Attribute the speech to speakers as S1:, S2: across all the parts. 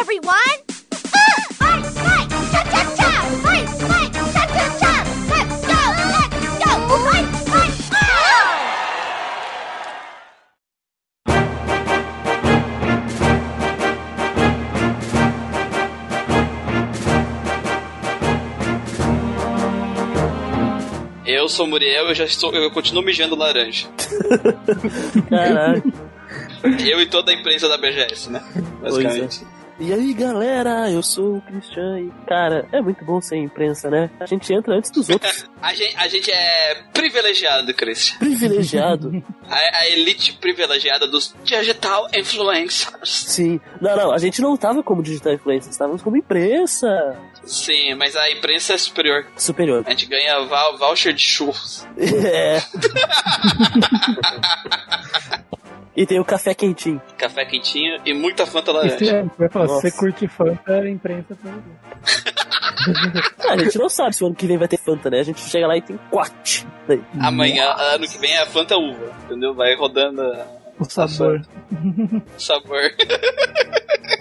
S1: everyone! Fight, fight, cha cha cha! Fight, fight, cha cha cha! Let's go, let's go! Fight, fight!
S2: Eu sou o Muriel eu já estou. Eu continuo mijando laranja.
S3: Caralho.
S2: Eu e toda a imprensa da BGS, né? Basicamente.
S3: E aí, galera, eu sou o Christian e, cara, é muito bom ser imprensa, né? A gente entra antes dos outros.
S2: A gente, a gente é privilegiado, Christian.
S3: Privilegiado.
S2: A, a elite privilegiada dos digital influencers.
S3: Sim. Não, não, a gente não tava como digital influencers, estávamos como imprensa
S2: Sim, mas a imprensa é superior.
S3: superior.
S2: A gente ganha vou- voucher de churros.
S3: É. e tem o café quentinho.
S2: Café quentinho e muita Fanta
S4: Isso
S2: laranja.
S4: é, vai falar, se
S3: Nossa.
S4: você curte Fanta, a imprensa tá
S3: Ah, a gente não sabe se o ano que vem vai ter Fanta, né? A gente chega lá e tem quatro. Daí.
S2: Amanhã, ano que vem, é a Fanta uva. Entendeu? Vai rodando a-
S4: o sabor.
S2: o sabor.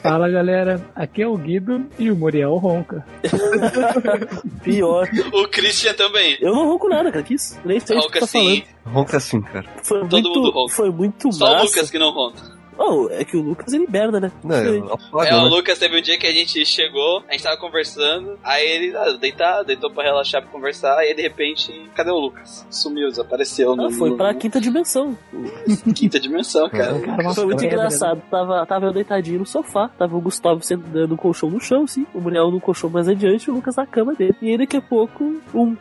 S4: Fala galera, aqui é o Guido e o Muriel ronca.
S3: Pior.
S2: O Christian também.
S3: Eu não ronco nada, cara. Que isso? Nem sei o que
S2: Ronca
S3: tá
S2: sim.
S5: Ronca assim, cara.
S3: falando. Foi
S2: Todo mundo
S3: muito,
S2: ronca.
S3: foi muito
S2: Só o
S3: massa.
S2: Lucas que não ronca.
S3: Oh, é que o Lucas ele merda, né?
S5: Não, eu apago,
S2: É, o
S5: né?
S2: Lucas teve um dia que a gente chegou, a gente tava conversando, aí ele ah, deitado, deitou pra relaxar pra conversar, aí de repente, cadê o Lucas? Sumiu, desapareceu no,
S3: Ah, foi
S2: no-
S3: pra quinta dimensão.
S2: quinta dimensão, cara.
S4: Cara, uma
S3: Foi muito
S4: pedra,
S3: engraçado. Tava, tava eu deitadinho no sofá, tava o Gustavo sentado no colchão no chão, assim, o Muriel no colchão mais adiante o Lucas na cama dele. E aí daqui a pouco, um,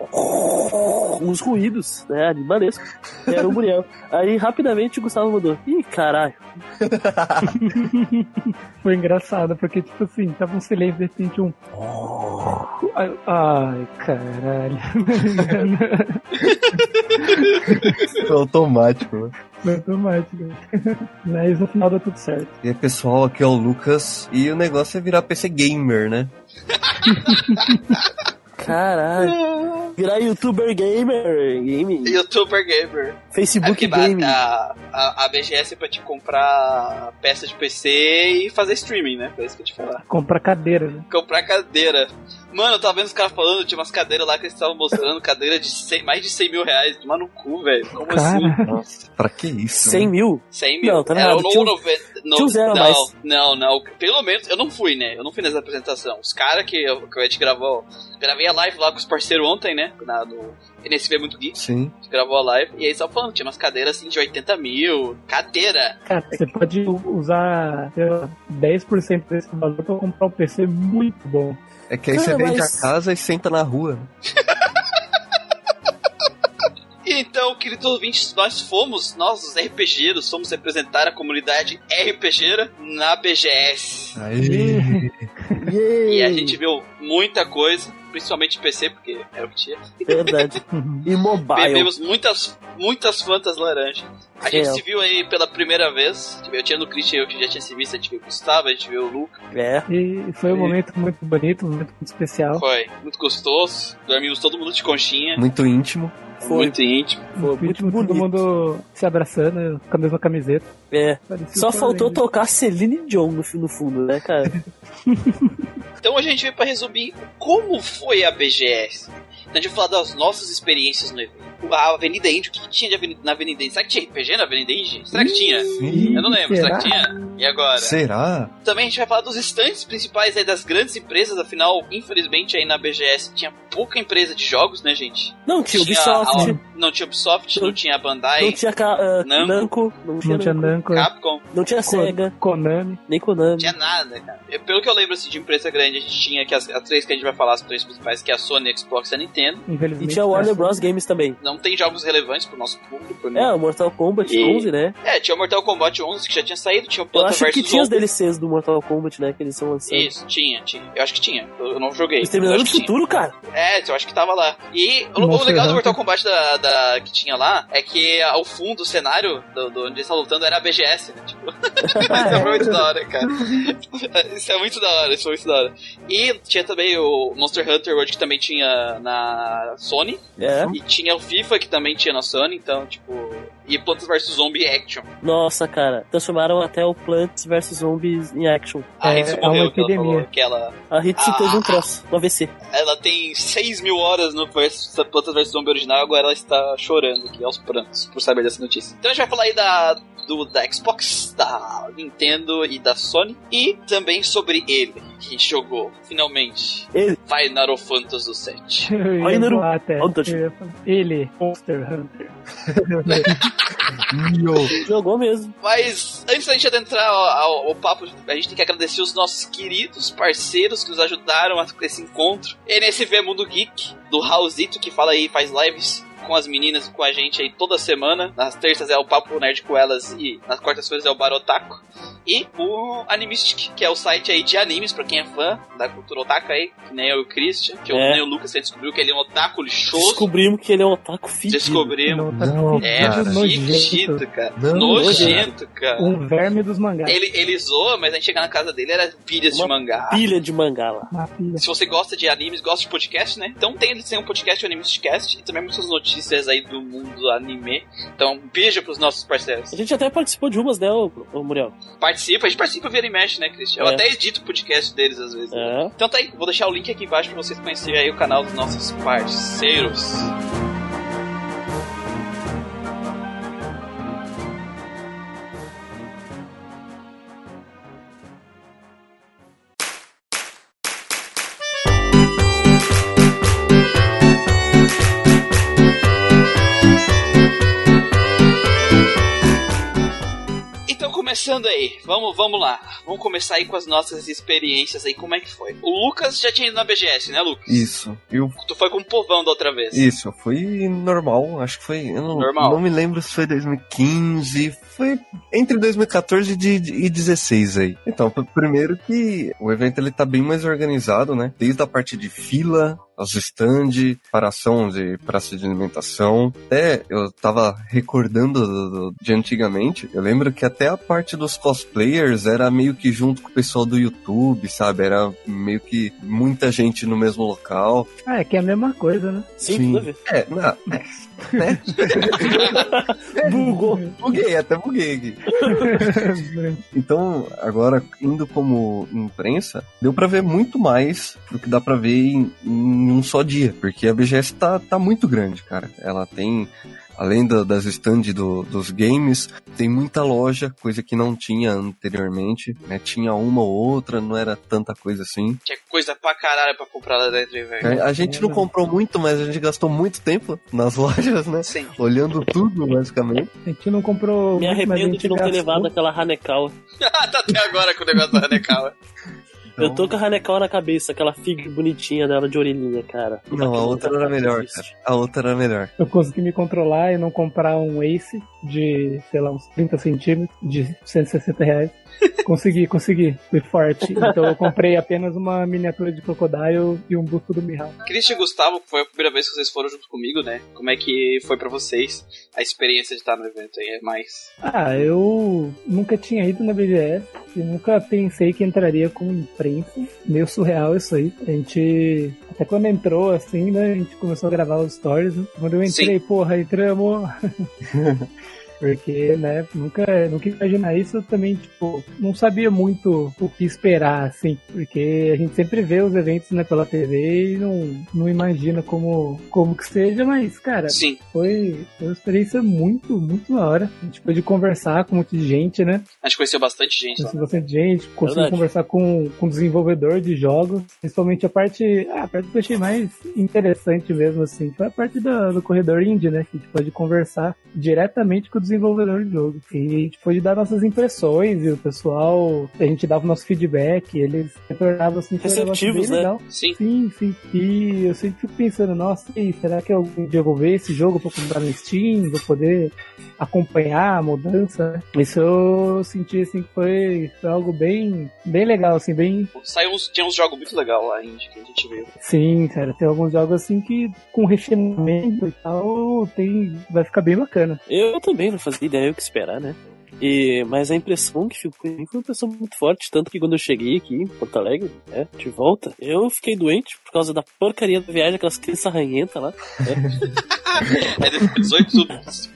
S3: uns ruídos, né, animalescos. Era o Muriel. Aí rapidamente o Gustavo mandou: Ih, caralho.
S4: Foi engraçado, porque, tipo assim, tava um silêncio, de repente um. Ai, ai caralho.
S5: É automático, né?
S4: Foi automático. Mas no final deu tudo certo.
S5: E aí, pessoal, aqui é o Lucas. E o negócio é virar PC Gamer, né?
S3: Caralho. Virar youtuber gamer. Game.
S2: Youtuber Gamer. É
S3: Facebook
S2: porque
S3: game.
S2: a, a, a BGS é pra te comprar peça de PC e fazer streaming, né? Foi isso que eu te falar.
S4: Comprar cadeira, né?
S2: Comprar cadeira. Mano, eu tava vendo os caras falando, tinha umas cadeiras lá que eles estavam mostrando, cadeira de 100 mais de 100 mil reais. Tomar no cu, velho. Como assim?
S4: Cara,
S5: Nossa, pra que isso?
S3: 100
S5: né?
S3: mil?
S2: 100 mil.
S3: Não, tá
S2: Era
S3: errado. um-
S2: no, não,
S3: mais.
S2: Não, não. Pelo menos, eu não fui, né? Eu não fui nessa apresentação. Os caras que, eu- que a gente gravou. Gravei a live lá com os parceiros ontem, né? Na, no NSV Muito Geek.
S5: Sim.
S2: A gente gravou a live. E aí só falando, tinha umas cadeiras assim de 80 mil. Cadeira.
S4: cara, você pode usar sei lá, 10% desse valor pra comprar um PC muito bom.
S5: É que aí
S3: Cara,
S5: você vende
S3: mas-
S5: a casa e senta na rua.
S2: Então, queridos ouvintes, nós fomos, nós os RPGeiros, fomos representar a comunidade RPGeira na BGS.
S5: Aí.
S2: E a gente viu muita coisa, principalmente PC, porque era o que tinha.
S3: Verdade. E mobile.
S2: Bebemos muitas, muitas fantas laranja. A gente se viu aí pela primeira vez. Eu tinha no Christian, eu que já tinha se visto, a gente viu o Gustavo, a gente viu o Luca.
S3: É.
S4: E foi um
S5: E-
S4: momento muito bonito, um momento muito especial.
S2: Foi muito gostoso. Dormimos todo mundo de conchinha.
S5: Muito íntimo.
S3: Foi.
S2: Muito íntimo.
S3: Foi
S4: Muito
S3: muito
S4: todo
S3: bonito.
S4: mundo se abraçando com a mesma camiseta.
S3: É.
S4: Parecia
S3: Só faltou tocar Celine Dion no, no fundo, né, cara?
S2: Então a gente veio pra resumir como foi a BGS. Então a gente vai falar das nossas experiências no evento. A Avenida Índio, o que, que tinha de avenida, na Avenida Índio? Será que tinha RPG na Avenida Índio? Será que tinha?
S5: Ih,
S2: Eu não lembro, será,
S4: será?
S2: que tinha? E agora?
S5: Será?
S2: Também a gente vai falar dos estantes principais aí das grandes empresas, afinal, infelizmente aí na BGS tinha pouca empresa de jogos, né, gente?
S3: Não, tinha
S2: Tinha
S3: Ubisoft,
S2: a- não tinha Ubisoft, não tinha a Bandai,
S3: não tinha ah,
S2: Namco.
S3: Namco, não tinha,
S4: Não tinha
S3: Namco,
S4: Namco,
S2: Capcom,
S3: não tinha Sega,
S4: Konami.
S3: nem Konami.
S2: não tinha nada, cara. Eu- pelo que eu lembro assim, de empresa grande, a gente tinha que as, as três que a gente vai falar, as três principais, que é a Sony, a Xbox e a Nintendo.
S3: E tinha Warner
S4: né?
S3: Bros. Games também.
S2: Não tem jogos relevantes pro nosso público, né?
S3: É, o Mortal Kombat
S2: E-
S3: 11, né?
S2: É, tinha o Mortal Kombat 11 que já tinha saído, tinha o
S3: Eu
S2: Planta
S3: acho que tinha os
S2: Zombies.
S3: DLCs do Mortal Kombat, né? Que eles estão lançando.
S2: Isso, tinha, tinha. Eu acho que tinha. Eu, eu não joguei. Eu
S3: Exterminador do
S2: que tinha.
S3: Futuro, cara.
S2: É, eu acho que tava lá. E o, o legal do. Mortal Kombat da, da- que tinha lá é que ao fundo, o cenário do, do onde eles estavam lutando era a BGS, né? Tipo, isso é muito da hora, cara. Isso é muito da hora, isso foi muito da hora. E tinha também o Monster Hunter World que também tinha na Sony.
S3: É.
S2: E tinha o FIFA que também tinha na Sony, então, tipo. E Plantas vs Zombie Action.
S3: Nossa, cara, transformaram até o Plants vs Zombies em action.
S2: A
S4: É,
S2: Hitsu
S4: é uma
S2: morreu, que ela
S4: epidemia.
S2: falou que ela,
S3: A Hitsu
S2: Ah.
S3: teve um troço, no AVC.
S2: ela tem 6 mil horas no Plantas vs Zombie original, agora ela está chorando aqui aos prantos por saber dessa notícia. Então a gente vai falar aí da, do, da Xbox, da Nintendo e da Sony, e também sobre ele, que jogou, finalmente,
S3: Ele.
S2: Final Fantasy VII.
S4: Ia falar, Ele, Monster Hunter.
S3: Jogou mesmo.
S2: Mas antes da gente adentrar ao, ao- ao papo, a gente tem que agradecer os nossos queridos parceiros que nos ajudaram a esse encontro. NSV Mundo Geek, do Raulzito, que fala aí, faz lives com as meninas e com a gente aí toda semana. Nas terças é o Papo Nerd com elas e nas quartas-feiras é o Barotaco. E o Animistic, que é o site aí de animes, pra quem é fã da cultura otaka aí, que nem eu e o Christian, que eu,
S3: É.
S2: nem o Lucas, você descobriu que ele é um otaku lixoso.
S3: Descobrimos que ele é um otaku fedido.
S2: Descobrimos.
S4: Não, tá
S2: É,
S5: cara.
S2: fedido, cara.
S5: Não,
S2: nojento, cara.
S4: Um verme dos mangás.
S2: Ele, ele zoa, mas a gente chega na casa dele, era pilhas de
S3: Uma
S2: mangá.
S3: Pilha de mangá lá.
S2: Se você gosta de animes, gosta de podcast, né? Então tem, tem um podcast, o Animescast, e também muitas notícias aí do mundo anime. Então, um beijo pros nossos parceiros.
S3: A gente até participou de umas, né, ô, ô Muriel?
S2: Participa, a gente participa vira e mexe, né, Christian? Eu
S3: É.
S2: até edito o podcast deles às vezes.
S3: É.
S2: Então tá aí, vou deixar o link aqui embaixo pra vocês conhecerem aí o canal dos nossos parceiros. Começando aí, vamos, vamos lá. Vamos começar aí com as nossas experiências aí, como é que foi? O Lucas já tinha ido na BGS, né, Lucas?
S5: Isso. Eu,
S2: Tu foi com o povão da outra vez.
S5: isso, foi normal. Acho que foi. Eu não,
S2: Normal.
S5: não me lembro se foi 2015. Foi entre 2014 e de- e 2016 aí. Então, foi primeiro que o evento ele tá bem mais organizado, né? Desde a parte de fila, as stand, paração de praça de alimentação. Até eu tava recordando do- do- de antigamente. Eu lembro que até a parte dos cosplayers era meio que junto com o pessoal do YouTube, sabe? Era meio que muita gente no mesmo local.
S4: Ah, é que é a mesma coisa, né?
S3: Sim,
S5: Sim. É, não, né?
S3: Bugou.
S5: buguei, até buguei aqui. Então, agora, indo como imprensa, deu pra ver muito mais do que dá pra ver em, em um só dia, porque a BGS tá, tá muito grande, cara. Ela tem, além da- das stands do- dos games, tem muita loja, coisa que não tinha anteriormente, né? Tinha uma ou outra, não era tanta coisa assim.
S2: Tinha coisa pra caralho pra comprar lá dentro, velho.
S5: A gente não comprou muito, mas a gente gastou muito tempo nas lojas, né?
S2: Sim.
S5: Olhando tudo, basicamente.
S4: A gente não comprou.
S3: Me
S4: muito, mas a
S3: arrependo
S4: gente
S3: de não ter
S4: gastou.
S3: levado aquela Hanekawa.
S2: tá até agora com o negócio da Hanekawa.
S3: Eu tô com a Hanekawa na cabeça, aquela fig bonitinha dela de orelhinha, cara.
S5: Não, a outra era melhor, cara. A outra era melhor.
S4: Eu consegui me controlar e não comprar um Ace de, sei lá, uns 30 centímetros, de 160 reais. Consegui, consegui. Fui forte. Então eu comprei apenas uma miniatura de Crocodile e um busto do Mihawk.
S2: Christian e Gustavo, foi a primeira vez que vocês foram junto comigo, né? Como é que foi pra vocês a experiência de estar no evento aí? É mais.
S4: Ah, eu nunca tinha ido na BGS e nunca pensei que entraria com imprensa. Meio surreal isso aí. A gente, até quando entrou assim, né, a gente começou a gravar os stories. Né? Quando eu entrei, porra, entramos. Porque, né, nunca, nunca imaginar isso, eu também, tipo, não sabia muito o que esperar, assim, porque a gente sempre vê os eventos, né, pela TV e não, não imagina como, como que seja, mas, cara,
S2: Sim.
S4: foi, foi uma experiência muito, muito da hora. A gente pôde conversar com um monte de gente, né?
S2: A gente conheceu bastante gente lá.
S4: Conheci bastante gente, consegui
S3: Verdade.
S4: conversar com, com desenvolvedor de jogos. Principalmente a parte. ah, a parte que eu achei mais interessante mesmo, assim, foi a parte do, do corredor indie, né? Que a gente pode conversar diretamente com o desenvolvedor de jogo. E a gente pôde dar nossas impressões e o pessoal, a gente dava o nosso feedback, eles retornavam assim, um
S3: Receptivos,
S4: bem
S3: né?
S4: legal.
S2: Sim.
S4: Sim, sim. E eu sempre fico pensando, nossa, e será que algum dia eu vou ver esse jogo pra comprar no Steam, vou poder acompanhar a mudança? Isso eu senti assim que foi, foi algo bem, bem legal, assim, bem.
S2: Saiu uns, tinha uns jogos muito legais lá, indie, que a gente viu.
S4: Sim, cara, tem alguns jogos assim que com refinamento e tal, tem. Vai ficar bem bacana.
S3: Eu também não fazia ideia o que esperar, né? E, mas a impressão que ficou em mim foi uma impressão muito forte, tanto que quando eu cheguei aqui em Porto Alegre, né, de volta, eu fiquei doente por causa da porcaria da viagem, aquelas crianças ranhentas lá. Né?
S2: Aí depois 18,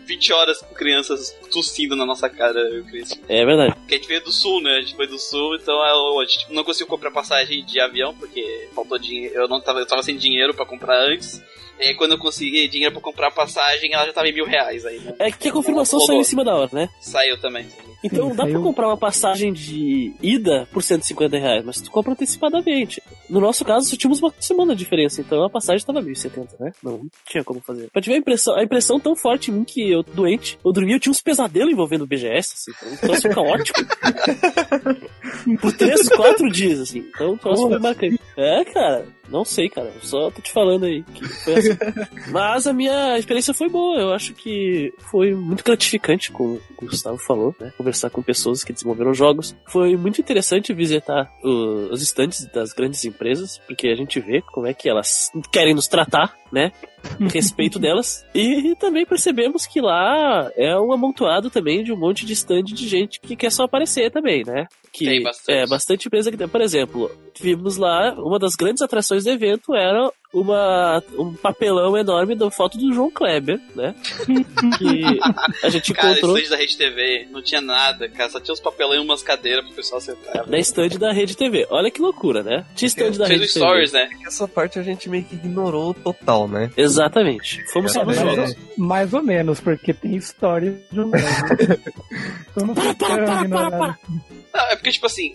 S2: 20 horas com crianças tossindo na nossa cara, eu Cris.
S3: É verdade.
S2: Porque a gente veio do sul, né? A gente foi do sul, então eu, a gente não conseguiu comprar passagem de avião, porque faltou dinheiro. Eu não tava, eu tava sem dinheiro pra comprar antes. E aí quando eu consegui dinheiro pra comprar a passagem, ela já tava em mil reais aí, né?
S3: É que a confirmação saiu em cima da hora, né?
S2: Saiu também.
S3: Então
S4: Sim,
S3: dá pra comprar uma passagem de ida por 150 reais, mas tu compra antecipadamente. No nosso caso, só tínhamos uma semana de diferença, então a passagem tava 1.070, né? Não tinha como fazer. Pra te ver a impressão, a impressão tão forte em mim que eu, doente, eu dormia, eu tinha uns pesadelos envolvendo o BGS, assim, então um troço caótico. por 3, 4 dias, assim. Então o troço foi marcante. É, cara, não sei, cara. Só tô te falando aí que foi assim. Mas a minha experiência foi boa. Eu acho que foi muito gratificante, como o Gustavo falou, né? Conversar com pessoas que desenvolveram jogos. Foi muito interessante visitar os estantes das grandes empresas, porque a gente vê como é que elas querem nos tratar, né? Respeito delas. E também percebemos que lá é um amontoado também de um monte de stand de gente que quer só aparecer também, né? Que
S2: Tem bastante.
S3: É, bastante empresa que tem. Por exemplo, vimos lá, uma das grandes atrações do evento era uma, um papelão enorme da foto do João Kleber, né? que a gente
S2: Cara,
S3: encontrou
S2: estande da Rede TV, não tinha nada, cara. Só tinha uns papelão e umas cadeiras pro pessoal sentar.
S3: na stand da Rede TV. Olha que loucura, né? Tinha stand da
S2: Fez
S3: Rede
S2: o stories,
S3: TV.
S2: né?
S5: Essa parte a gente meio que ignorou total, né?
S3: Exatamente. Fomos
S5: É,
S3: jogos.
S4: Mais ou menos, porque tem história de um Então não
S3: Para, para, para, para, para.
S2: Não, é porque, tipo assim,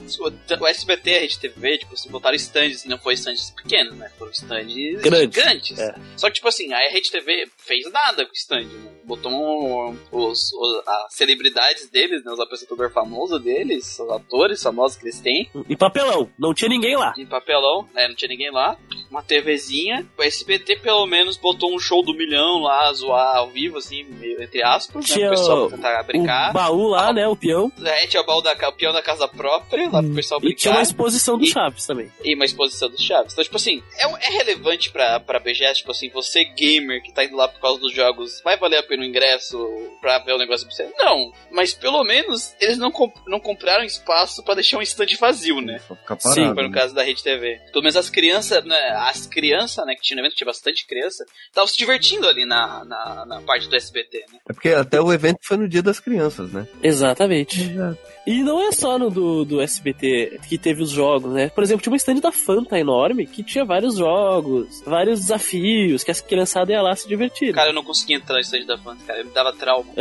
S2: o SBT, a Rede TV, tipo assim, botaram stands, não foi stands pequenos, né? Foram stands
S3: Grandes.
S2: gigantes.
S3: É.
S2: Só que, tipo assim, a Rede TV fez nada com o stand, né? Botou um- os, os- as celebridades deles, né? Os apresentadores famosos deles, os atores famosos que eles têm,
S3: E papelão. Não tinha ninguém lá.
S2: de papelão, né? Não tinha ninguém lá. Uma TVzinha. O SBT, pelo menos, botou um show do milhão lá, zoar ao vivo, assim, meio entre aspas, né?
S3: Tinha
S2: Pro pessoal tentar brincar.
S3: O baú lá, né? O peão.
S2: É, tinha o baú da, o peão da casa própria, lá pro pessoal
S3: E tinha uma
S2: brincar.
S3: exposição do
S2: E-
S3: Chaves também.
S2: E uma exposição dos Chaves. Então, tipo assim, é, é relevante pra, pra BGS, tipo assim, você gamer que tá indo lá por causa dos jogos, vai valer a pena o ingresso pra ver o negócio pra você? Não, mas pelo menos eles não, comp- não compraram espaço pra deixar um stand vazio, né?
S5: Só ficar
S3: Sim,
S5: parado.
S2: Foi no
S5: né?
S2: caso da Rede TV. Pelo menos as crianças, né, as crianças, né, que tinha no evento, tinha bastante criança, estavam se divertindo ali na, na, na parte do SBT, né?
S5: É porque até o evento foi no dia das crianças, né?
S3: Exatamente.
S4: Exato.
S3: E não é só no do, do SBT que teve os jogos, né? Por exemplo, tinha uma stand da Fanta enorme que tinha vários jogos, vários desafios, que as criançadas iam lá se divertir.
S2: Cara, eu não conseguia entrar no stand da Fanta, cara, me dava trauma.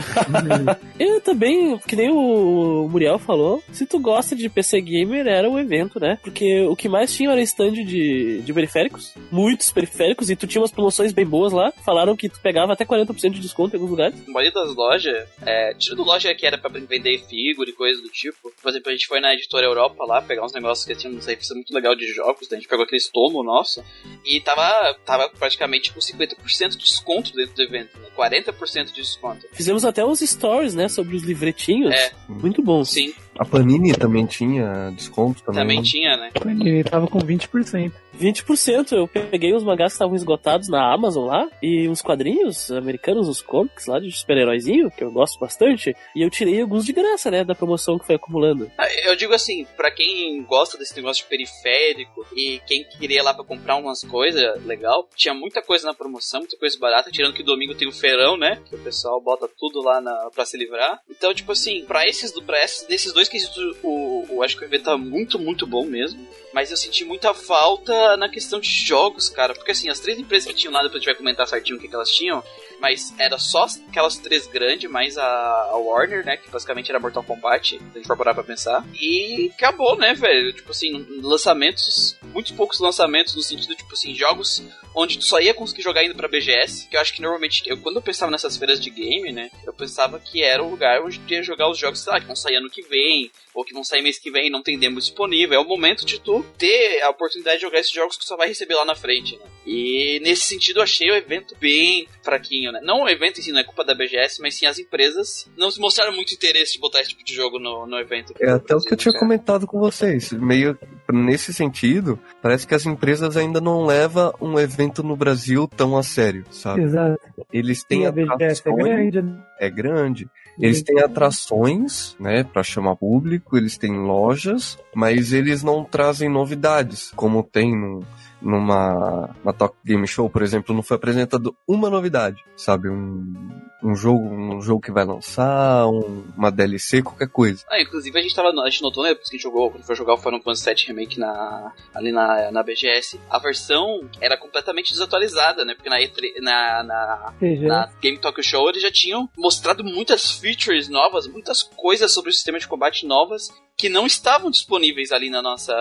S3: E também, que nem o Muriel falou, se tu gosta de PC Gamer, era o evento, né? Porque o que mais tinha era stand de, de periféricos, muitos periféricos, e tu tinha umas promoções bem boas lá. Falaram que tu pegava até 40% de desconto em alguns lugares.
S2: A maioria das lojas, é, tirando loja que era pra vender figura e coisa do tipo, por exemplo, a gente foi na editora Europa lá pegar uns negócios que tinham uma revista muito legal de jogos, daí a gente pegou aquele tomo nosso e tava, tava praticamente com 50% de desconto dentro do evento, né? 40% de desconto.
S3: Fizemos até uns stories, né, sobre os livretinhos.
S2: É.
S3: Muito bons.
S2: Sim,
S5: A Panini também tinha desconto também.
S2: também
S5: né?
S2: tinha, né?
S4: Ele tava com 20%.
S3: 20%. Eu peguei uns mangás que estavam esgotados na Amazon lá, e uns quadrinhos americanos, uns comics lá de super-heróizinho, que eu gosto bastante, e eu tirei alguns de graça, né, da promoção que foi acumulando.
S2: Ah, Eu digo assim, pra quem gosta desse negócio de periférico e quem queria ir lá pra comprar umas coisas legal, tinha muita coisa na promoção, muita coisa barata, tirando que domingo tem o feirão, né? Que o pessoal bota tudo lá na, pra se livrar. Então, tipo assim, pra esses, do- pra esses desses dois quesitos, o, o, acho que o evento tá muito, muito bom mesmo. Mas eu senti muita falta na questão de jogos, cara. Porque assim, as três empresas que tinham lá, depois a gente vai comentar certinho o que, que elas tinham. Mas era só aquelas três grandes, mais a, a Warner, né? Que basicamente era Mortal Kombat, se a gente for parar pra pensar. E acabou, né, velho? Tipo assim, lançamentos, muitos poucos lançamentos no sentido, tipo assim, jogos onde tu só ia conseguir jogar indo pra BGS. Que eu acho que normalmente, eu, quando eu pensava nessas feiras de game, né? Eu pensava que era o lugar onde tu ia jogar os jogos, sei lá, que vão sair ano que vem, ou que vão sair mês que vem e não tem demo disponível. É o momento de tu ter a oportunidade de jogar esses jogos que tu só vai receber lá na frente, né? E nesse sentido eu achei o evento bem fraquinho, né? Não o evento em si, não é culpa da BGS, mas sim as empresas não se mostraram muito interesse de botar esse tipo de jogo no, no evento.
S5: É até o que eu tinha comentado com vocês. Meio nesse sentido, parece que as empresas ainda não levam um evento no Brasil tão a sério, sabe?
S4: Exato.
S5: Eles
S4: E
S5: têm
S4: a BGS é grande, né?
S5: é grande. Eles têm atrações, né, para chamar público, eles têm lojas, mas eles não trazem novidades, como tem no, numa uma Talk Game Show, por exemplo, não foi apresentado uma novidade, sabe? Um, um jogo um jogo que vai lançar, um, uma DLC, qualquer coisa.
S2: Ah, inclusive a gente tava, a gente notou, né, porque a gente jogou, quando foi jogar o Final Fantasy VII Remake na, ali na, na BGS, a versão era completamente desatualizada, né, porque na, E3, na, na, na Game Talk Show eles já tinham mostrado muitas features novas, muitas coisas sobre o sistema de combate novas que não estavam disponíveis ali na nossa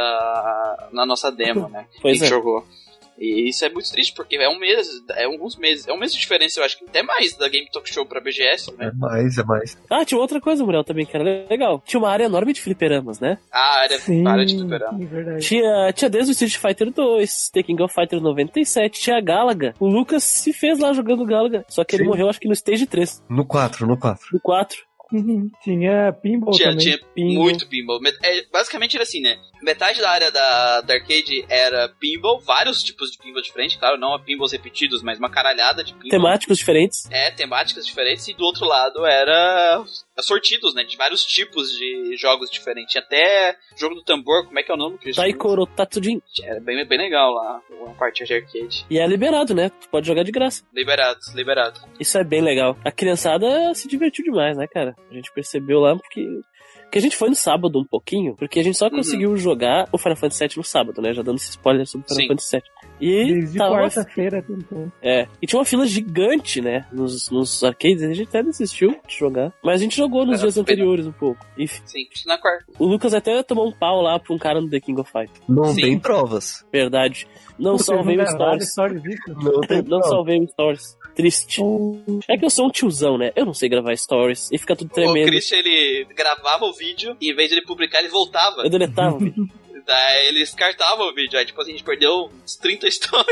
S2: na nossa demo, né? que a
S3: Pois
S2: gente
S3: é.
S2: jogou. E isso é muito triste, porque é um mês, é alguns meses, é um mês de diferença, eu acho que até mais da Game Talk Show pra BGS,
S5: É
S2: né?
S5: mais, é mais.
S3: Ah, tinha outra coisa, Muriel, também, que era legal. Tinha uma área enorme de fliperamas, né?
S2: A área,
S4: sim,
S2: área de fliperama.
S4: sim, verdade.
S3: Tinha, tinha desde o Street Fighter 2, The King of Fighter 97, tinha a Galaga. O Lucas se fez lá jogando Galaga, só que ele
S5: Sim.
S3: morreu acho que no Stage 3,
S5: No 4, no 4.
S3: no 4.
S4: Tinha pinball
S2: Tinha,
S4: também.
S2: tinha
S3: Pinball.
S2: muito pinball. É, basicamente era assim, né? Metade da área da, da arcade era pinball, vários tipos de pinball diferentes, claro, não pinballs repetidos, mas uma caralhada de pinball.
S3: Temáticos diferentes.
S2: É, temáticas diferentes, e do outro lado era sortidos, né? De vários tipos de jogos diferentes. Tinha até jogo do tambor, como é que é o nome?
S3: Taikoro Tatsujin.
S2: Era bem, bem legal lá, uma parte de arcade.
S3: E é liberado, né? Tu pode jogar de graça.
S2: Liberado, liberado.
S3: Isso é bem legal. A criançada se divertiu demais, né, cara? A gente percebeu lá porque. Que a gente foi no sábado um pouquinho, porque a gente só
S2: Uhum.
S3: conseguiu jogar o Final Fantasy VII no sábado, né? Já dando esse spoiler sobre o Final
S2: Sim.
S3: Fantasy VII. E
S4: Desde
S3: tava
S4: quarta-feira tentando.
S3: É. E tinha uma fila gigante, né? Nos, nos arcades. A gente até desistiu de jogar. Mas a gente jogou nos
S2: Era
S3: dias anteriores um pouco. E
S2: Sim, na quarta.
S3: o Lucas até tomou um pau lá pra um cara no The King of Fight.
S5: Não
S2: Sim.
S5: tem provas.
S3: Verdade. Não salvei o Stories.
S5: Não tem
S3: Não salvei o Stories. Triste.
S4: Ou-
S3: É que eu sou um tiozão, né? Eu não sei gravar Stories. E fica tudo
S2: O
S3: tremendo.
S2: Christian, ele gravava o vídeo, e em vez de ele publicar, ele voltava.
S3: Eu deletava. o vídeo.
S2: Daí ele descartava o vídeo. Aí, tipo assim, a gente perdeu uns 30 stories.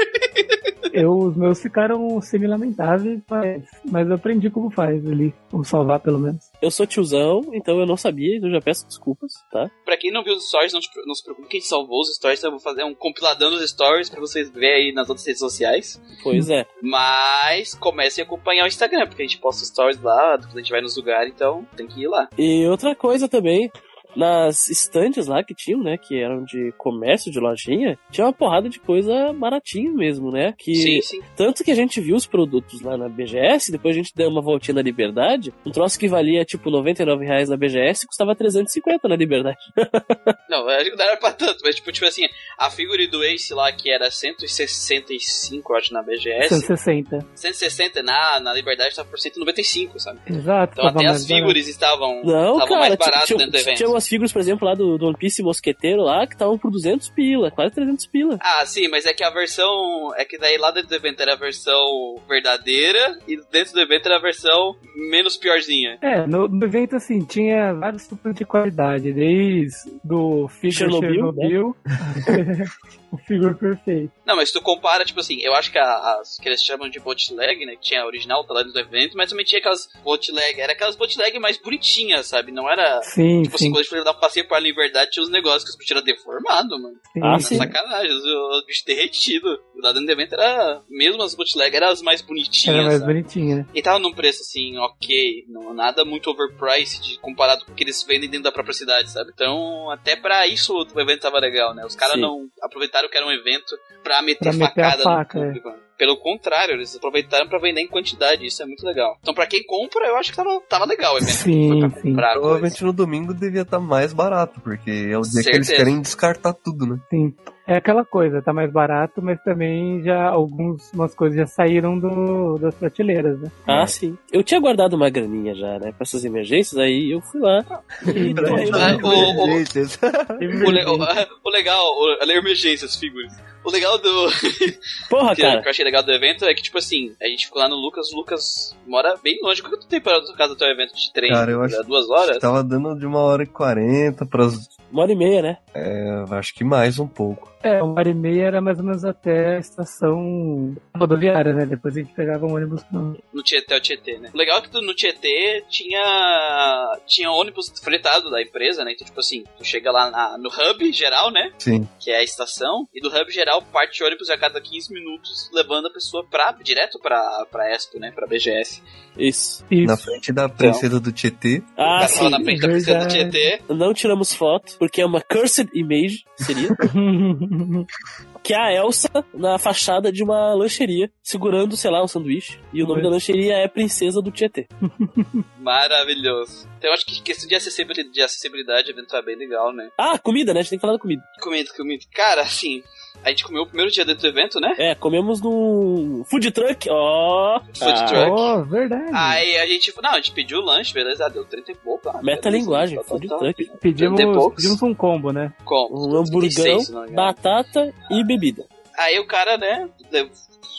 S4: Eu, os meus ficaram semi-lamentáveis, mas, mas eu aprendi como faz ali. Como salvar, pelo menos.
S3: eu sou tiozão, então eu não sabia. Então eu já peço desculpas, tá?
S2: Pra quem não viu os stories, não, te- não se preocupe que a gente salvou os stories. Então eu vou fazer um compiladão dos stories pra vocês verem aí nas outras redes sociais.
S3: Pois é.
S2: Mas comecem a acompanhar o Instagram, porque a gente posta stories lá, depois a gente vai nos lugares, então tem que ir lá.
S3: E outra coisa também, nas estantes lá que tinham, né, que eram de comércio, de lojinha, tinha uma porrada de coisa baratinha mesmo, né? Que
S2: Sim, sim.
S3: tanto que a gente viu os produtos lá na BGS, depois a gente deu uma voltinha na Liberdade, um troço que valia tipo 99 reais na BGS custava 350 na Liberdade.
S2: Não, acho que não era pra tanto, mas tipo, tipo assim, a figure do Ace lá, que era 165, eu acho, na BGS,
S4: 160.
S2: 160 na, na Liberdade tava por 195, sabe?
S4: Exato.
S2: Então até as figures estavam,
S3: Não,
S2: estavam
S3: cara,
S2: mais baratas dentro do evento.
S3: tinha umas figuras, por exemplo, lá do, do One Piece Mosqueteiro lá, que estavam por 200 pila, quase 300 pila.
S2: Ah, sim, mas é que a versão. É que daí lá dentro do evento era a versão verdadeira e dentro do evento era a versão menos piorzinha.
S4: É, no, no evento, assim, tinha vários tipos de qualidade, desde do Figure
S3: Chernobyl,
S4: Chernobyl, o Figure Perfeito.
S2: Não, mas se tu compara, tipo assim, eu acho que a- as que eles chamam de bootleg, né? Que tinha a original tá lá do evento, mas também tinha aquelas bootleg, era aquelas bootleg mais bonitinhas, sabe? Não era.
S4: Sim,
S2: Tipo assim,
S4: sim.
S2: quando a gente dar passeio pra liberdade, tinha uns negócios que os bichos eram deformados, mano.
S4: sim,
S3: Ah, sim.
S2: sacanagem, os, os bichos derretidos. Lá dentro do evento era. Mesmo as bootleg eram as mais bonitinhas.
S4: Era mais
S2: sabe?
S4: bonitinha, né?
S2: E tava num preço assim, ok, não, nada muito overpriced comparado com o que eles vendem dentro da própria cidade, sabe? Então, até pra isso o evento tava legal, né? Os caras não aproveitaram que era um evento pra meter
S4: Pra meter a
S2: facada
S4: faca,
S2: no
S4: é.
S2: público. Pelo contrário, eles aproveitaram pra vender em quantidade, isso é muito legal. Então, pra quem compra, eu acho que tava, tava legal o evento.
S4: Sim, sim.
S5: Provavelmente no domingo devia estar mais barato, porque é o dia que eles
S2: Certeza.
S5: querem descartar tudo, né?
S4: Sim. É aquela coisa, tá mais barato, mas também já algumas coisas já saíram do, das prateleiras, né?
S3: Ah, sim. Eu tinha guardado uma graninha já, né, pra essas emergências, aí eu fui lá. E
S2: o- legal, o, a emergências, figuras. O legal do.
S3: Porra,
S2: que, que
S3: cara.
S2: eu achei legal do evento é que, tipo assim, a gente ficou lá no Lucas, o Lucas mora bem longe. Quanto tempo era do caso do teu evento de trem?
S5: Cara, eu acho-
S2: Era duas horas?
S5: Tava dando de uma hora e quarenta pras
S3: Uma hora e meia, né?
S5: É, acho que mais um pouco.
S4: É, uma hora e meia era mais ou menos até a estação rodoviária, né? Depois a gente pegava um ônibus no...
S2: No Tietê, o Tietê, né? O legal é que tu- no Tietê tinha tinha ônibus fretado da empresa, né? Então, tipo assim, tu chega lá na- no hub geral, né?
S5: Sim.
S2: Que é a estação, e do hub geral parte ônibus a cada 15 minutos, levando a pessoa pra, direto pra, pra Expo, né? Pra BGS.
S3: Isso.
S4: Isso.
S5: Na frente da princesa do Tietê.
S3: Ah,
S2: cara
S3: sim.
S2: na frente da princesa do. Tietê.
S3: Não tiramos foto, porque é uma cursed image, seria. que é a Elsa na fachada de uma lancheria, segurando, sei lá, um sanduíche. E o nome
S4: Oi.
S3: da lancheria é Princesa do Tietê.
S2: Maravilhoso. Então eu acho que questão de acessibilidade, de acessibilidade o evento é bem legal, né?
S3: Ah, comida, né? A gente tem que falar da comida.
S2: Comida, comida. Cara, assim, a gente comeu o primeiro dia dentro do evento, né?
S3: É, comemos no food truck, ó.
S2: Food
S3: Ah,
S2: truck.
S4: Oh, verdade.
S2: Aí a gente, não, a gente pediu o lanche, beleza, ah, deu 30 e pouco. Ah,
S3: Metalinguagem,
S2: beleza, tá,
S3: food
S2: tá,
S3: truck.
S2: tá.
S4: pedimos,
S2: 30 poucos.
S4: pedimos um combo, né?
S2: Como?
S3: Um hamburgão,
S2: 36, se não me engano.
S3: batata e bebida.
S2: Aí o cara, né,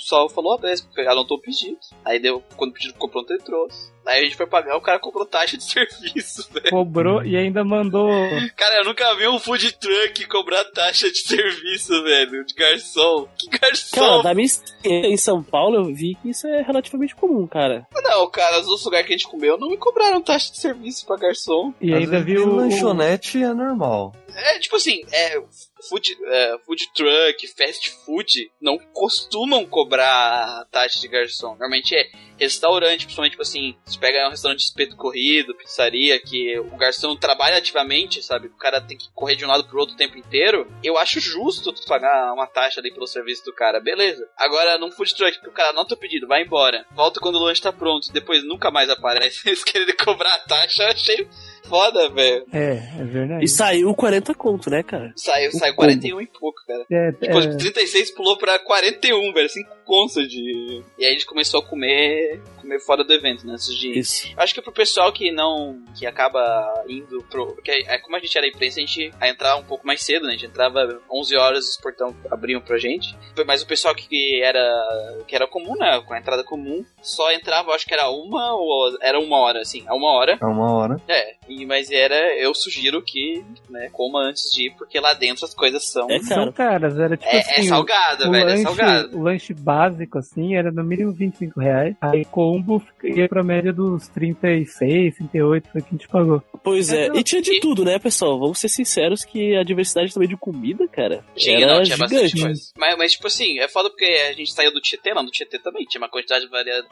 S2: só falou, ah, anotou o pedido. Aí deu, quando o pedido ficou pronto, ele trouxe. Aí a gente foi pagar, o cara comprou taxa de serviço, velho.
S4: Cobrou e ainda mandou.
S2: Cara, eu nunca vi um food truck cobrar taxa de serviço, velho, de garçom. Que
S3: Cara,
S2: garçom?
S3: da minha em São Paulo, eu vi que isso é relativamente comum, cara.
S2: Não, cara, os outros lugares que a gente comeu não me cobraram taxa de serviço pra garçom.
S4: E
S5: Às
S4: ainda viu.
S5: em lanchonete é normal.
S2: É, tipo assim, é, food, é, food truck, fast food, não costumam cobrar taxa de garçom. Normalmente é restaurante, principalmente, tipo assim, você pega um restaurante de espeto corrido, pizzaria, que o garçom trabalha ativamente, sabe? O cara tem que correr de um lado pro outro o tempo inteiro. Eu acho justo tu pagar uma taxa ali pelo serviço do cara, beleza. Agora, num food truck, que o cara anota o pedido, vai embora, volta quando o lanche tá pronto, depois nunca mais aparece, eles querem cobrar a taxa, achei foda, velho.
S4: É, é verdade.
S3: E saiu 40 conto, né, cara?
S2: Saiu,
S3: O
S2: saiu
S3: combo.
S2: 41 e pouco, cara.
S4: É,
S2: Depois
S4: é,
S2: de 36 pulou pra 41, velho. 5 contos de. E aí a gente começou a comer. comer fora do evento, né? Antes de.
S3: Isso.
S2: Acho que pro pessoal que não. que acaba indo pro. Que é, como a gente era imprensa, a gente ia entrar um pouco mais cedo, né? A gente entrava 11 horas, os portão abriam pra gente. Mas o pessoal que era. que era comum, né? Com a entrada comum, só entrava, acho que era uma ou. era uma hora, assim. A uma hora.
S5: É uma hora.
S2: É, e, mas era. Eu sugiro que, né, coma antes de ir, porque lá dentro as coisas são.
S3: É
S4: São caras, era tipo
S2: É,
S4: assim.
S2: é salgada, velho, é
S4: lanche,
S2: salgado.
S4: o lanche básico, assim, era no mínimo 25 reais. Aí combo ia pra média dos 36, 38, foi o que a gente pagou.
S3: Pois é,
S4: É,
S3: e tinha de tudo, né, pessoal? Vamos ser sinceros que a diversidade também de comida, cara,
S2: Tinha,
S3: era
S2: não, tinha bastante
S3: gigante.
S2: coisa. Mas, mas, tipo assim, é foda porque a gente saiu do Tietê, lá no Tietê também tinha uma quantidade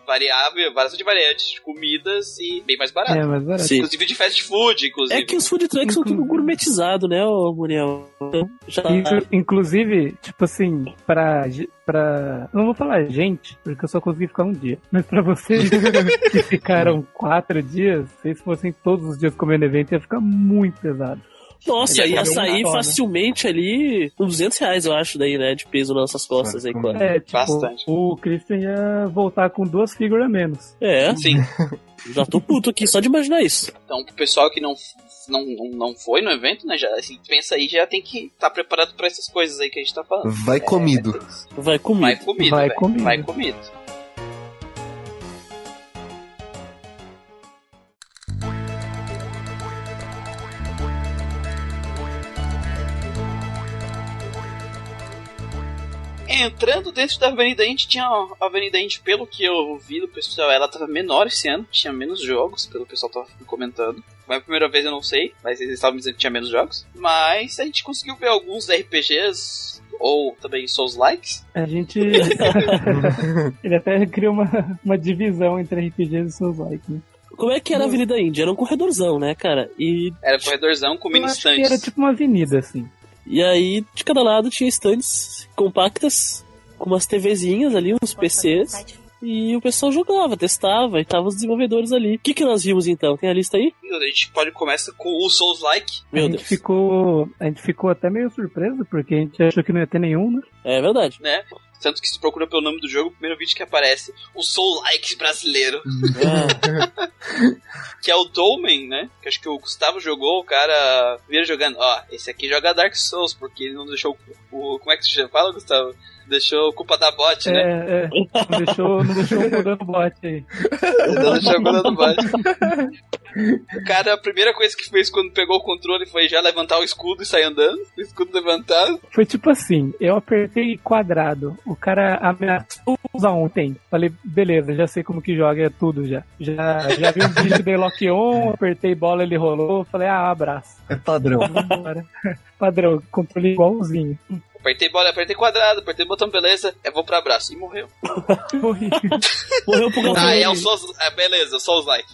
S2: variável, várias de variantes de comidas e bem mais barato.
S4: É, mas barato.
S3: Sim.
S2: Inclusive de fast food, inclusive.
S3: É que os food trucks são tudo gourmetizados, né, ô Muriel? Então, já...
S4: Inclu- inclusive, tipo assim, pra, pra. Não vou falar gente, porque eu só consegui ficar um dia. Mas pra vocês que ficaram quatro dias, se vocês fossem todos os dias comendo evento, ia ficar muito pesado.
S3: Nossa, ia sair
S4: né?
S3: facilmente ali uns 200 reais, eu acho, daí, né, de peso nas nossas costas aí, quase.
S4: É, tipo,
S2: Bastante.
S4: o Christian ia voltar com duas figuras a menos.
S3: É,
S2: Sim.
S3: já tô puto aqui só de imaginar isso.
S2: Então, pro pessoal que não, não, não, não foi no evento, né, já assim, pensa aí, já tem que estar preparado pra essas coisas aí que a gente tá falando.
S5: Vai comido.
S3: Vai comigo.
S2: Vai comido,
S4: Vai
S2: velho.
S4: comido.
S2: Vai comido. Entrando dentro da Avenida Indy, tinha a Avenida Indy, pelo que eu vi do pessoal, ela tava menor esse ano, tinha menos jogos, pelo que o pessoal tava comentando. Foi a primeira vez, eu não sei, mas eles estavam dizendo que tinha menos jogos. Mas a gente conseguiu ver alguns RPGs, ou também Souls Likes.
S4: A gente. Ele até criou uma, uma divisão entre RPGs e seus likes, né?
S3: Como é que era a Avenida Índia? Era um corredorzão, né, cara? E,
S2: Era corredorzão com mini stands.
S4: era tipo uma avenida, assim.
S3: E aí, de cada lado tinha stands compactas, com umas TVzinhas ali, uns PCs. E o pessoal jogava, testava, e tava os desenvolvedores ali. O que, que nós vimos então? Tem a lista aí?
S2: A gente pode começar com o Souls Like.
S3: Meu
S4: a gente
S3: Deus.
S4: ficou. A gente ficou até meio surpreso, porque a gente achou que não ia ter nenhum, né?
S3: É verdade.
S2: né? Tanto que se procura pelo nome do jogo, o primeiro vídeo que aparece, o Soul Like brasileiro,
S3: Ah,
S2: que é o Dolmen, né? Que acho que o Gustavo jogou, o cara vira jogando, ó, esse aqui joga Dark Souls, porque ele não deixou o. Como é que se? Fala, Gustavo? Deixou culpa da bot, né?
S4: É, é. Não deixou, não deixou mudando o bot aí.
S2: Não deixou culpa do bot. O cara, a primeira coisa que fez quando pegou o controle foi já levantar o escudo e sair andando. O escudo levantado.
S4: Foi tipo assim, eu apertei quadrado, o cara ameaçou usar ontem. Falei, beleza, já sei como que joga, é tudo já. Já, já vi um bicho, dei lock on, apertei bola, ele rolou, falei, ah, abraço.
S5: É padrão.
S4: Vambora. Padrão, controle igualzinho.
S2: Apertei bola, apertei quadrado, apertei botão, beleza. Eu vou pro abraço. E morreu.
S4: Morri.
S3: Morreu pro
S2: Ah,
S3: gafanhoto.
S2: é o Souls. É, beleza, Souls like.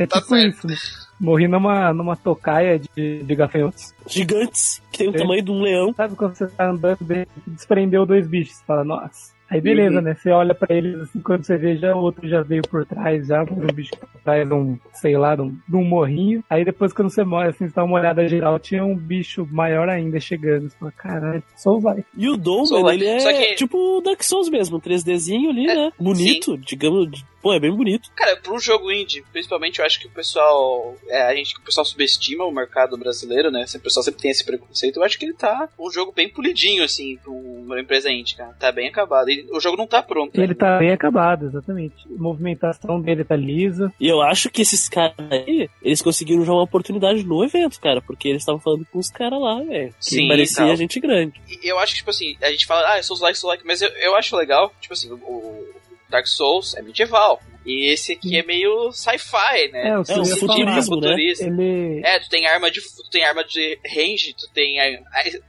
S4: É
S2: Tá
S4: tipo
S2: certo.
S4: isso, né? Morri numa, numa tocaia de, de gafanhotos.
S3: Gigantes, que tem o
S4: É.
S3: tamanho de um leão.
S4: Sabe quando você tá andando bem, desprendeu dois bichos? Você fala, nossa. Aí beleza,
S2: Uhum.
S4: né? Você olha pra eles assim, quando você vê, já o outro já veio por trás, já um bicho por trás de um, sei lá, de um, de um morrinho. Aí depois quando você morre, assim, você dá uma olhada geral, tinha um bicho maior ainda chegando. Você fala, caralho, só vai.
S3: E o Dom, ele é
S2: que-
S3: tipo o Dark Souls mesmo, um 3Dzinho ali,
S2: É,
S3: né? Bonito, digamos. Pô, é bem bonito.
S2: Cara, um jogo indie, principalmente eu acho que o pessoal. É, a gente, o pessoal subestima o mercado brasileiro, né? O pessoal sempre tem esse preconceito. Eu acho que ele tá um jogo bem polidinho, assim, pra uma empresa indie, cara. Tá bem acabado. E o jogo não tá pronto.
S4: Ele tá bem acabado, exatamente. A movimentação dele tá lisa.
S3: E eu acho que esses caras aí, eles conseguiram já uma oportunidade no evento, cara, porque eles estavam falando com os caras lá, velho. Que
S2: Sim,
S3: parecia
S2: tal.
S3: gente grande.
S2: E eu acho que, tipo assim, a gente fala, ah, Souls like, Souls like, mas eu, eu acho legal, tipo assim, o Dark Souls é medieval. E esse aqui é meio sci-fi, né?
S4: É, o que
S3: É, um futurismo,
S4: falar.
S3: né?
S4: Ele.
S2: É, tu tem arma de tu tem arma de range, tu tem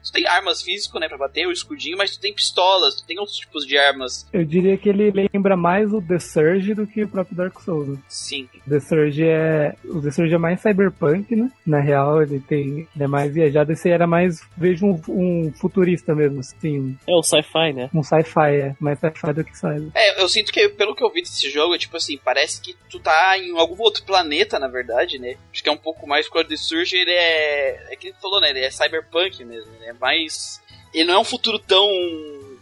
S2: tu tem armas físicas, né, pra bater o escudinho, mas tu tem pistolas, tu tem outros tipos de armas.
S4: Eu diria que ele lembra mais o The Surge do que o próprio Dark Souls. né?
S2: Sim.
S4: The Surge é. O The Surge é mais cyberpunk, né? Na real, ele tem. Ele é mais viajado. Esse era mais. Vejo um, um futurista mesmo, assim.
S3: É o sci-fi, né?
S4: Um sci-fi, é. Mais sci-fi do que cyber.
S2: É, eu sinto que pelo que eu vi desse jogo, é tipo assim, parece que tu tá em algum outro planeta, na verdade, né? Acho que é um pouco mais quando ele surge, ele é, é que ele falou, né, ele é cyberpunk mesmo, né? Mas ele não é um futuro tão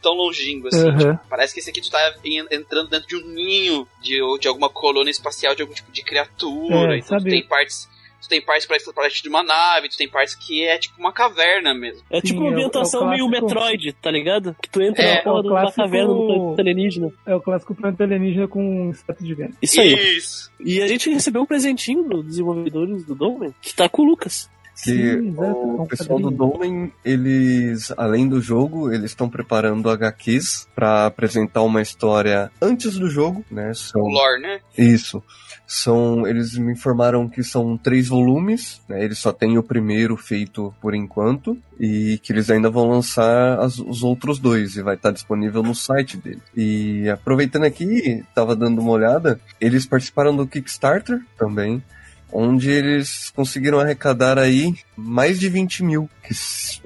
S2: tão longínquo assim.
S4: Aham.
S2: tipo, parece que esse aqui tu tá en- entrando dentro de um ninho de, de alguma colônia espacial de algum tipo de criatura,
S4: É,
S2: então
S4: sabe-
S2: tem partes Tu tem partes para parte de uma nave, tu tem partes que é tipo uma caverna mesmo.
S3: É
S4: Sim,
S3: tipo uma
S4: é o-
S3: ambientação
S4: é o
S3: meio
S4: clássico-
S3: Metroid, tá ligado? Que tu entra
S2: É,
S3: na porra
S4: é o
S3: de uma
S4: clássico-
S3: caverna no planeta alienígena.
S4: É o clássico planeta alienígena com um status gigante.
S3: Isso aí.
S2: Isso.
S3: E a gente recebeu um presentinho dos desenvolvedores do Domen, que tá com o Lucas.
S5: Que
S4: Sim, é
S5: o
S4: um
S5: pessoal do. Domen, eles, além do jogo, eles estão preparando HQs para apresentar uma história antes do jogo, né? São,
S2: O lore, né?
S5: Isso. São, eles me informaram que são três volumes, né? Eles só têm o primeiro feito por enquanto e que eles ainda vão lançar as- os outros dois e vai estar disponível no site dele. E aproveitando aqui, tava dando uma olhada, eles participaram do Kickstarter também, onde eles conseguiram arrecadar aí mais de 20 mil.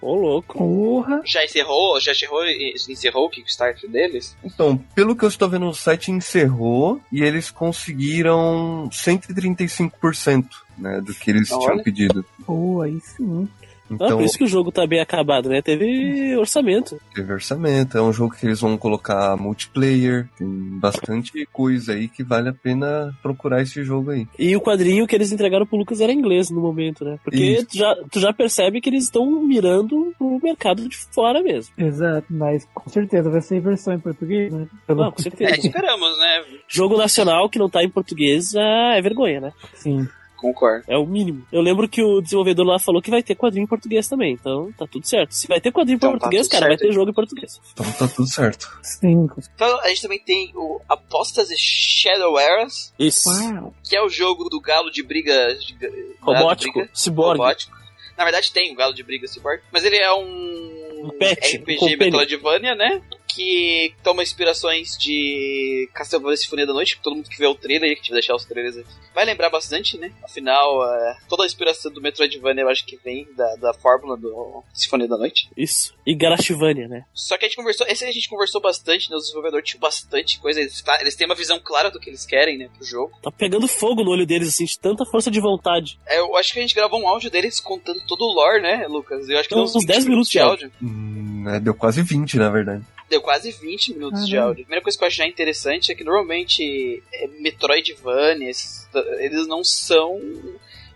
S3: Ô, louco.
S4: Porra!
S2: Já encerrou, já encerrou, encerrou o Kickstarter deles?
S5: Então, pelo que eu estou vendo, o site encerrou e eles conseguiram 135% né, do que eles
S2: Olha.
S5: tinham pedido.
S4: Pô, aí sim.
S3: Ah,
S5: Então,
S3: por isso que o jogo tá bem acabado, né? Teve orçamento.
S5: teve orçamento. É um jogo que eles vão colocar multiplayer. Tem bastante coisa aí que vale a pena procurar esse jogo aí.
S3: E o quadrinho que eles entregaram pro Lucas era em inglês no momento, né? Porque
S5: Isso.
S3: tu já, tu já percebe que eles estão mirando pro mercado de fora mesmo.
S4: Exato, mas com certeza vai ser versão em português, né? Pelo
S3: Não, com
S2: É,
S3: certeza.
S2: esperamos, né?
S3: Jogo nacional que não tá em português ah, é vergonha, né?
S4: Sim.
S2: Concordo.
S3: É o mínimo. Eu lembro que o desenvolvedor lá falou que vai ter quadrinho em português também, então tá tudo certo. Se vai ter quadrinho
S2: Então
S3: em
S2: tá
S3: português,
S2: tudo
S3: cara, vai
S2: certo,
S3: ter jogo em português.
S5: Então tá tudo certo.
S4: Sim.
S2: Então a gente também tem o Apostas e Shadow Eras,
S3: Isso.
S4: Uau.
S2: que é o jogo do galo de briga. De,
S3: Robótico,
S2: briga,
S3: ciborgue.
S2: robótico. Na verdade tem o galo de briga cyborg, mas ele é um,
S3: Um pet, um
S2: RPG
S3: companion.
S2: Metroidvania, né? Que toma inspirações de Castlevania Sinfonia da Noite, que todo mundo que vê o trailer, que te deixar os trailers aqui, vai lembrar bastante, né? Afinal, é, toda a inspiração do Metroidvania eu acho que vem da, da fórmula do Sinfonia da Noite.
S3: Isso. E Garashivania, né?
S2: Só que a gente conversou, esse a gente conversou bastante, né? Os desenvolvedores tinham bastante coisa, eles, tá- eles têm uma visão clara do que eles querem, né, pro jogo.
S3: Tá pegando fogo no olho deles, assim, de tanta força de vontade.
S2: É, eu acho que a gente gravou um áudio deles contando todo o lore, né, Lucas? Eu acho que
S3: Então,
S2: deu
S3: uns 10 minutos de áudio.
S5: Hum, né, deu quase 20, na verdade.
S2: Deu quase 20 minutos de áudio. A primeira coisa que eu acho já interessante é que normalmente é, Metroidvania, esses- eles não são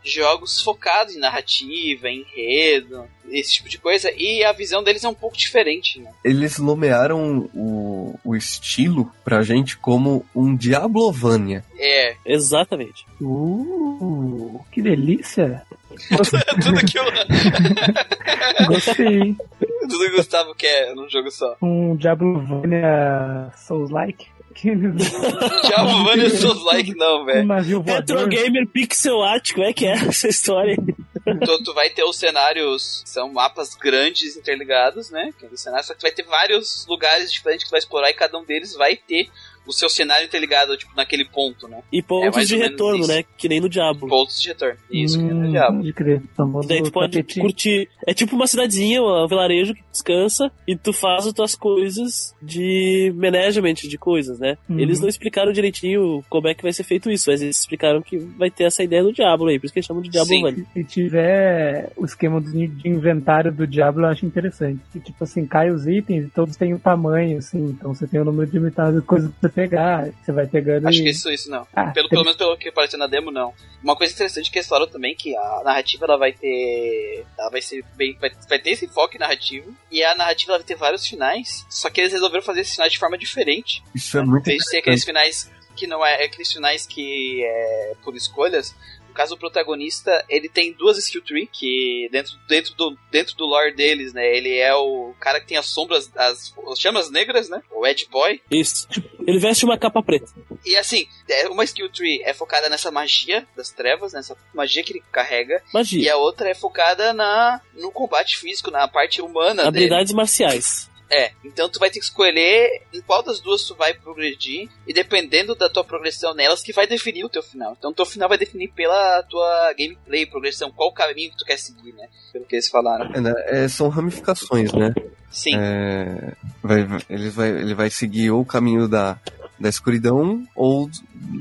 S2: jogos focados em narrativa, em enredo, esse tipo de coisa, e a visão deles é um pouco diferente, né?
S5: Eles nomearam o, o estilo pra gente como um Diablovania.
S2: É,
S3: Exatamente.
S4: Uh, que delícia!
S2: tudo que o,
S4: Gostei.
S2: tudo que o Gustavo quer num jogo só.
S4: Um Diablovania Souls-like. Que-
S2: Diabo Mania Souls Like não,
S4: Um
S2: velho.
S4: navio
S3: Retro. Gamer Pixel Art, como é que é essa história?
S2: Tu, tu vai ter os cenários, são mapas grandes interligados, né? Que é do cenário, só que tu vai ter vários lugares diferentes que tu vai explorar e cada um deles vai ter o seu cenário interligado, tipo, naquele ponto, né?
S3: E
S2: É
S3: pontos
S2: mais
S3: de retorno,
S2: isso.
S3: né? Que nem no Diablo.
S2: Pontos de retorno. Isso, que é no
S4: Hum,
S2: Diabo.
S4: Pode crer. Famoso
S3: Daí tu pode
S4: tapetinho.
S3: curtir. É tipo uma cidadezinha, um vilarejo que descansa e tu faz as tuas coisas de management de coisas, né?
S4: Uhum.
S3: Eles não explicaram direitinho como é que vai ser feito isso, mas eles explicaram que vai ter essa ideia do Diablo aí, por isso que eles chamam de Diablo
S2: Sim.
S3: Valley.
S4: Se tiver o esquema de inventário do Diablo, eu acho interessante. Que, tipo assim, cai os itens e todos têm um tamanho, assim. Então você tem um número limitado de coisas pra você pegar. Você vai pegando
S2: Acho
S4: e...
S2: que isso, isso não.
S4: Ah,
S2: Pelo, pelo menos pelo que apareceu na demo, não. Uma coisa interessante que eles falaram também é que a narrativa ela vai ter. Ela vai ser bem. Vai, vai ter esse enfoque narrativo. E a narrativa ela vai ter vários finais. Só que eles resolveram fazer esses finais de forma diferente.
S5: Isso é muito
S2: Em vez de ser aqueles finais que não é. Aqueles finais que é por escolhas. No caso, o protagonista, ele tem duas skill tree, que dentro, dentro, do, dentro do lore deles, né? Ele é o cara que tem as sombras, as, as chamas negras, né? O Edge Boy.
S3: Isso. Ele veste uma capa preta.
S2: E assim, é, uma skill tree é focada nessa magia das trevas, nessa magia que ele carrega. E
S3: Magia.
S2: a outra é focada na, no combate físico, na parte humana dele.
S3: Habilidades marciais.
S2: É, então tu vai ter que escolher em qual das duas tu vai progredir, e dependendo da tua progressão nelas, que vai definir o teu final. Então o teu final vai definir pela tua gameplay, progressão, qual caminho que tu quer seguir, né? Pelo que eles falaram.
S5: É, né? É, são ramificações, né?
S2: Sim,
S5: É, vai, ele, vai, ele vai seguir ou o caminho da, da escuridão ou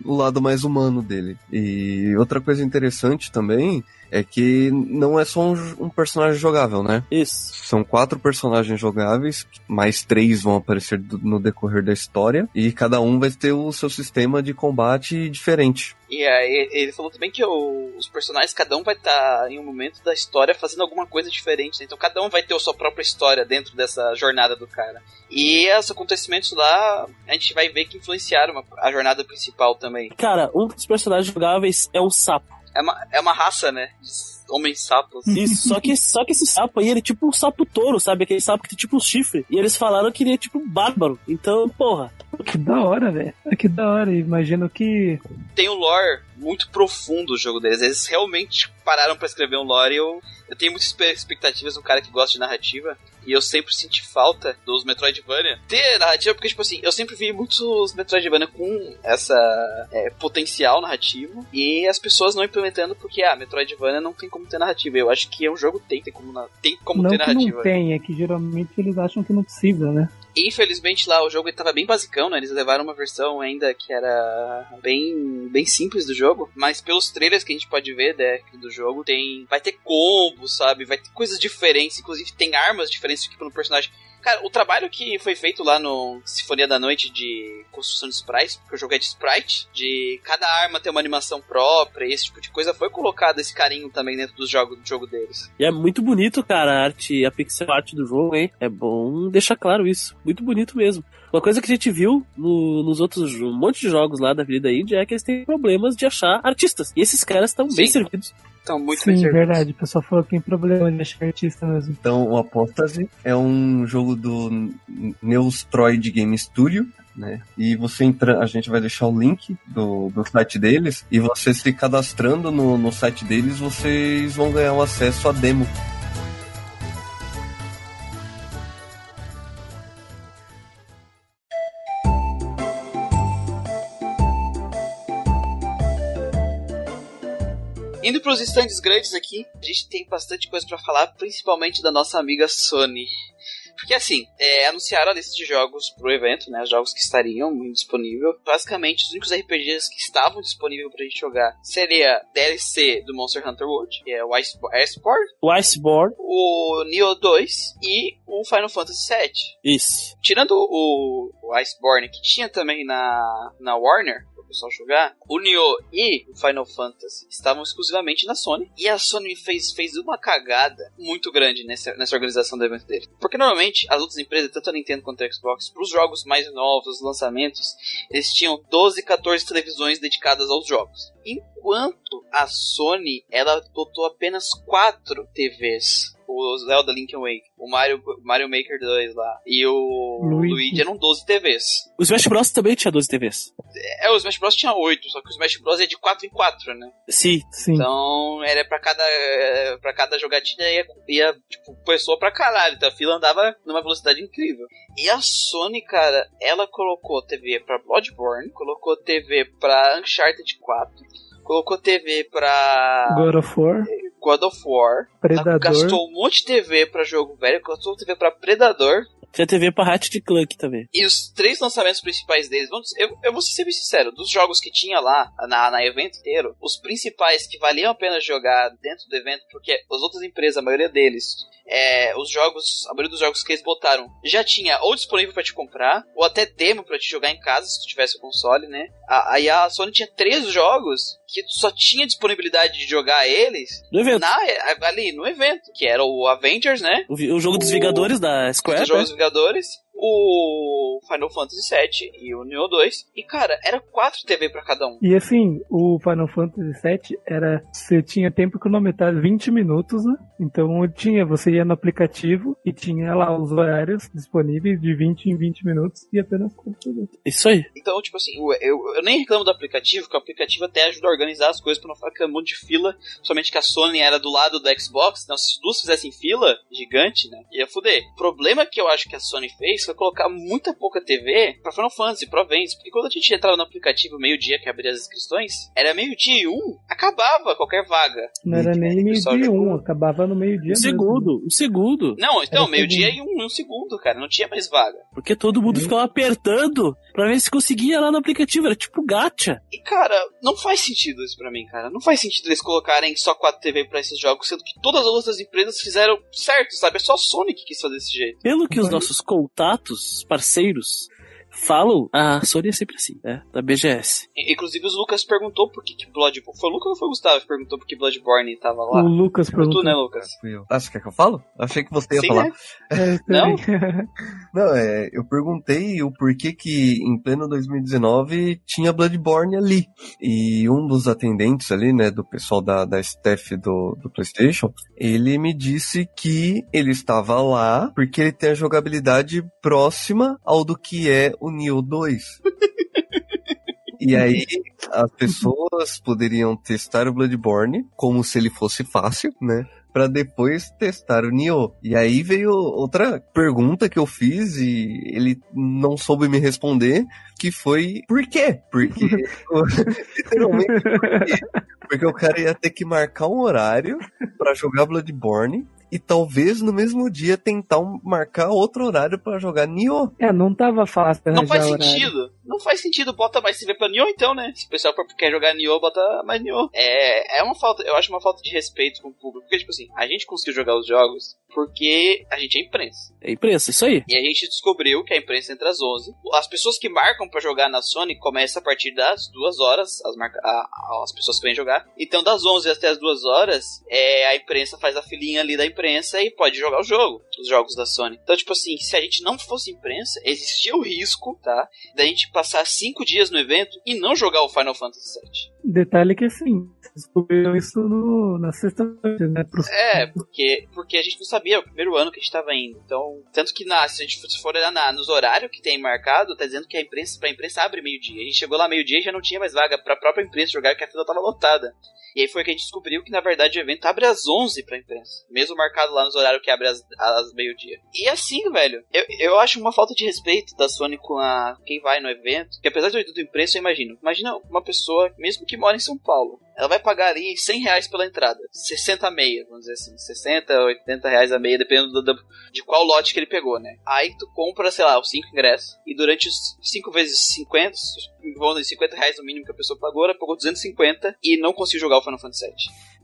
S5: o lado mais humano dele. E outra coisa interessante também é que não é só um, um personagem jogável, né?
S3: Isso.
S5: São quatro personagens jogáveis, mais três vão aparecer do- no decorrer da história, e cada um vai ter o seu sistema de combate diferente.
S2: e aí ele falou também que o- os personagens, cada um vai estar em um momento da história fazendo alguma coisa diferente, né? Então cada um vai ter a sua própria história dentro dessa jornada do cara. E esses acontecimentos lá, a gente vai ver que influenciaram a- a jornada principal também.
S3: Cara, um dos personagens jogáveis é um sapo.
S2: É uma, é uma raça, né? de Homens sapos.
S3: Isso, só que, só que esse sapo aí, ele é tipo um sapo touro, sabe? Aquele sapo que tem tipo um chifre. E eles falaram que ele é tipo um bárbaro. Então, porra.
S4: Que da hora, velho. Que da hora. Imagino que.
S2: Tem um lore muito profundo o jogo deles. Eles realmente pararam pra escrever um lore e eu, eu tenho muitas expectativas um cara que gosta de narrativa. E eu sempre senti falta dos Metroidvania ter narrativa, porque, tipo assim, eu sempre vi muitos Metroidvania com essa é, potencial narrativo e as pessoas não implementando porque, ah, Metroidvania não tem como ter narrativa. Eu acho que é um jogo que tem, tem como, tem como
S4: não
S2: ter
S4: que
S2: narrativa.
S4: não tem, é que geralmente eles acham que não precisa, né?
S2: Infelizmente lá o jogo ele tava bem basicão, né? Eles levaram uma versão ainda que era bem, bem simples do jogo, mas pelos trailers que a gente pode ver né, do jogo, tem vai ter combos, sabe? Vai ter coisas diferentes, inclusive tem armas diferentes aqui no personagem. Cara, o trabalho que foi feito lá no Sinfonia da Noite de construção de sprites, porque o jogo é de sprite, de cada arma ter uma animação própria, esse tipo de coisa, foi colocado esse carinho também dentro do jogo, do jogo deles.
S3: E é muito bonito, cara, a arte, a pixel art do jogo, hein? É bom deixar claro isso. Muito bonito mesmo. Uma coisa que a gente viu no- nos outros um monte de jogos lá da Avenida Índia é que eles têm problemas de achar artistas. E esses caras estão bem servidos.
S2: Então, muito
S4: Sim, verdade. O pessoal falou que tem problema de achar artista mesmo.
S5: Então, o Apostasy é um jogo do Neustroid Game Studio, né? E você entra, a gente vai deixar o link do, do site deles, e você se cadastrando no, no site deles, vocês vão ganhar o acesso à demo.
S2: Indo pros stands grandes aqui, a gente tem bastante coisa pra falar, principalmente da nossa amiga Sony. Porque assim, é, anunciaram a lista de jogos pro evento, né? Os jogos que estariam disponíveis. Basicamente, os únicos RPGs que estavam disponíveis pra gente jogar seria DLC do Monster Hunter World, que é o Iceborne,
S3: O Iceborne,
S2: o Nioh 2 e o Final Fantasy VII.
S3: isso.
S2: Tirando o, o Iceborne, que tinha também na, na Warner, pessoal jogar, o Nioh e o Final Fantasy estavam exclusivamente na Sony. E a Sony fez, fez uma cagada muito grande nessa, nessa organização do evento dele. Porque normalmente as outras empresas, tanto a Nintendo quanto a Xbox, para os jogos mais novos, os lançamentos, eles tinham 12, 14 televisões dedicadas aos jogos. Enquanto a Sony, ela botou apenas 4 TVs o Zelda Link Awake, o Mario, Mario Maker 2 lá e o
S4: Luigi.
S2: Luigi eram 12 TVs.
S3: O Smash Bros também tinha 12 TVs.
S2: É, o Smash Bros tinha 8, só que o Smash Bros é de 4 em 4, né?
S3: Sim.
S4: Sim.
S2: Então, era pra cada para cada jogatina ia, ia tipo, pessoa pra caralho, então a fila andava numa velocidade incrível. E a Sony, cara, ela colocou TV pra Bloodborne, colocou TV pra Uncharted 4, colocou TV pra
S4: God of War,
S2: God of War,
S4: Predador.
S2: gastou um monte de TV pra jogo velho, gastou TV pra Predador,
S3: Tinha TV pra Ratchet Clank também.
S2: E os três lançamentos principais deles, vamos, eu, eu vou ser bem sincero, dos jogos que tinha lá na, na evento inteiro, os principais que valiam a pena jogar dentro do evento, porque as outras empresas, a maioria deles, é, os jogos, a maioria dos jogos que eles botaram já tinha ou disponível pra te comprar, ou até demo pra te jogar em casa se tu tivesse o console, né? A- Aí a Sony tinha três jogos que tu só tinha disponibilidade de jogar eles
S3: No evento.
S2: na, ali no evento, que era o Avengers, né?
S3: O, o jogo dos Vingadores da Square.
S2: Os Jogos Vingadores, o Final Fantasy VII e o Neo 2. E, cara, era 4 TV pra cada um.
S4: E assim, o Final Fantasy VII era. Você tinha tempo cronometrado 20 minutos, né? Então tinha, você ia no aplicativo e tinha lá os horários disponíveis de 20 em 20 minutos e apenas 4 minutos.
S3: Isso aí.
S2: Então, tipo assim, eu, eu, eu nem reclamo do aplicativo, que o aplicativo até ajuda a organizar as coisas pra não ficar aquele monte de fila. Somente que a Sony era do lado do Xbox, então se as duas fizessem fila gigante, né? Ia fuder. O problema que eu acho que a Sony fez foi colocar muita pouca TV pra Final Fantasy, pro Avengers. Porque quando a gente entrava no aplicativo meio-dia que abria as inscrições, era meio-dia e um, acabava qualquer vaga.
S4: Não era nem meio-dia
S2: jogou.
S4: um, acabava no meio-dia.
S3: Um
S4: mesmo.
S3: segundo, um segundo.
S2: Não, então, meio-dia e um, um segundo, cara. Não tinha mais vaga.
S3: Porque todo mundo
S4: Sim.
S3: ficava apertando pra ver se conseguia lá no aplicativo. Era tipo gacha.
S2: E, cara, não faz sentido isso pra mim, cara. Não faz sentido eles colocarem só 4 TV pra esses jogos, sendo que todas as outras empresas fizeram certo, sabe? É só a Sony que quis fazer desse jeito.
S3: Pelo que os nossos contatos, parceiros, falam, a Sony é sempre assim, né? Da BGS.
S2: Inclusive, o Lucas perguntou por que, que Bloodborne... Foi o Lucas ou foi o Gustavo que perguntou por que Bloodborne tava lá?
S4: O Lucas
S2: Foi tu,
S4: perguntou.
S2: né, Lucas?
S5: Fui eu. Ah, você quer que eu falo? Achei que você ia
S2: Sim,
S5: falar.
S2: né?
S4: É,
S2: Não?
S5: Não, é, eu perguntei o porquê que em pleno 2019 tinha Bloodborne ali. E um dos atendentes ali, né, do pessoal da, da staff do, do PlayStation, ele me disse que ele estava lá porque ele tem a jogabilidade próxima ao do que é o Neo 2. E aí, as pessoas poderiam testar o Bloodborne como se ele fosse fácil, né? Pra depois testar o Nioh. E aí veio outra pergunta que eu fiz e ele não soube me responder, que foi por quê? Porque literalmente por quê? Porque o cara ia ter que marcar um horário pra jogar Bloodborne e talvez no mesmo dia tentar um- marcar outro horário pra jogar Nioh.
S4: É, não tava fácil
S2: Não faz
S4: horário.
S2: sentido. Não faz sentido. Bota mais TV pra Nioh, então, né? Se o pessoal quer jogar Nioh, bota mais Nioh. É, é uma falta... Eu acho uma falta de respeito com o público. Porque, tipo assim, a gente conseguiu jogar os jogos porque a gente é imprensa.
S3: É imprensa, isso aí.
S2: E a gente descobriu que a imprensa entra às 11. As pessoas que marcam pra jogar na Sony começam a partir das 2 horas, as, marca... a- a- as pessoas que vêm jogar. Então, das 11 até as 2 horas, é, a imprensa faz a filinha ali da imprensa e pode jogar o jogo, os jogos da Sony. Então, tipo assim, se a gente não fosse imprensa, existia o risco, tá? Da gente passar 5 dias no evento e não jogar o Final Fantasy VII.
S4: Detalhe que assim, descobriram isso no, na sexta-feira, né? Pros...
S2: É, porque, porque a gente não sabia, é o primeiro ano que a gente tava indo. Então, tanto que na, se a gente for- for olhar na, nos horários que tem marcado, tá dizendo que a imprensa, pra imprensa abre meio-dia. A gente chegou lá meio-dia e já não tinha mais vaga pra própria imprensa jogar, porque a fila tava lotada. E aí foi que a gente descobriu que, na verdade, o evento abre às 11 pra imprensa. Mesmo marcado lá nos horários que abre às, às meio-dia. E assim, velho, eu, eu acho uma falta de respeito da Sony com a quem vai no evento. Que apesar de ir do imprensa, eu imagino. Imagina uma pessoa, mesmo que mora em São Paulo, ela vai pagar ali 100 reais pela entrada. 60 a meia, vamos dizer assim. 60, 80 reais a meia, dependendo do- do- de qual lote que ele pegou, né? Aí tu compra, sei lá, os 5 ingressos. E durante os 5 vezes 50, vamos dizer, 50 reais no mínimo que a pessoa pagou, ela pagou 250 e não conseguiu jogar o Final Fantasy VII.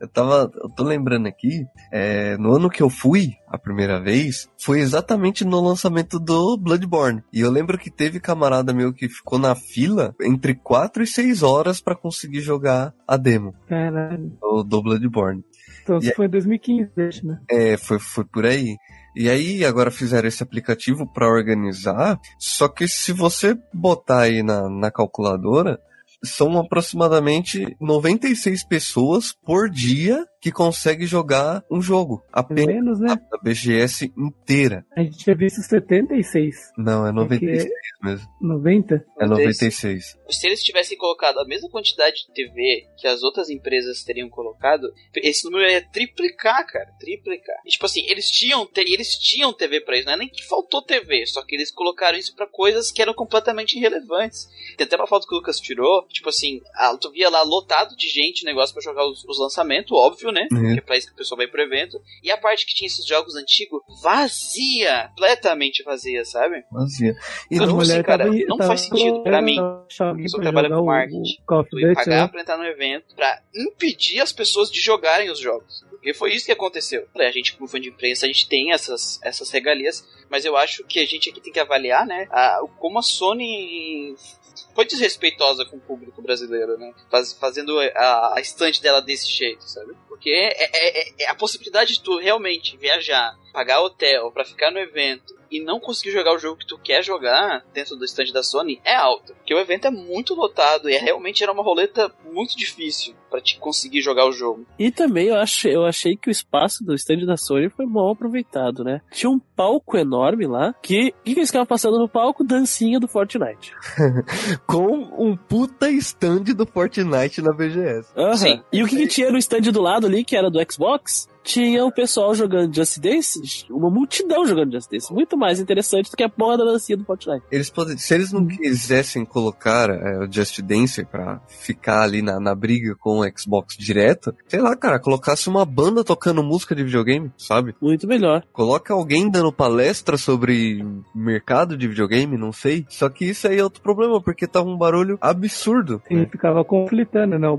S5: Eu tava. Eu tô lembrando aqui, é, no ano que eu fui a primeira vez, foi exatamente no lançamento do Bloodborne. E eu lembro que teve camarada meu que ficou na fila entre 4 e 6 horas pra conseguir jogar a demo
S4: Caralho.
S5: do, do Bloodborne.
S4: Então
S5: E
S4: isso
S5: é-
S4: foi em 2015, deixa, né?
S5: É, foi, foi por aí. E aí, agora fizeram esse aplicativo para organizar. Só que se você botar aí na, na calculadora, são aproximadamente 96 pessoas por dia que conseguem jogar um jogo. Apenas
S4: Menos, né?
S5: a BGS inteira.
S4: A gente tinha visto 76.
S5: Não, é 96 mesmo.
S4: 90?
S5: É 96.
S2: Se eles tivessem colocado a mesma quantidade de TV que as outras empresas teriam colocado, esse número ia triplicar, cara. Triplicar. E, tipo assim, eles tinham, te- eles tinham TV pra isso. Não é nem que faltou TV, só que eles colocaram isso pra coisas que eram completamente irrelevantes. Tem até uma foto que o Lucas tirou, tipo assim, a, tu via lá lotado de gente, negócio pra jogar os, os lançamentos, óbvio, né?
S5: Uhum.
S2: Que é pra isso que o pessoal vai pro evento. E a parte que tinha esses jogos antigos, vazia. Completamente vazia, sabe?
S5: Vazia. E
S2: Então,
S5: não,
S2: tipo assim, cara, não
S4: tava
S2: faz sentido pra mim.
S4: achar alguém
S2: Pessoa
S4: pra
S2: que trabalha
S4: jogar
S2: com marketing. Tu ia pagar
S4: né?
S2: pra entrar no evento pra impedir as pessoas de jogarem os jogos. Porque foi isso que aconteceu. A gente, como fã de imprensa, a gente tem essas, essas regalias, mas eu acho que a gente aqui tem que avaliar, né, a, o- como a Sony foi desrespeitosa com o público brasileiro, né? Faz- fazendo a, a estante dela desse jeito, sabe? Porque é, é- é- é a possibilidade de tu realmente viajar, pagar hotel pra ficar no evento e não conseguir jogar o jogo que tu quer jogar dentro do stand da Sony é alta. Porque o evento é muito lotado e é, realmente era uma roleta muito difícil pra te conseguir jogar o jogo.
S3: E também eu, achei, eu achei que o espaço do stand da Sony foi mal aproveitado, né? Tinha um palco enorme lá, que o que, que eles ficavam passando no palco? Dancinha do Fortnite.
S5: com um puta stand do Fortnite na BGS.
S3: Aham.
S2: Sim.
S3: E o que, que tinha no stand do lado ali, que era do Xbox? Tinha o pessoal jogando Just Dance, uma multidão jogando Just Dance. Muito mais interessante do que a porra da dancinha do Fortnite.
S5: Eles podem, se eles não quisessem colocar é, o Just Dance pra ficar ali na, na briga com o Xbox direto, sei lá, cara, colocasse uma banda tocando música de videogame, sabe?
S3: Muito melhor.
S5: Coloca alguém dando palestra sobre mercado de videogame, não sei. Só que isso aí é outro problema, porque tava um barulho absurdo.
S4: Sim,
S5: né?
S4: ficava conflitando, né? O,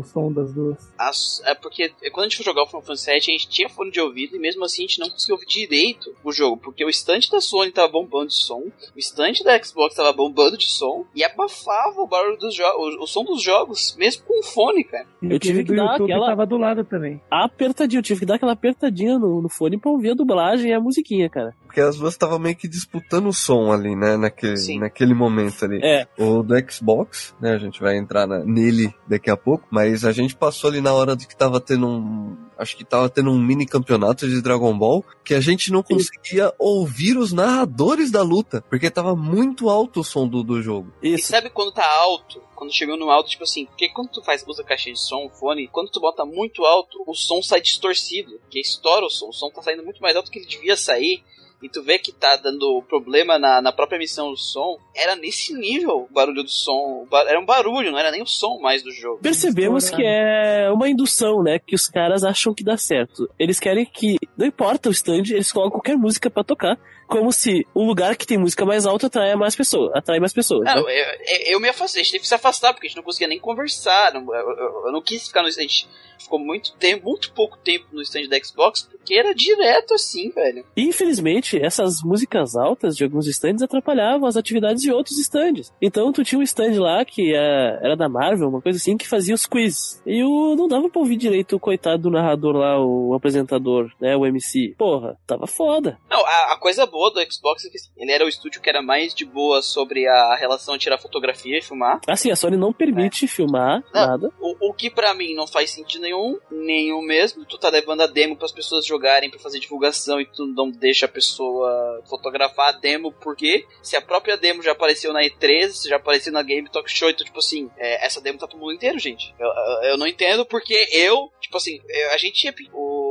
S4: o som das duas.
S2: As- é porque quando a gente foi jogar o Final Fantasy VII, a gente tinha fone de ouvido e mesmo assim a gente não conseguia ouvir direito o jogo, porque o stand da Sony tava bombando de som, o stand da Xbox tava bombando de som e abafava o barulho dos jogos, o, o som dos jogos, mesmo com fone, cara.
S3: Eu tive que dar aquela-
S4: tava do lado também.
S3: Apertadinho, eu tive que dar aquela apertadinha no, no fone pra ouvir a dublagem e a musiquinha, cara.
S5: Porque as duas estavam meio que disputando o som ali, né? Naquele,
S2: Sim.
S5: naquele momento ali.
S3: É.
S5: O do Xbox, né? A gente vai entrar na- nele daqui a pouco. Mas a gente passou ali na hora de que tava tendo um. Acho que tava tendo um mini campeonato de Dragon Ball. Que a gente não conseguia ouvir os narradores da luta. Porque tava muito alto o som do, do jogo.
S2: E
S3: Isso.
S2: sabe quando tá alto? Quando chegou no alto, tipo assim, porque quando tu faz, usa caixinha de som, fone, quando tu bota muito alto, o som sai distorcido, que estoura o som, o som tá saindo muito mais alto que ele devia sair, e tu vê que tá dando problema na, na própria emissão do som, era nesse nível o barulho do som, era um barulho, não era nem o som mais do jogo.
S3: Percebemos que é uma indução, né? Que os caras acham que dá certo. Eles querem que, não importa o stand, eles colocam qualquer música pra tocar. Como se um lugar que tem música mais alta atrai mais pessoas. Atrai mais pessoas.
S2: Não,
S3: né?
S2: eu, eu- me afastei, a gente teve que se afastar, porque a gente não conseguia nem conversar. Não, eu, eu- eu não quis ficar no stand. A gente ficou muito tempo, muito pouco tempo no stand da Xbox, porque era direto assim, velho.
S3: E, infelizmente, essas músicas altas de alguns stands atrapalhavam as atividades de outros stands. Então, tu tinha um stand lá que é, era da Marvel, uma coisa assim, que fazia os quiz. E o, não dava pra ouvir direito o coitado do narrador lá, o apresentador, né, o MC. Porra, tava foda.
S2: Não, a, a coisa boa do Xbox é que assim, ele era o estúdio que era mais de boa sobre a relação de tirar fotografia e filmar.
S3: Assim, a Sony não permite filmar
S2: Não.
S3: nada.
S2: O, o que pra mim não faz sentido nenhum, nenhum mesmo. Tu tá levando a demo pras pessoas jogarem pra fazer divulgação e tu não deixa a pessoa fotografar a demo, porque se a própria demo já apareceu na E3, já apareceu na Game Talk Show, então, tipo assim, é, essa demo tá pro mundo inteiro, gente. Eu, eu, eu não entendo porque eu, tipo assim, eu- a gente tinha. O,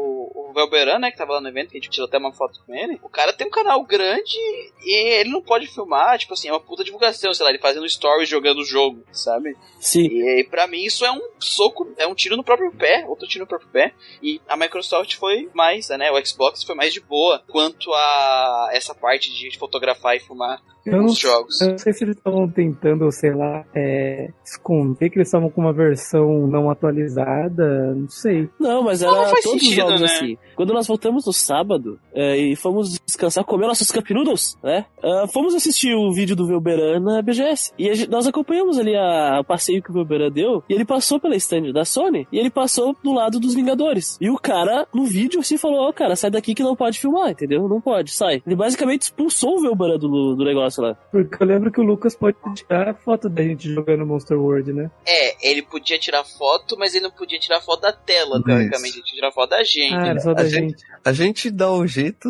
S2: o Velberan, né, que tava lá no evento, que a gente tirou até uma foto com ele, o cara tem um canal grande e ele não pode filmar, tipo assim, é uma puta divulgação, sei lá, ele fazendo stories jogando o jogo, sabe?
S3: Sim.
S2: E pra mim isso é um soco, é um tiro no próprio pé, outro tiro no próprio pé. E a Microsoft foi mais, né? O Xbox foi mais de boa quanto a essa parte de fotografar e filmar
S4: Eu não,
S2: os jogos.
S4: eu não sei se eles estavam tentando, sei lá, é, esconder que eles estavam com uma versão não atualizada, não sei.
S3: Não, mas
S2: Não,
S3: era
S2: não faz
S3: todos
S2: sentido,
S3: os jogos
S2: né?
S3: assim. Quando nós voltamos no sábado é, e fomos descansar, comer nossos cup noodles, né? ah, fomos assistir o vídeo do Velberan na BGS. E gente- nós acompanhamos ali a- o passeio que o Velberan deu. E ele passou pela stand da Sony e ele passou do lado dos Vingadores. E o cara, no vídeo, assim, falou: Ó, cara, sai daqui que não pode filmar, entendeu? Não pode, sai. Ele basicamente expulsou o Velberan do, do negócio lá.
S4: Porque eu lembro que o Lucas pode tirar foto da gente jogando Monster World, né?
S2: É, ele podia tirar foto, mas ele não podia tirar foto da tela,
S5: Isso.
S2: teoricamente. Ele tinha que tirar foto da gente.
S4: Ah, era só da
S5: A
S4: gente.
S5: gente- A gente dá o jeito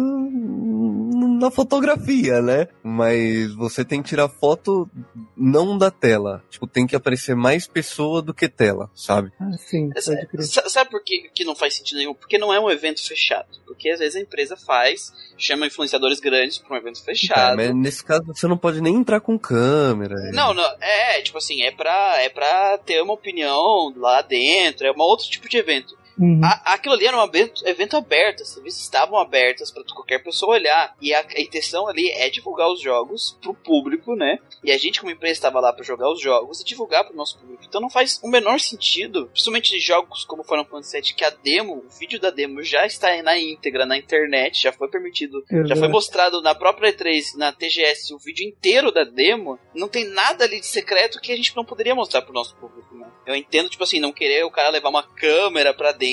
S5: na fotografia, né? Mas você tem que tirar foto não da tela. Tipo, tem que aparecer mais pessoa do que tela, sabe?
S4: Ah, sim,
S2: Essa-
S4: pode crer.
S2: sa- Sabe por que, que não faz sentido nenhum? Porque não é um evento fechado. Porque às vezes a empresa faz, chama influenciadores grandes para um evento
S5: Cara,
S2: fechado.
S5: mas nesse caso você não pode nem entrar com câmera.
S2: Não, não, é, tipo assim, é pra, é pra ter uma opinião lá dentro, é um outro tipo de evento.
S4: Uhum.
S2: A- aquilo ali era um evento, evento aberto, as serviços estavam abertas pra qualquer pessoa olhar. E a, a intenção ali é divulgar os jogos pro público, né? E a gente, como empresa, estava lá pra jogar os jogos e divulgar pro nosso público. Então não faz o menor sentido, principalmente de jogos como Final Fantasy VII, que a demo, o vídeo da demo já está na íntegra na internet, já foi permitido já foi mostrado na própria E3, na TGS, o vídeo inteiro da demo. Não tem nada ali de secreto que a gente não poderia mostrar pro nosso público, né? Eu entendo, tipo assim, não querer o cara levar uma câmera pra dentro,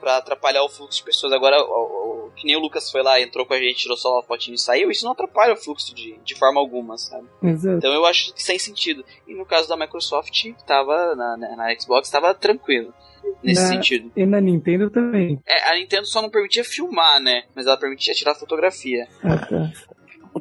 S2: pra atrapalhar o fluxo de pessoas. Agora, o, o- que nem o Lucas foi lá, entrou com a gente, tirou só uma fotinho e saiu, isso não atrapalha o fluxo de, de forma alguma, sabe?
S4: Exato.
S2: Então eu acho que sem sentido. E no caso da Microsoft, tava, na, na, na Xbox, tava tranquilo. Nesse
S4: Na-
S2: sentido.
S4: E na Nintendo também.
S2: É, a Nintendo só não permitia filmar, né? Mas ela permitia tirar fotografia.
S4: Ah, tá.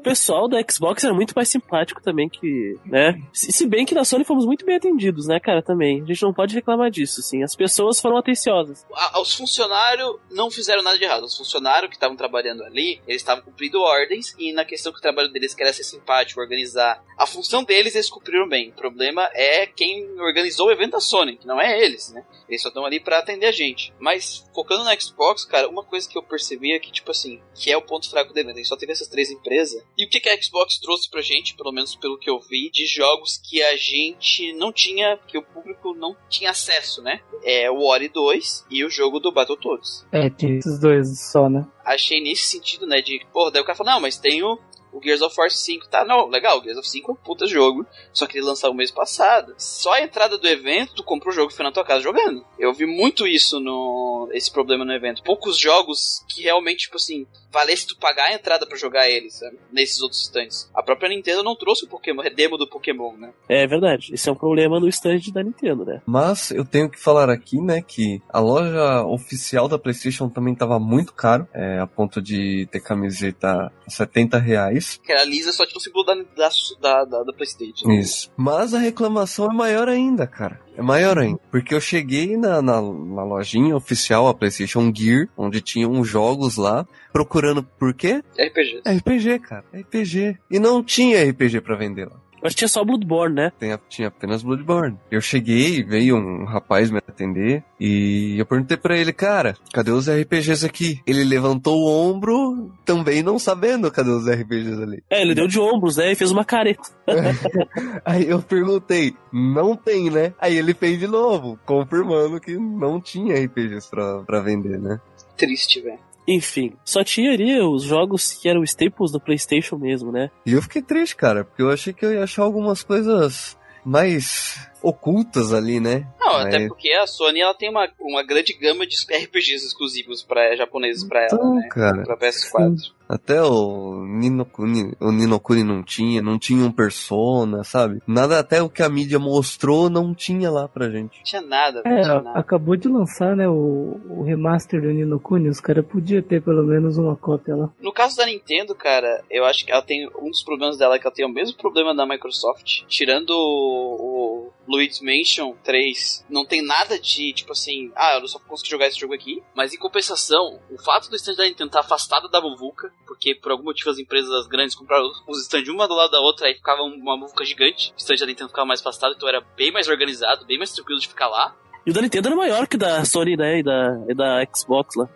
S3: Pessoal da Xbox era muito mais simpático também que, né? Se, bem que na Sony fomos muito bem atendidos, né, cara, também. A gente não pode reclamar disso, assim. As pessoas foram atenciosas.
S2: a- os funcionários não fizeram nada de errado. Os funcionários que estavam trabalhando ali, eles estavam cumprindo ordens e na questão que o trabalho deles que era ser simpático, organizar. A função deles eles cumpriram bem. O problema é quem organizou o evento da Sony, que não é eles, né? Eles só estão ali pra atender a gente. Mas focando na Xbox, cara, uma coisa que eu percebi é que, tipo assim, que é o ponto fraco do evento. A gente só teve essas três empresas. E o que, que a Xbox trouxe pra gente, pelo menos pelo que eu vi, de jogos que a gente não tinha, que o público não tinha acesso, né? É o Ori 2 e o jogo do Battletoads.
S4: É, tinha esses dois só, né?
S2: Achei nesse sentido, né? De, porra, daí o cara fala, não, mas tem o, o Gears of War 5, tá? Não, legal, o Gears of 5 é um puta jogo, só que ele lançou o mês passado. Só a entrada do evento, tu compra o jogo e foi na tua casa jogando. Eu vi muito isso no. esse problema no evento. Poucos jogos que realmente, tipo assim, valesse tu pagar a entrada pra jogar eles, sabe? Nesses outros stands. A própria Nintendo não trouxe o Pokémon, demo do Pokémon, né?
S3: É verdade. Esse é um problema no stand da Nintendo, né?
S5: Mas eu tenho que falar aqui, né, que a loja oficial da PlayStation também tava muito caro, é, a ponto de ter camiseta a 70 reais.
S2: Que a Lisa só tinha o símbolo da, da, da, da, PlayStation.
S5: Isso. Mas a reclamação é maior ainda, cara. É maior ainda. Porque eu cheguei na, na, na lojinha oficial, a PlayStation Gear, onde tinham jogos lá, procurando por quê?
S2: RPG.
S5: RPG, cara. RPG. E não tinha RPG pra vender lá.
S3: Mas tinha só Bloodborne, né?
S5: Tem- tinha apenas Bloodborne. Eu cheguei, veio um rapaz me atender e eu perguntei pra ele, cara, cadê os RPGs aqui? Ele levantou o ombro, também não sabendo cadê os RPGs ali.
S3: É, ele deu de ombros, né? E fez uma careta.
S5: Aí eu perguntei, não tem, né? Aí ele fez de novo, confirmando que não tinha RPGs pra, pra vender, né?
S2: Triste, velho.
S3: Enfim, só tinha ali os jogos que eram staples do PlayStation mesmo, né?
S5: E eu fiquei triste, cara, porque eu achei que eu ia achar algumas coisas mais ocultas ali, né?
S2: Não,
S5: Mas-
S2: até porque a Sony ela tem uma, uma grande gama de RPGs exclusivos para japoneses pra ela,
S5: Então,
S2: né?
S5: cara,
S2: Pra PS4.
S5: Até o Ninokuni, o Ninokuni não tinha, não tinha um Persona, sabe? Nada até o que a mídia mostrou não tinha lá pra gente.
S2: Não tinha nada,
S4: É,
S2: não tinha nada.
S4: acabou de lançar, né, o, o remaster do Nino Kuni, os caras podiam ter pelo menos uma cópia lá.
S2: No caso da Nintendo, cara, eu acho que ela tem um dos problemas dela é que ela tem o mesmo problema da Microsoft. Tirando o, o Luigi's Mansion 3, não tem nada de tipo assim, ah, eu só consegui jogar esse jogo aqui. Mas em compensação, o fato do stand da Nintendo estar afastado da Muvuca, porque por algum motivo as empresas grandes compraram os stands uma do lado da outra, aí ficava uma Muvuca gigante, o stand da Nintendo ficava mais afastado, então era bem mais organizado, bem mais tranquilo de ficar lá.
S3: E o da Nintendo era maior que o da Sony, né? E da, e da Xbox lá.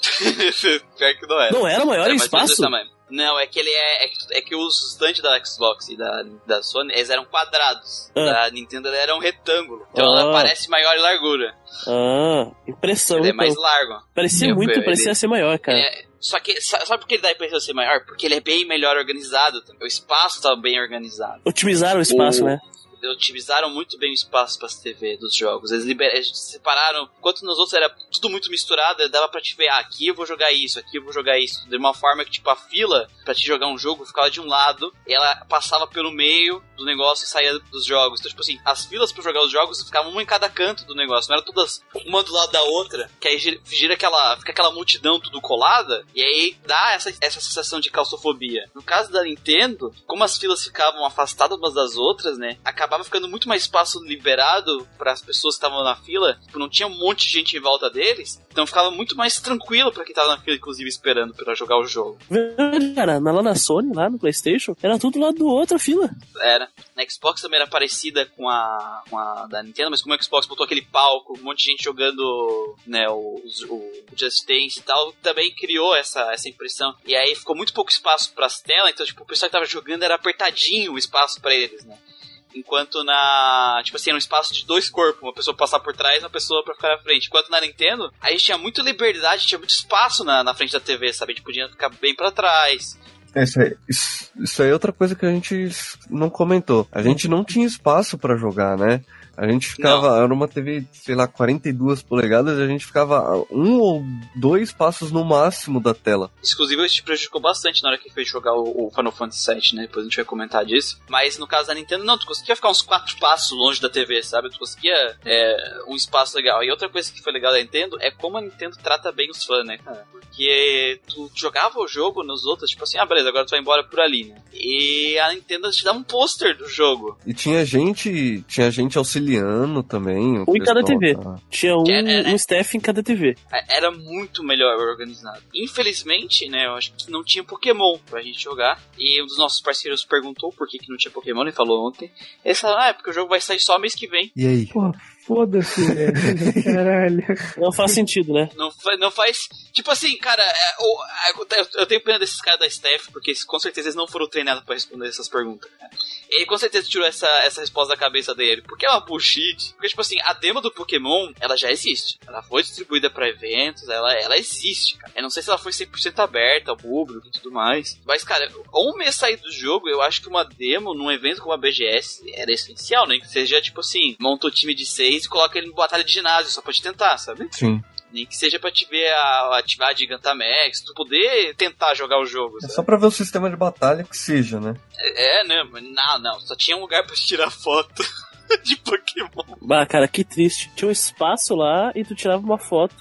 S2: Pior que não era.
S3: Não era maior
S2: Era
S3: em espaço?
S2: Não, é que ele é. É que, é que os stands da Xbox e da, da Sony, eles eram quadrados.
S3: Ah.
S2: Da Nintendo ele era um retângulo. Então
S3: Ah.
S2: ela parece maior em largura.
S3: Ah, impressão.
S2: Ele é
S3: então.
S2: mais largo.
S3: Parecia
S2: Eu-
S3: muito,
S2: ele-
S3: parecia ser maior, cara.
S2: É, só que, sa- sabe por que ele dá a impressão de ser maior? Porque ele é bem melhor organizado. também. O espaço tá bem organizado.
S3: Otimizaram o espaço,
S2: O-
S3: né?
S2: Otimizaram muito bem o espaço para TV dos jogos. Eles, liber... eles separaram. Enquanto nos outros era tudo muito misturado, dava pra te ver, ah, aqui eu vou jogar isso, aqui eu vou jogar isso. De uma forma que, tipo, a fila pra te jogar um jogo ficava de um lado, ela passava pelo meio do negócio e saía dos jogos. Então, tipo assim, as filas pra jogar os jogos ficavam uma em cada canto do negócio, não era todas uma do lado da outra, que aí gira, aquela, fica aquela multidão tudo colada, e aí dá essa, essa sensação de claustrofobia. No caso da Nintendo, como as filas ficavam afastadas umas das outras, né, acabava ficando muito mais espaço liberado para as pessoas que estavam na fila, tipo, não tinha um monte de gente em volta deles, então ficava muito mais tranquilo pra quem tava na fila, inclusive, esperando pra jogar o jogo.
S3: Verdade, Cara, na- lá na Sony, lá no Playstation, era tudo lá do outro, a fila.
S2: Era. Na Xbox também era parecida com a, com a da Nintendo, mas como a Xbox botou aquele palco, um monte de gente jogando né, o, o Just Dance e tal, também criou essa, essa impressão. E aí ficou muito pouco espaço pras telas, então tipo, o pessoal que tava jogando era apertadinho o espaço pra eles, né? Enquanto na. Tipo assim, era um espaço de dois corpos, uma pessoa passar por trás e uma pessoa pra ficar na frente. Enquanto na Nintendo, a gente tinha muita liberdade, tinha muito espaço na, na frente da TV, sabe? A gente podia ficar bem pra trás.
S5: É, Isso aí, isso, aí é outra coisa que a gente não comentou. A gente não tinha espaço pra jogar, né? A gente ficava, era uma TV, sei lá, 42 polegadas, e a gente ficava um ou dois passos no máximo da tela.
S2: Exclusivo, isso te prejudicou bastante na hora que fez jogar o, o Final Fantasy VII, né? Depois a gente vai comentar disso. Mas no caso da Nintendo, não, tu conseguia ficar uns quatro passos longe da TV, sabe? Tu conseguia é, um espaço legal. E outra coisa que foi legal da Nintendo é como a Nintendo trata bem os fãs, né, cara? Porque tu jogava o jogo nos outros, tipo assim, ah, beleza, agora tu vai embora por ali, né? E a Nintendo te dá um pôster do jogo.
S5: E tinha gente, tinha gente auxiliando também. o
S3: Um em cada TV.
S5: tá-
S3: Tinha um,
S2: é, é.
S3: um staff em cada TV.
S2: É, Era muito melhor organizado. Infelizmente, né, eu acho que não tinha Pokémon pra gente jogar. E um dos nossos parceiros perguntou por que, que não tinha Pokémon, ele falou ontem. Eles falaram, ah, é porque o jogo vai sair só mês que vem.
S5: E aí?
S4: Pô, foda-se, velho. Caralho.
S3: Não faz sentido, né?
S2: Não, não faz. Tipo assim, cara, é, a- eu- eu tenho pena desses caras da staff, porque com certeza eles não foram treinados pra responder essas perguntas, cara. Ele com certeza tirou essa, essa resposta da cabeça dele. Porque é uma bullshit. Porque, tipo assim, a demo do Pokémon, ela já existe. Ela foi distribuída pra eventos, ela, ela existe, cara. Eu não sei se ela foi 100% aberta ao público e tudo mais. Mas, cara, um mês sair do jogo, eu acho que uma demo num evento como a BGS era essencial, né? Que seja, tipo assim, monta o time de seis e coloca ele em batalha de ginásio, só pra te tentar, sabe?
S5: Sim.
S2: Nem que seja pra te ver a, ativar a Gigantamax, tu poder tentar jogar o jogo.
S5: É
S2: sabe?
S5: só pra ver o sistema de batalha que seja, né?
S2: É, né? Mas Não, não. Só tinha um lugar pra te tirar foto de Pokémon.
S3: Bah, cara, que triste. Tinha um espaço lá e tu tirava uma foto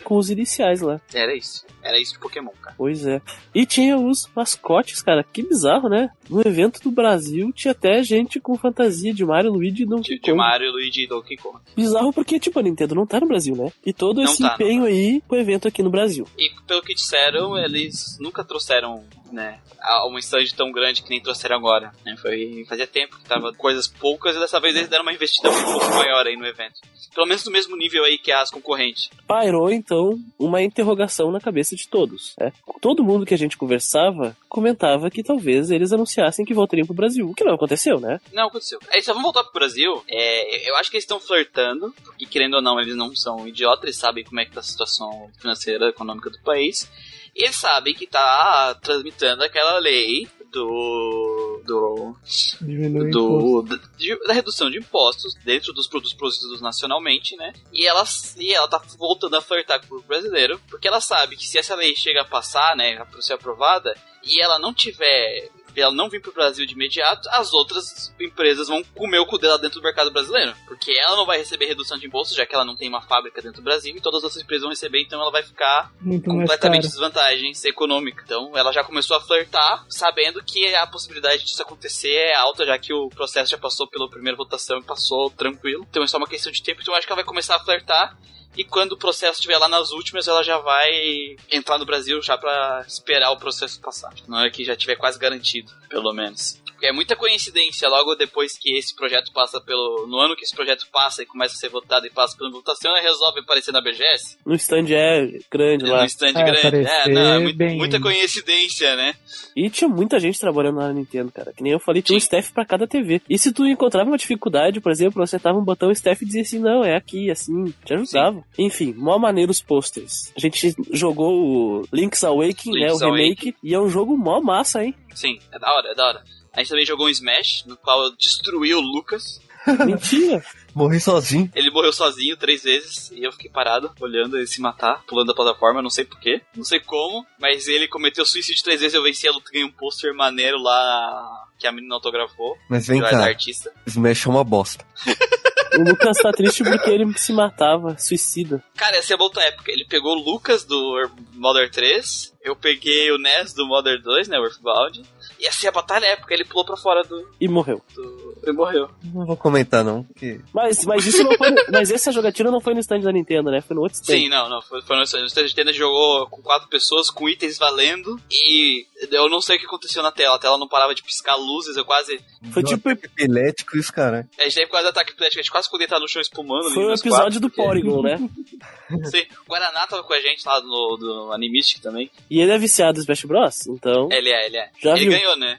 S3: com os iniciais lá.
S2: Era isso. Era isso de Pokémon, cara.
S3: Pois é. E tinha os mascotes, cara. Que bizarro, né? No evento do Brasil tinha até gente com fantasia de Mario, Luigi e Donkey
S2: De, de
S3: Kong.
S2: Mario, Luigi e Donkey Kong.
S3: Bizarro porque, tipo, a Nintendo não tá no Brasil, né? E todo
S2: Não
S3: esse
S2: tá, não
S3: empenho aí pro evento aqui no Brasil.
S2: E pelo que disseram, eles nunca trouxeram, né, uma stand tão grande que nem trouxeram agora. Né? Foi, fazia tempo que tava coisas poucas e dessa vez eles deram uma investida um pouco maior aí no evento. Pelo menos no mesmo nível aí que as concorrentes.
S3: Pairou, então, uma interrogação na cabeça de todos. Né? Todo mundo que a gente conversava comentava que talvez eles anunciassem que voltariam pro Brasil. O que não aconteceu, né?
S2: Não aconteceu. Aí só vamos voltar pro Brasil. É, eu acho que eles estão flertando, porque querendo ou não, eles não são idiotas, eles sabem como é que tá a situação financeira, econômica do país. E eles sabem que tá tramitando aquela lei do. do.
S4: Diminui
S2: do da, da redução de impostos dentro dos produtos produzidos nacionalmente, né? E ela, e ela tá voltando a flertar com o brasileiro, porque ela sabe que se essa lei chega a passar, né, pra ser aprovada, e ela não tiver. Ela não vir pro Brasil de imediato, as outras empresas vão comer o cu dela dentro do mercado brasileiro. Porque ela não vai receber redução de impostos, já que ela não tem uma fábrica dentro do Brasil, e todas as outras empresas vão receber, então ela vai ficar
S4: Muito
S2: completamente desvantagem econômica. Então ela já começou a flertar, sabendo que a possibilidade disso acontecer é alta, já que o processo já passou pela primeira votação e passou tranquilo. Então é só uma questão de tempo. Então eu acho que ela vai começar a flertar. E quando o processo estiver lá nas últimas, ela já vai entrar no Brasil já pra esperar o processo passar. Na hora que já tiver quase garantido, pelo menos. É muita coincidência logo depois que esse projeto passa pelo. No ano que esse projeto passa e começa a ser votado e passa pela votação, ele resolve aparecer na BGS.
S3: No stand é grande lá.
S2: No stand
S4: É,
S2: grande. É,
S4: aparecer
S2: não, é muito-
S4: bem-
S2: muita coincidência, né?
S3: E tinha muita gente trabalhando lá na Nintendo, cara. Que nem eu falei, tinha um
S2: Sim.
S3: staff pra cada TV. E se tu encontrava uma dificuldade, por exemplo, você apertava um botão, o staff dizia assim, não, é aqui, assim, te ajudava. Enfim, mó maneiro os posters. A gente jogou o Link's Awakening, né, o
S2: Link's
S3: remake, e é um jogo mó massa, hein?
S2: Sim, é da hora, é da hora. A gente também jogou um Smash, no qual eu destruí o Lucas.
S3: Mentira!
S5: Morri sozinho.
S2: Ele morreu sozinho três vezes e eu fiquei parado, olhando ele se matar, pulando da plataforma, não sei porquê, não sei como, mas ele cometeu suicídio três vezes, eu venci a luta, ganhei um pôster maneiro lá que a menina autografou,
S5: Mas vem cá,
S2: artista.
S5: Smash é uma bosta.
S3: O Lucas tá triste porque ele se matava, suicida.
S2: Cara, essa é a outra época. Ele pegou o Lucas do Modern 3, eu peguei o Ness do Modern 2, né, o Earthbound, e essa é a batalha época, ele pulou pra fora do...
S3: E morreu.
S2: do... Ele morreu.
S5: Não vou comentar não, porque...
S3: Mas, mas isso não foi. mas essa jogatina não foi no stand da Nintendo, né? Foi no outro stand.
S2: Sim, não, não. Foi, foi no Stand Nintendo jogou com quatro pessoas, com itens valendo, e eu não sei o que aconteceu na tela. A tela não parava de piscar luzes, eu quase.
S3: Foi tipo-
S5: epilético e os caras.
S2: A gente teve quase ataque epilético, a gente quase ficou deitado no chão espumando.
S3: Foi o
S2: nos
S3: episódio
S2: quatro,
S3: do
S2: porque-
S3: Porygon, né?
S2: Sim, o Guaraná tava com a gente lá no do Animistic também.
S3: E ele é viciado em Smash Bros. Então.
S2: Ele é, ele é.
S3: Já
S2: ele
S3: viu.
S2: ganhou, né?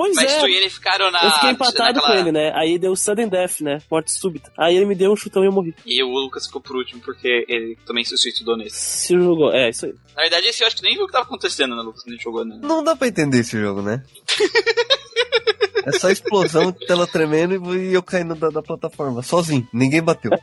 S3: Pois
S2: Mas
S3: é.
S2: tu e ele ficaram na.
S3: Eu fiquei empatado
S2: naquela-
S3: com ele, né? Aí deu sudden death, né? Morte súbita. Aí ele me deu um chutão e eu morri.
S2: E o Lucas ficou por último porque ele também se suicidou nesse.
S3: Se jogou. É, isso aí.
S2: Na verdade, esse eu acho que nem viu o que tava acontecendo, né, Lucas, gente jogou, né?
S5: Não dá pra entender esse jogo, né? É só explosão, tela tremendo e eu caindo da, da plataforma, sozinho. Ninguém bateu.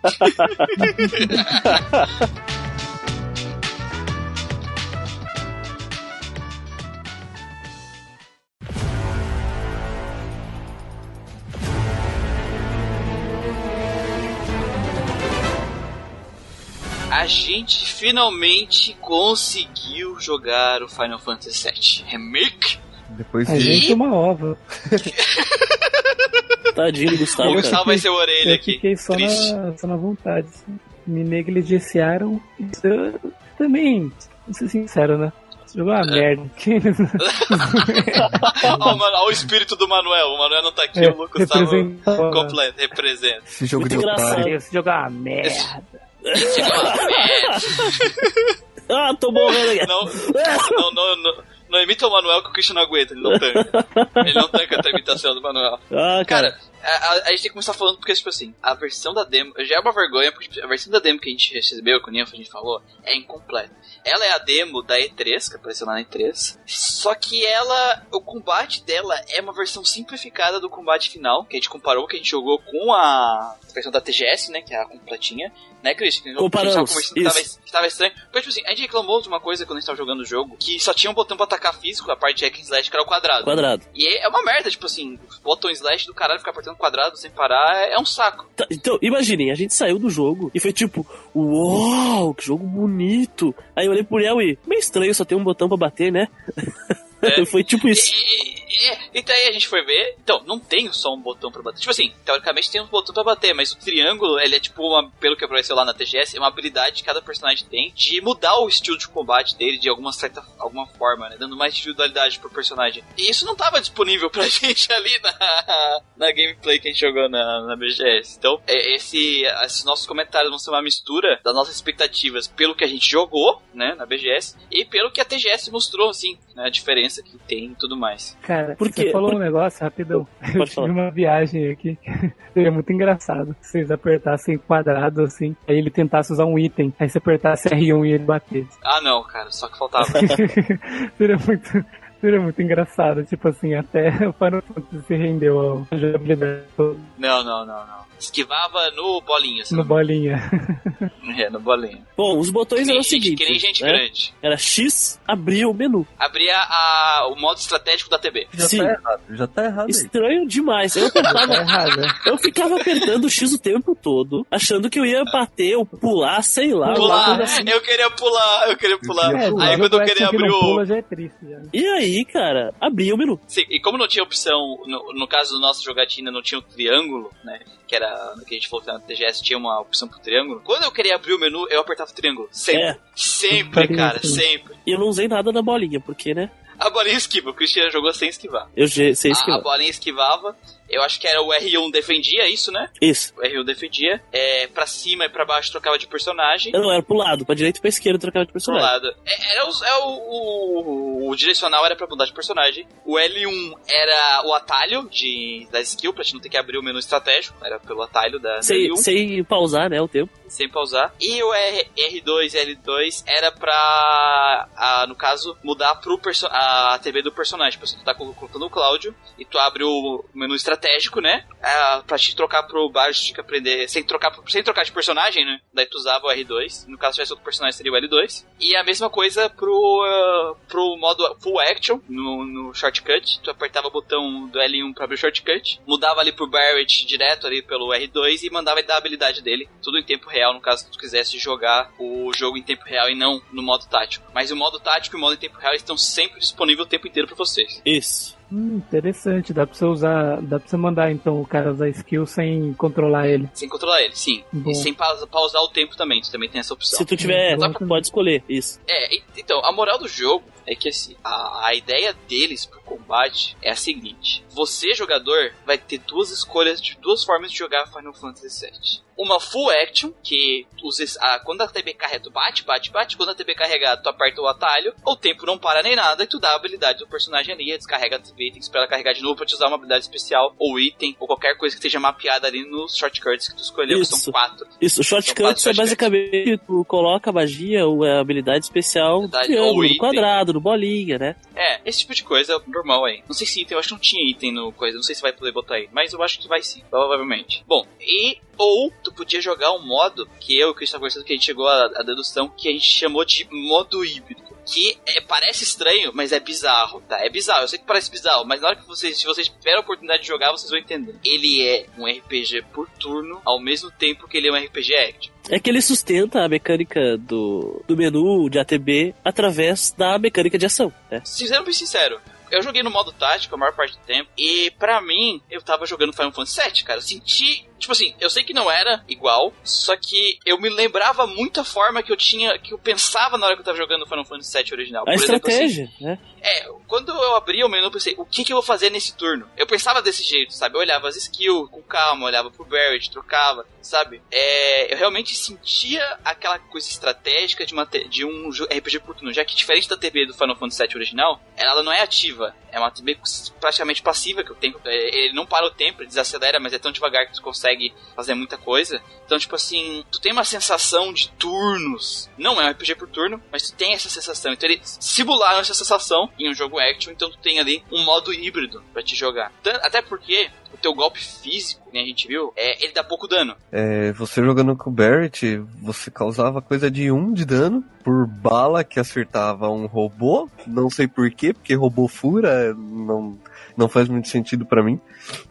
S2: A gente finalmente conseguiu jogar o Final Fantasy VII Remake.
S5: Depois
S4: A
S5: de.
S4: gente é uma ova.
S3: Tadinho do Gustavo,
S2: o
S3: cara.
S2: Gustavo vai ser a orelha
S4: Eu
S2: aqui.
S4: fiquei só na, só na vontade. assim. Me negligenciaram. Eu também, vou ser sincero, né? Esse jogo é uma merda.
S2: Ó, mano, ó o espírito do Manuel. O Manuel não tá aqui,
S4: É,
S2: o Lucas
S4: representa-
S2: completo, representa.
S5: Esse jogo
S3: Muito
S5: de
S3: engraçado.
S5: otário.
S4: Esse jogo é uma merda.
S3: Ah, tô morrendo aqui.
S2: Não, não, não, não, não imita o Manuel que o Christian não aguenta, ele não tanca. Ele não tanca a tua imitação do Manuel.
S3: Ah, cara.
S2: Cara, a, a- a gente tem que começar falando porque, tipo assim, a versão da demo já é uma vergonha, porque tipo, a versão da demo que a gente recebeu, que o Ninfa a gente falou, é incompleta. Ela é a demo da E3, que apareceu lá na E3, só que ela, o combate dela é uma versão simplificada do combate final, que a gente comparou, que a gente jogou com a versão da TGS, né, que é a completinha, né, Christian?
S3: Comparamos,
S2: conversando que tava, estranho. Porque, tipo assim, a gente reclamou de uma coisa quando a gente tava jogando o jogo, que só tinha um botão pra atacar físico, a parte de hack and slash, que era o quadrado.
S3: Quadrado.
S2: E é uma merda, tipo assim, botões slash do caralho ficar apertando quadrado sem parar é, é um saco.
S3: Tá, então, imaginem, a gente saiu do jogo e foi tipo, uau, que jogo bonito. Aí eu olhei pro Léo e, meio estranho, só tem um botão pra bater, né?
S2: É.
S3: foi tipo isso.
S2: e, e, e daí a gente foi ver, então, não tem só um botão pra bater. Tipo assim, teoricamente tem um botão pra bater, mas o triângulo, ele é tipo uma, pelo que apareceu lá na TGS, é uma habilidade que cada personagem tem de mudar o estilo de combate dele de alguma certa alguma forma, né? Dando mais individualidade pro personagem. E isso não tava disponível pra gente ali na, na gameplay que a gente jogou na, na BGS. Então, é, esse, esses nossos comentários vão ser uma mistura das nossas expectativas pelo que a gente jogou, né, na BGS, e pelo que a TGS mostrou, assim, né, a diferença que tem e tudo mais.
S4: Cara,
S3: Por quê?
S4: você falou um negócio rapidão. Eu tive
S3: falar.
S4: uma viagem aqui seria muito engraçado. Se vocês apertassem quadrado assim, aí ele tentasse usar um item, aí você apertasse R1 e ele batesse.
S2: Ah, não, cara, só que faltava.
S4: seria muito. Seria muito engraçado, tipo assim, até o Final Fantasy se rendeu à jogabilidade
S2: não, não, não, não. Esquivava no bolinha, assim.
S4: no bolinha.
S2: É, no bolinha.
S3: Bom, os botões eram o seguinte.
S2: que nem gente
S3: né?
S2: grande.
S3: Era X, abria o menu.
S2: Abria a, o modo estratégico da TB.
S5: Já
S3: Sim.
S5: tá errado, já tá errado aí.
S3: Estranho demais. Eu
S4: tá errado. né?
S3: Eu ficava apertando o X o tempo todo, achando que eu ia bater ou pular, sei lá.
S2: Pular,
S3: assim.
S2: eu queria pular, eu queria pular.
S4: É.
S2: Aí quando eu queria abrir o.
S4: pula já é triste já.
S3: E aí, cara, abria o menu.
S2: Sim, e como não tinha opção, no, no caso do nosso jogatina, não tinha o triângulo, né? Que era no que a gente falou que na TGS tinha uma opção pro triângulo. Quando eu queria abrir o menu, eu apertava o triângulo. Sempre.
S3: É.
S2: Sempre, cara,
S4: isso.
S2: sempre.
S3: E eu não usei nada da bolinha, porque, né?
S2: A A bolinha esquiva, o Christian jogou sem esquivar.
S3: Eu sei
S2: A, a
S3: esquivar.
S2: bolinha esquivava. Eu acho que era o R1 defendia, isso, né?
S3: Isso.
S2: O R1 defendia. É, pra cima e pra baixo trocava de personagem.
S3: Não, era pro lado, pra direita e pra esquerda trocava de
S2: Pro
S3: personagem.
S2: lado. É, era os- é o, o, o direcional era pra mudar de personagem. O L1 era o atalho de, da skill, pra gente não ter que abrir o menu estratégico. Era pelo atalho da,
S3: Sem,
S2: L1.
S3: sem pausar, né, o tempo.
S2: sem pausar. E o R, R2 e L2 era pra, ah, no caso, mudar pro perso a TV do personagem. Por exemplo, tu tá colo- colocando o Cláudio e tu abre o menu estratégico, né? Ah, pra te trocar pro baixo, tinha que aprender sem trocar, sem trocar de personagem, né? Daí tu usava o R2. No caso, se tivesse outro personagem, seria o L2. E a mesma coisa pro, ah, pro modo full action, no, no shortcut. Tu apertava o botão do L1 pra abrir o shortcut, mudava ali pro Barrett direto ali pelo R2 e mandava ele dar a habilidade dele, tudo em tempo real, no caso que tu quisesse jogar o jogo em tempo real e não no modo tático. Mas o modo tático e o modo em tempo real estão sempre disponíveis o tempo inteiro pra vocês.
S3: Isso.
S4: Hum, interessante. Dá pra você usar. Dá pra você mandar então o cara usar skill sem controlar ele.
S2: Sem controlar ele, sim.
S4: Bom.
S2: E sem pausa- pausar o tempo também, tu também tem essa opção.
S3: Se tu tiver, tu pode escolher. Isso.
S2: É, então, a moral do jogo é que assim, a, a ideia deles pro combate é a seguinte: você, jogador, vai ter duas escolhas de duas formas de jogar Final Fantasy VII. Uma full action, que usa esse- a, quando a TB carrega, tu bate, bate, bate. Quando a TB carregar, tu aperta o atalho, o tempo não para nem nada, e tu dá a habilidade do personagem ali, descarrega a TB, tem que esperar ela carregar de novo pra te usar uma habilidade especial, ou item, ou qualquer coisa que esteja mapeada ali nos shortcuts que tu escolheu, que
S3: Isso.
S2: são quatro.
S3: Isso, shortcuts é basicamente tu coloca a magia ou a habilidade especial triângulo,
S2: ou
S3: no quadrado, no bolinha, né?
S2: É, esse tipo de coisa normal aí. Não sei se item, eu acho que não tinha item no coisa, não sei se vai poder botar aí, mas eu acho que vai sim, provavelmente. Bom, e ou tu podia jogar um modo que eu e o Chris tá conversando que a gente chegou à, dedução que a gente chamou de modo híbrido. Que é, parece estranho, mas é bizarro, tá? É bizarro, eu sei que parece bizarro, mas na hora que vocês, se vocês tiverem a oportunidade de jogar, vocês vão entender. Ele é um RPG por turno, ao mesmo tempo que ele é um RPG action.
S3: É que ele sustenta a mecânica do, do menu de ATB através da mecânica de ação, né?
S2: Sendo bem sincero, eu joguei no modo tático a maior parte do tempo. E pra mim, eu tava jogando Final Fantasy VII, cara. Eu senti. Tipo assim, eu sei que não era igual, só que eu me lembrava muito a forma que eu tinha. que eu pensava na hora que eu tava jogando Final Fantasy VII original.
S3: A
S2: Por exemplo, assim,
S3: estratégia, né?
S2: é, quando eu abri o menu, eu pensei, o que, que eu vou fazer nesse turno? Eu pensava desse jeito, sabe? Eu olhava as skills com calma, olhava pro Barrett, trocava, sabe? É, eu realmente sentia aquela coisa estratégica de, uma de um RPG por turno, já que diferente da TV do Final Fantasy VII original, ela não é ativa, é uma TV praticamente passiva, que o tempo, é, ele não para o tempo, ele desacelera, mas é tão devagar que tu consegue fazer muita coisa. Então, tipo assim, tu tem uma sensação de turnos. Não é um RPG por turno, mas tu tem essa sensação. Então eles simularam essa sensação em um jogo action, então tu tem ali um modo híbrido pra te jogar. Tan- Até porque o teu golpe físico, que a gente viu, é, ele dá pouco dano.
S5: É, você jogando com o Barrett, você causava coisa de um de dano por bala que acertava um robô. Não sei porquê, porque robô fura não, não faz muito sentido pra mim.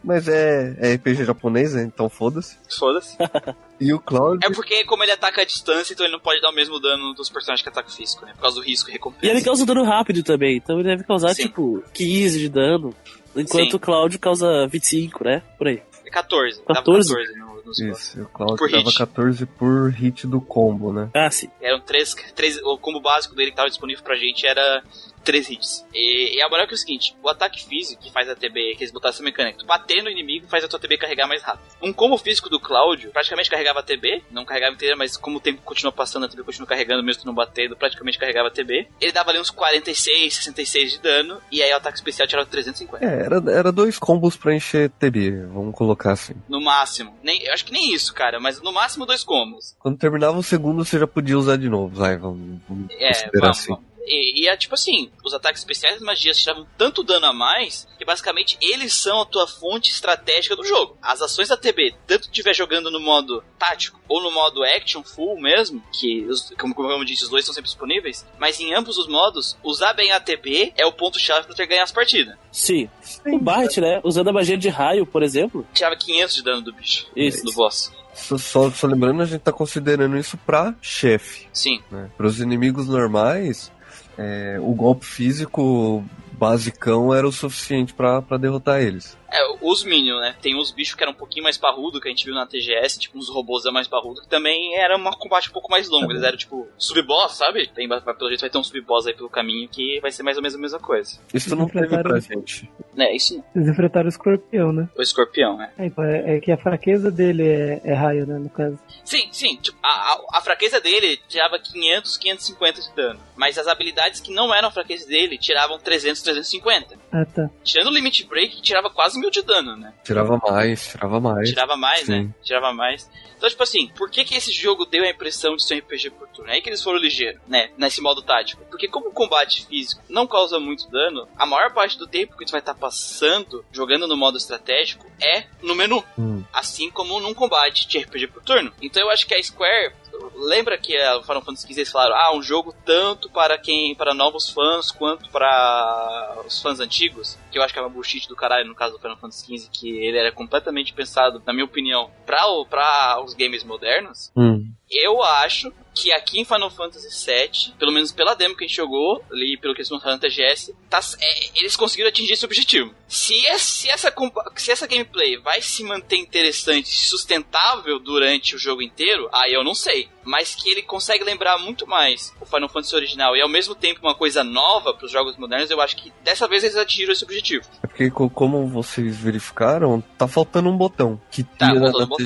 S5: Mas é, é RPG japonês, né? então foda-se.
S2: Foda-se.
S5: E o Cloud.
S2: É porque, como ele ataca à distância, então ele não pode dar o mesmo dano dos personagens que atacam físico, né? Por causa do risco e
S3: E
S2: recompensa.
S3: ele causa dano rápido também, então ele deve causar
S2: Sim.
S3: tipo 15 de dano, enquanto
S2: Sim.
S3: o Cláudio causa 25, né? Por aí.
S2: É 14. Dava
S3: 14?
S2: 14 no, nos
S5: Isso, o Cloud
S2: Por
S5: dava
S2: hit.
S5: 14 por hit do combo, né?
S3: Ah, sim.
S2: Eram três, três. O combo básico dele que estava disponível pra gente era três hits. E, e a moral é que é o seguinte: o ataque físico que faz a TB, que eles botaram essa mecânica, bater no inimigo faz a tua TB carregar mais rápido. Um combo físico do Cláudio praticamente carregava a TB, não carregava inteira, mas como o tempo continua passando, a TB continua carregando, mesmo não batendo, praticamente carregava a TB. Ele dava ali uns 46, 66 de dano, e aí o ataque especial tirava 350.
S5: É, era, era dois combos pra encher TB, vamos colocar assim.
S2: No máximo. Nem, eu acho que nem isso, cara, mas no máximo dois combos.
S5: Quando terminava o segundo, você já podia usar de novo, vai, vamos, vamos
S2: É, vamos,
S5: assim.
S2: vamos. E, e é tipo assim, os ataques especiais das magias tiravam tanto dano a mais que basicamente eles são a tua fonte estratégica do jogo. As ações da TB, tanto que estiver jogando no modo tático ou no modo action full mesmo, que os- como, como eu disse, os dois são sempre disponíveis, mas em ambos os modos, usar bem a TB é o ponto-chave pra ter ganhar as partidas.
S3: Sim. O Bart, né? Usando a magia de raio, por exemplo.
S2: Tirava 500 de dano do bicho,
S3: Isso.
S2: do boss.
S5: Só, só, só lembrando, a gente tá considerando isso pra chefe.
S2: Sim,
S5: Né? Para os inimigos normais, é, o golpe físico basicão era o suficiente pra derrotar eles.
S2: É, os Minions, né? Tem os bichos que eram um pouquinho mais parrudo que a gente viu na TGS, tipo uns robôs mais parrudo, que também era um combate um pouco mais longo. Eles eram tipo sub-boss, sabe? Tem, pelo jeito vai ter um sub-boss aí pelo caminho que vai ser mais ou menos a mesma coisa.
S5: Isso não teve pra gente.
S2: É, isso não.
S4: Eles enfrentaram o escorpião, né?
S2: O escorpião, né?
S4: É, então, é, é que a fraqueza dele é, é raio, né? No caso.
S2: Sim, sim. Tipo, a, a, a fraqueza dele tirava 500, 550 de dano. Mas as habilidades que não eram a fraqueza dele tiravam 300, 350.
S4: Ah, tá.
S2: Tirando o Limit Break, tirava quase mil de dano, né?
S5: Tirava mais, tirava mais.
S2: Tirava mais,
S5: Sim.
S2: né? Tirava mais. Então, tipo assim, por que que esse jogo deu a impressão de ser um RPG por turno? É aí que eles foram ligeiros, né? Nesse modo tático. Porque como o combate físico não causa muito dano, a maior parte do tempo que tu vai estar passando jogando no modo estratégico é no menu.
S5: Hum.
S2: Assim como num combate de RPG por turno. Então eu acho que a Square lembra que a Final Fantasy XV falaram, ah, um jogo tanto para quem, para novos fãs quanto para os fãs antigos, que eu acho que é uma bullshit do caralho no caso do Final Fantasy XV, que ele era completamente pensado, na minha opinião, para para os games modernos.
S5: Hum.
S2: Eu acho que aqui em Final Fantasy VII, pelo menos pela demo que a gente jogou, ali pelo que eles mostraram na TGS, tá, é, eles conseguiram atingir esse objetivo. Se, se, essa, se essa gameplay vai se manter interessante e sustentável durante o jogo inteiro, aí eu não sei. Mas que ele consegue lembrar muito mais o Final Fantasy original e ao mesmo tempo uma coisa nova para os jogos modernos, eu acho que dessa vez eles atingiram esse objetivo.
S5: É porque, co- como vocês verificaram, tá faltando um botão que
S2: Tá,
S5: tira
S2: faltando
S5: na
S2: um botão.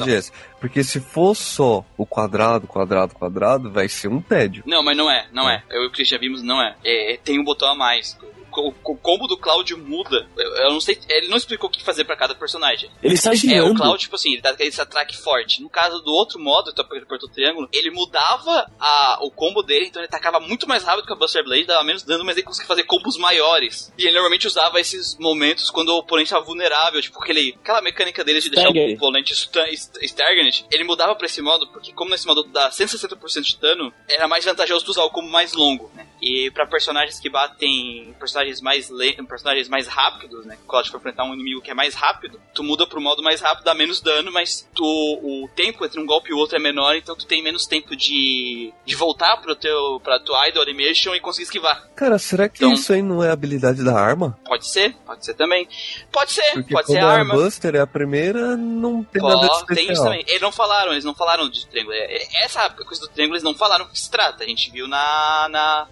S5: Porque se for só o quadrado, quadrado, quadrado, vai ser um tédio.
S2: Não, mas não é, não é. Eu e o Christian vimos, não é. É, tem um botão a mais. O, o- combo do Cloud muda. Eu, eu não sei, ele não explicou o que fazer pra cada personagem.
S3: Ele está
S2: É, o
S3: girando.
S2: Cloud, tipo assim, ele dá aquele atraque forte. No caso do outro modo, tu apertou o triângulo, ele mudava a, o combo dele, então ele atacava muito mais rápido que a Buster Blade, dava menos dano, mas ele conseguia fazer combos maiores. E ele normalmente usava esses momentos quando o oponente estava vulnerável, tipo aquele, aquela mecânica dele de deixar
S3: Stagger.
S2: o oponente stun- st- Staggered. Ele mudava pra esse modo, porque como nesse modo dá 160% de dano, era mais vantajoso tu usar o combo mais longo, né? E pra personagens que batem personagens mais lentos, personagens mais rápidos, né? Quando for enfrentar um inimigo que é mais rápido, tu muda pro modo mais rápido, dá menos dano, mas tu, o tempo entre um golpe e o outro é menor, então tu tem menos tempo de, de voltar pro teu, pra tua idle animation e conseguir esquivar.
S5: Cara, será que
S2: Então-
S5: isso aí não é habilidade da arma?
S2: Pode ser, pode ser também. Pode ser,
S5: Porque
S2: pode ser a
S5: a
S2: arma.
S5: Buster é a primeira, não tem nada de especial.
S2: tem isso também. Eles não falaram, eles não falaram de triângulo. É, é, Essa coisa do triângulo eles não falaram o que se trata. A gente viu na. na...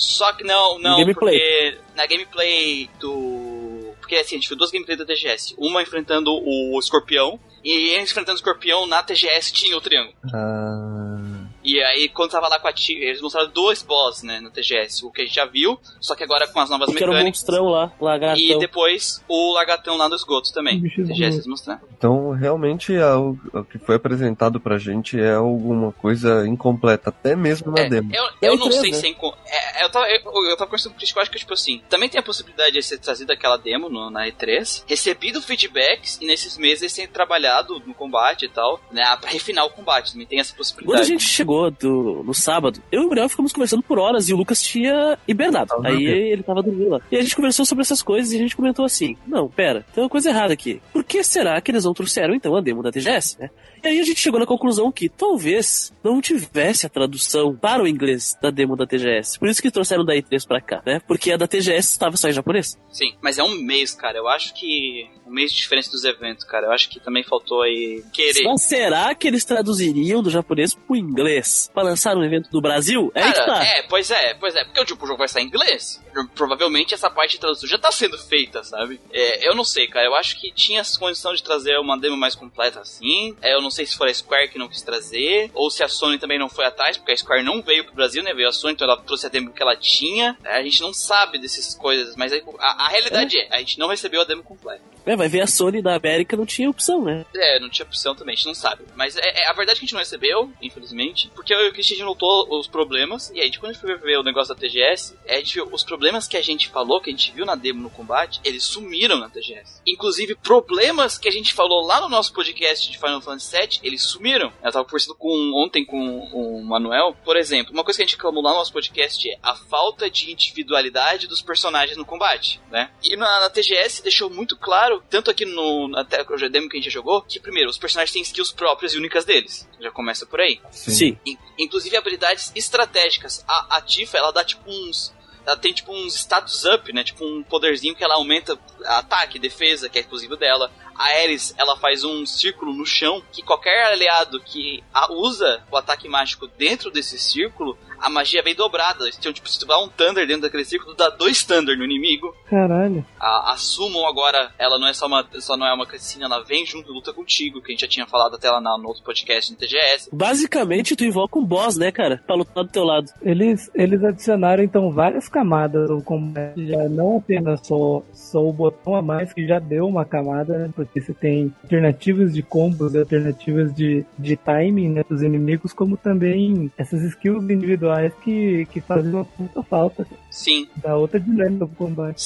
S2: Só que não, não,
S3: gameplay.
S2: porque na gameplay do. Porque assim, a gente viu duas gameplays da TGS. Uma enfrentando o escorpião. E enfrentando o escorpião na TGS tinha o triângulo.
S5: Ah,
S2: E aí, quando tava lá com a Ti, eles mostraram dois boss, né, na TGS. O que a gente já viu, só que agora com as novas
S3: Que era
S2: mecânicas.
S3: monstrão lá, lagartão.
S2: E depois o lagartão lá do esgoto também. TGS eles mostraram.
S5: então, realmente, é o, o que foi apresentado pra gente é alguma coisa incompleta, até mesmo na
S2: É,
S5: demo.
S2: eu,
S3: É
S2: eu
S3: o
S2: não sei
S3: né?
S2: se é inco- é, eu tava, eu, eu tava conversando com o acho que, tipo assim, também tem a possibilidade de ser trazido aquela demo no- na E3, recebido feedbacks e nesses meses eles têm trabalhado no combate e tal, né, pra refinar o combate, também tem essa
S3: Quando a
S2: possibilidade.
S3: gente chegou do- no sábado, eu e o Gabriel ficamos conversando por horas e o Lucas tinha hibernado. Aí ele tava dormindo lá. E a gente conversou sobre essas coisas e a gente comentou assim: Não, pera, tem uma coisa errada aqui. Por que será que eles não trouxeram então a demo da TGS, né? E aí a gente chegou na conclusão que talvez não tivesse a tradução para o inglês da demo da TGS. Por isso que trouxeram da E3 pra cá, né? Porque a da TGS estava só em japonês.
S2: Sim, mas é um mês, cara, eu acho que um mês de diferença dos eventos, cara, eu acho que também faltou aí querer.
S3: Mas será que eles traduziriam do japonês pro inglês pra lançar um evento do Brasil? É aí que
S2: Cara,
S3: tá.
S2: é, pois é, pois é, porque tipo, o jogo vai sair em inglês. Provavelmente essa parte de tradução já tá sendo feita, sabe? É, eu não sei, cara, eu acho que tinha essa condição de trazer uma demo mais completa assim. É, eu não sei se foi a Square que não quis trazer, ou se a Sony também não foi atrás, porque a Square não veio pro Brasil, né? Veio a Sony, então ela trouxe a demo que ela tinha. É, A gente não sabe dessas coisas, mas a, a- a realidade é. a gente não recebeu a demo completa.
S3: É, vai ver a Sony da América não tinha opção, né?
S2: É, não tinha opção também, a gente não sabe. Mas é, é a verdade é que a gente não recebeu, infelizmente, porque o Christian notou os problemas, e aí quando a gente foi ver o negócio da TGS, a gente viu os problemas que a gente falou, que a gente viu na demo no combate, eles sumiram na TGS. Inclusive, problemas que a gente falou lá no nosso podcast de Final Fantasy VII, eles sumiram. Eu tava conversando com, ontem com o Manuel, por exemplo, uma coisa que a gente reclamou lá no nosso podcast é a falta de individualidade dos personagens no combate, né? E na, na TGS deixou muito claro, tanto aqui no até o demo que a gente já jogou, que primeiro, os personagens têm skills próprias e únicas deles. Já começa por aí.
S5: Sim.
S2: In- inclusive habilidades estratégicas. A, a Tifa, ela dá tipo uns ela tem tipo uns status up, né? Tipo um poderzinho que ela aumenta ataque, defesa, que é exclusivo dela. A Ares, ela faz um círculo no chão que qualquer aliado que a- usa o ataque mágico dentro desse círculo, a magia vem dobrada. Então, tipo, se tu dá um Thunder dentro daquele círculo, tu dá dois Thunder no inimigo.
S4: Caralho.
S2: A, a Summon agora, ela não é só uma, só não é uma cutscene, ela vem junto e luta contigo, que a gente já tinha falado até lá na- no outro podcast no TGS.
S3: Basicamente, tu invoca um boss, né, cara? Pra lutar do teu lado.
S4: Eles, eles adicionaram então várias camadas ao combate, já não apenas só, só o botão a mais, que já deu uma camada, né? Porque você tem alternativas de combos, alternativas de, de timing né, dos inimigos, como também essas skills individuais que, que fazem uma puta falta.
S2: Sim,
S4: Dá outra dinâmica pro combate.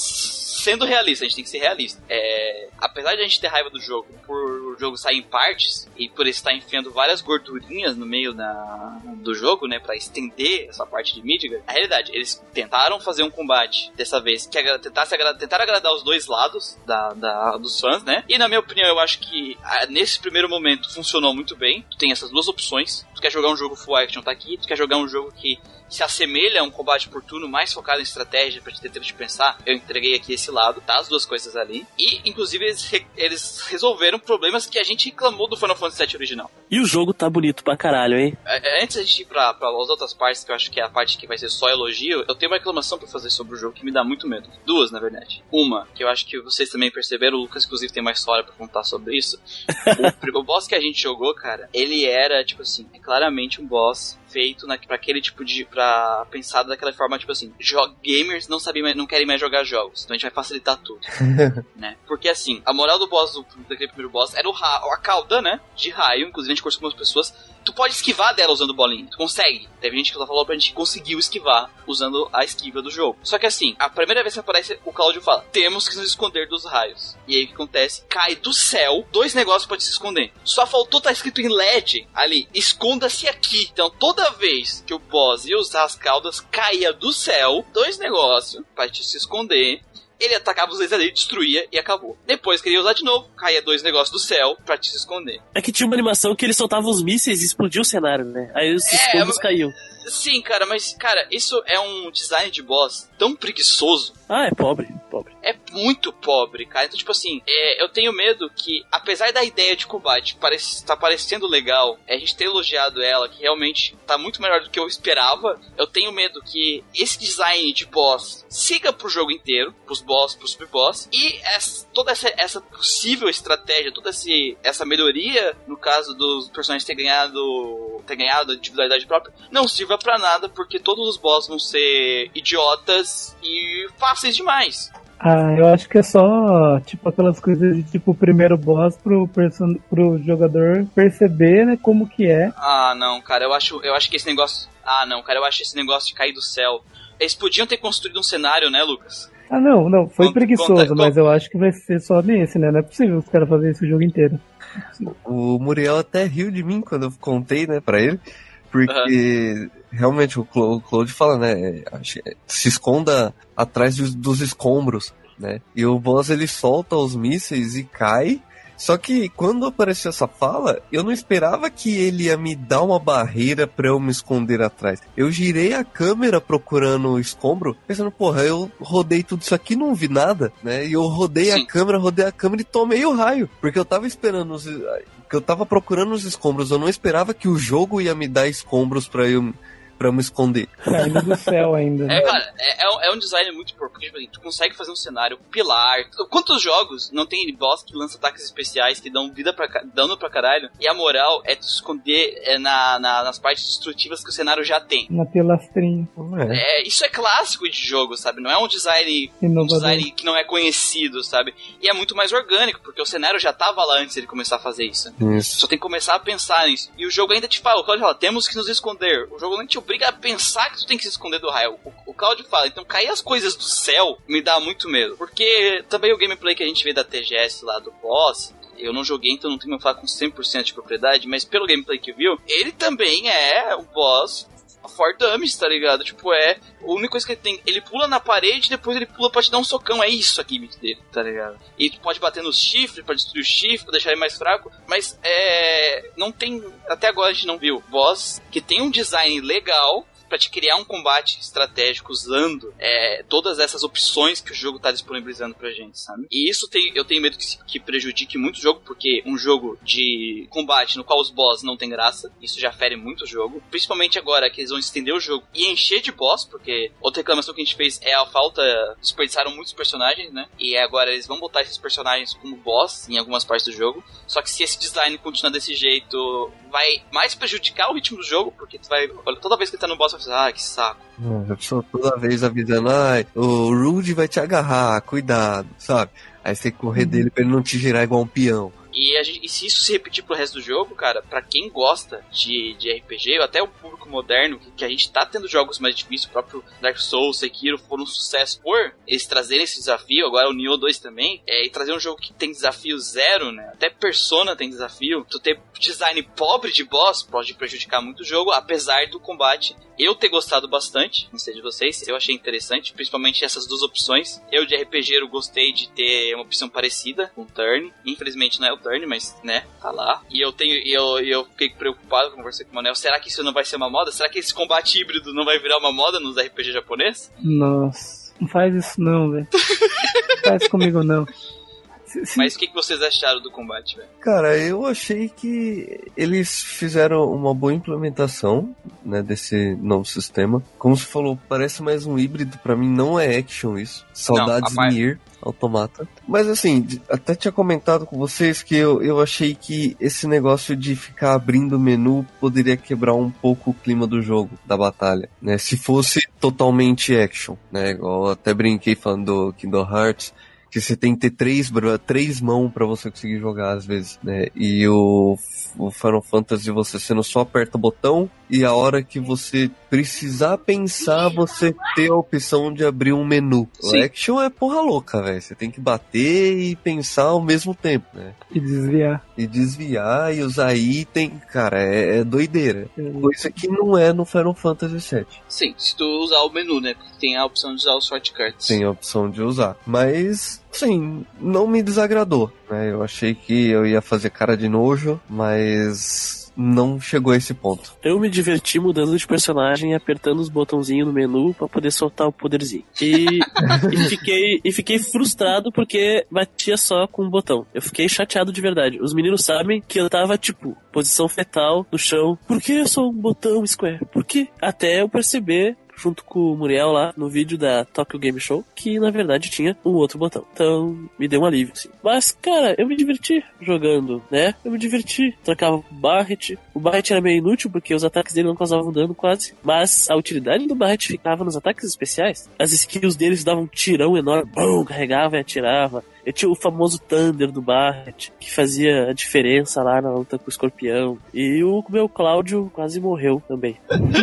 S2: Sendo realista, a gente tem que ser realista. É, apesar de a gente ter raiva do jogo por o jogo sair em partes e por estar enfiando várias gordurinhas no meio da, do jogo, né, Pra estender essa parte de Midgar, a realidade, eles tentaram fazer um combate dessa vez que agra- tentasse agra- agradar os dois lados da, da- dos fãs, né? E na minha opinião, eu acho que ah, nesse primeiro momento funcionou muito bem. Tu tem essas duas opções. Tu quer jogar um jogo full action, tá aqui. Tu quer jogar um jogo que se assemelha a um combate por turno mais focado em estratégia pra te ter tempo de pensar, eu entreguei aqui esse lado, tá? As duas coisas ali. E, inclusive, eles, re- eles resolveram problemas que a gente reclamou do Final Fantasy VII original.
S3: E o jogo tá bonito pra caralho, hein?
S2: É, é, Antes da gente ir pra, pra as outras partes, que eu acho que é a parte que vai ser só elogio, eu tenho uma reclamação pra fazer sobre o jogo que me dá muito medo. Duas, na verdade. Uma, que eu acho que vocês também perceberam, o Lucas, inclusive, tem uma história pra contar sobre isso. o, o boss que a gente jogou, cara, ele era, tipo assim, é claramente um boss feito na, pra aquele tipo de. pra pensar daquela forma, tipo assim, gamers não sabem não querem mais jogar jogos, então a gente vai facilitar tudo. né? Porque assim, a moral do boss do, daquele primeiro boss era o ra a cauda, né? De raio, inclusive a gente conversou com algumas pessoas. Tu pode esquivar dela usando bolinha. Tu consegue. Teve gente que falou pra gente que conseguiu esquivar usando a esquiva do jogo. Só que assim, a primeira vez que aparece, o Claudio fala: temos que nos esconder dos raios. E aí o que acontece? Cai do céu dois negócios pra te se esconder. Só faltou tá escrito em LED ali: esconda-se aqui. Então toda vez que o boss ia usar as caudas, caía do céu dois negócios pra te se esconder. Ele atacava os dois ali, destruía e acabou. Depois queria usar de novo, caía dois negócios do céu pra te se esconder.
S3: É que tinha uma animação que ele soltava os mísseis e explodia o cenário, né? Aí os
S2: É,
S3: escudos
S2: mas-
S3: caíam.
S2: Sim, cara, mas, cara, isso é um design de boss tão preguiçoso.
S3: Ah, é pobre, pobre.
S2: É muito pobre, cara. Então, tipo assim, é, eu tenho medo que, apesar da ideia de combate parece, tá parecendo legal, é, a gente ter elogiado ela, que realmente tá muito melhor do que eu esperava, eu tenho medo que esse design de boss siga pro jogo inteiro, pros boss, pros super-boss, e essa- toda essa, essa possível estratégia, toda esse, essa melhoria, no caso dos personagens ter ganhado, ter ganhado individualidade própria, não sirva pra nada, porque todos os boss vão ser idiotas e fáceis demais.
S4: Ah, eu acho que é só, tipo, aquelas coisas de tipo o primeiro boss pro, person... pro jogador perceber, né, como que é.
S2: Ah, não, cara, eu acho, eu acho que esse negócio. Ah, não, cara, eu acho esse negócio de cair do céu. Eles podiam ter construído um cenário, né, Lucas?
S4: Ah, não, não, foi
S2: Conta-
S4: preguiçoso,
S2: conta-
S4: mas eu acho que vai ser só nesse, né? Não é possível os caras fazerem isso o jogo inteiro.
S5: O Muriel até riu de mim quando eu contei, né, pra ele. Porque realmente o, Claude fala, né? Se esconda atrás dos, escombros, né? E o boss ele solta os mísseis e cai. Só que quando apareceu essa fala, eu não esperava que ele ia me dar uma barreira pra eu me esconder atrás. Eu girei a câmera procurando o escombro, pensando, porra, eu rodei tudo isso aqui e não vi nada, né? E eu rodei
S2: Sim.
S5: a câmera, rodei a câmera e tomei o raio. Porque eu tava esperando os. que eu tava procurando os escombros, eu não esperava que o jogo ia me dar escombros pra eu, pra me esconder.
S4: Caindo do céu ainda. né?
S2: É, cara, é, é um- é design muito porco, porque tipo, assim, tu consegue fazer um cenário pilar. Quantos jogos não tem boss que lança ataques especiais que dão vida pra, dano pra caralho? E a moral é tu esconder é, na, na- nas partes destrutivas que o cenário já tem.
S4: Na pilastrinha.
S5: É.
S2: É, isso é clássico de jogo, sabe? Não é um design um design que não é conhecido, sabe? E é muito mais orgânico, porque o cenário já tava lá antes de ele começar a fazer isso.
S5: Isso.
S2: Só tem que começar a pensar nisso. E o jogo ainda te fala, o Claudio fala, temos que nos esconder. O jogo nem te obriga a pensar que tu tem que se esconder do raio. O, o Claudio fala, então cair as coisas do céu me dá muito medo. Porque também o gameplay que a gente vê da TGS lá do boss, eu não joguei, então não tenho como falar com 100% de propriedade, mas pelo gameplay que viu, ele também é o boss for dummies, tá ligado? Tipo, é. A única coisa que ele tem, ele pula na parede depois ele pula pra te dar um socão. É isso a gimmick dele, tá ligado? E tu pode bater nos chifres pra destruir o chifre, pra deixar ele mais fraco. Mas é. Não tem. Até agora a gente não viu boss que tem um design legal. Pra te criar um combate estratégico usando é, todas essas opções que o jogo tá disponibilizando pra gente, sabe? E isso tem, eu tenho medo que, que prejudique muito o jogo, porque um jogo de combate no qual os boss não tem graça, isso já fere muito o jogo. Principalmente agora que eles vão estender o jogo e encher de boss, porque outra reclamação que a gente fez é a falta. Desperdiçaram muitos personagens, né? E agora eles vão botar esses personagens como boss em algumas partes do jogo. Só que se esse design continuar desse jeito, vai mais prejudicar o ritmo do jogo, porque tu vai. Toda vez que ele tá no boss, pensar, ah, que saco.
S5: Pessoa toda vez avisando, ai, o Rude vai te agarrar, cuidado, sabe? Aí você tem que correr dele pra ele não te girar igual um peão.
S2: E, gente- e se isso se repetir pro resto do jogo, cara, pra quem gosta de, de RPG, ou até o público moderno, que, que a gente tá tendo jogos mais difíceis, o próprio Dark Souls, Sekiro foram um sucesso por eles trazerem esse desafio, agora o Nioh 2 também, é, e trazer um jogo que tem desafio zero, né? Até Persona tem desafio. Tu ter design pobre de boss pode prejudicar muito o jogo, apesar do combate eu ter gostado bastante, não sei de vocês, eu achei interessante, principalmente essas duas opções. Eu de RPG eu gostei de ter uma opção parecida o Turn. Infelizmente não é o Mas né, tá lá. E eu tenho e eu, e eu fiquei preocupado, conversei com o Manel, será que isso não vai ser uma moda? Será que esse combate híbrido não vai virar uma moda nos RPG japonês?
S4: Nossa, não faz isso não, velho. faz comigo não.
S2: Mas o que, que vocês acharam do combate, velho?
S5: Cara, eu achei que eles fizeram uma boa implementação, né, desse novo sistema. Como você falou, parece mais um híbrido, pra mim não é action isso. Saudades
S2: parte-
S5: Nier Automata. Mas assim, até tinha comentado com vocês que eu, eu achei que esse negócio de ficar abrindo o menu poderia quebrar um pouco o clima do jogo, da batalha, né? Se fosse totalmente action, né? Igual eu até brinquei falando do Kingdom Hearts, que você tem que ter três, três mãos pra você conseguir jogar às vezes, né? E o, o Final Fantasy você sendo só aperta o botão e a hora que você precisar pensar, você ter a opção de abrir um menu.
S2: Sim.
S5: O action é porra louca, velho. Você tem que bater e pensar ao mesmo tempo, né?
S4: E desviar.
S5: E desviar e usar item, cara, é, é doideira. Coisa que não é no Final Fantasy VII.
S2: Sim, se tu usar o menu, né? Porque tem a opção de usar os shortcuts.
S5: Tem a opção de usar. Mas, sim, não me desagradou, né? Eu achei que eu ia fazer cara de nojo, mas não chegou a esse ponto.
S3: Eu me diverti mudando de personagem e apertando os botãozinhos no menu pra poder soltar o poderzinho. E, e, fiquei, e fiquei frustrado porque batia só com um botão. Eu fiquei chateado de verdade. Os meninos sabem que eu tava, tipo, posição fetal no chão. Por que só um botão Square? Por quê? Até eu perceber junto com o Muriel lá no vídeo da Tokyo Game Show, que na verdade tinha um outro botão. Então, me deu um alívio, assim. Mas, cara, eu me diverti jogando, né? Eu me diverti. Trocava Barret. O Barret era meio inútil porque os ataques dele não causavam dano quase. Mas a utilidade do Barret ficava nos ataques especiais. As skills deles davam um tirão enorme. Bum, carregava e atirava. Eu tinha o famoso Thunder do Barret, que fazia a diferença lá na luta com o escorpião. E o meu Cláudio quase morreu também.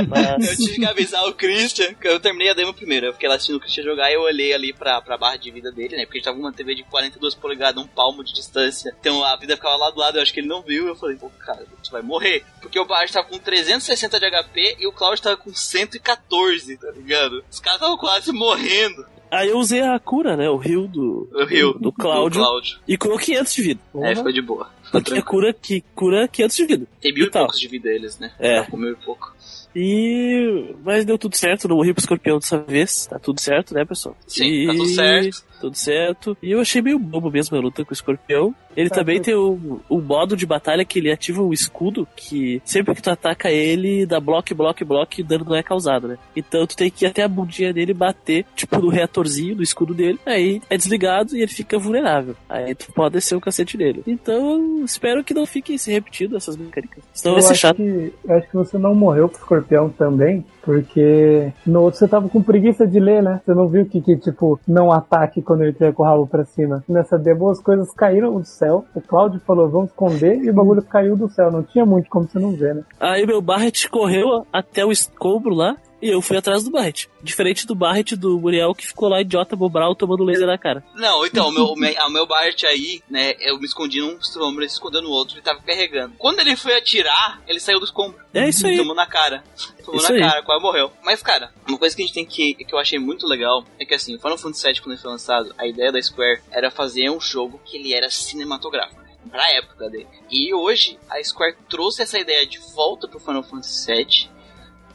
S3: Mas...
S2: Eu tive que avisar o Christian, que eu terminei a demo primeiro. Eu fiquei lá assistindo o Christian jogar e eu olhei ali pra, pra barra de vida dele, né? Porque ele tava com uma TV de 42 polegadas, um palmo de distância. Então a vida ficava lá do lado, eu acho que ele não viu. Eu falei, pô, cara, tu vai morrer. Porque o Bart tava com 360 de HP e o Cláudio tava com 114, tá ligado? Os caras estavam quase morrendo.
S3: Aí eu usei a cura, né? O rio do,
S2: O Rio.
S3: do Cláudio. E curou 500 de vida.
S2: É, ficou de boa. Ficou
S3: Porque a
S2: tranquilo.
S3: cura que cura 500 de vida.
S2: Tem mil e
S3: Então.
S2: poucos de vida eles, né?
S3: É.
S2: Tá com mil e pouco.
S3: E. Mas deu tudo certo, não morri pro escorpião dessa vez. Tá tudo certo, né, pessoal?
S2: Sim,
S3: e...
S2: tá tudo certo.
S3: Tudo certo. E eu achei meio bobo mesmo a luta com o escorpião. Ele
S4: Tá
S3: também tem um, um modo de batalha que ele ativa um escudo que sempre que tu ataca ele, dá bloco, bloco, bloco e dano não é causado, né? Então tu tem que ir até a bundinha dele bater, tipo, no reatorzinho do escudo dele. Aí é desligado e ele fica vulnerável. Aí tu pode descer o cacete nele. Então eu espero que não fiquem se repetindo essas mecânicas. Senão
S4: eu
S3: vai ser
S4: acho
S3: chato.
S4: que, eu acho que você não morreu pro escorpião também, porque no outro você tava com preguiça de ler, né? Você não viu que, que tipo, não ataque quando ele tiver com o rabo pra cima. Nessa demo as coisas caíram do céu, o Cláudio falou, vamos esconder, e o bagulho caiu do céu. Não tinha muito como você não ver, né?
S3: Aí meu Barret correu até o escombro lá e eu fui atrás do Barret. Diferente do Barret do Muriel que ficou lá idiota bobral tomando laser na cara.
S2: Não, então, o meu, o meu, meu Bart aí, né, eu me escondi num escombro, ele se escondeu no outro e tava carregando. Quando ele foi atirar, ele saiu do escombro.
S3: É isso aí.
S2: Tomou na cara. Tomou
S3: Isso
S2: na
S3: aí.
S2: cara, quase morreu. Mas, cara, uma coisa que a gente tem que. que eu achei muito legal é que assim, o Final Fantasy VII, quando ele foi lançado, a ideia da Square era fazer um jogo que ele era cinematográfico. né, Pra época dele. E hoje, a Square trouxe essa ideia de volta pro Final Fantasy VII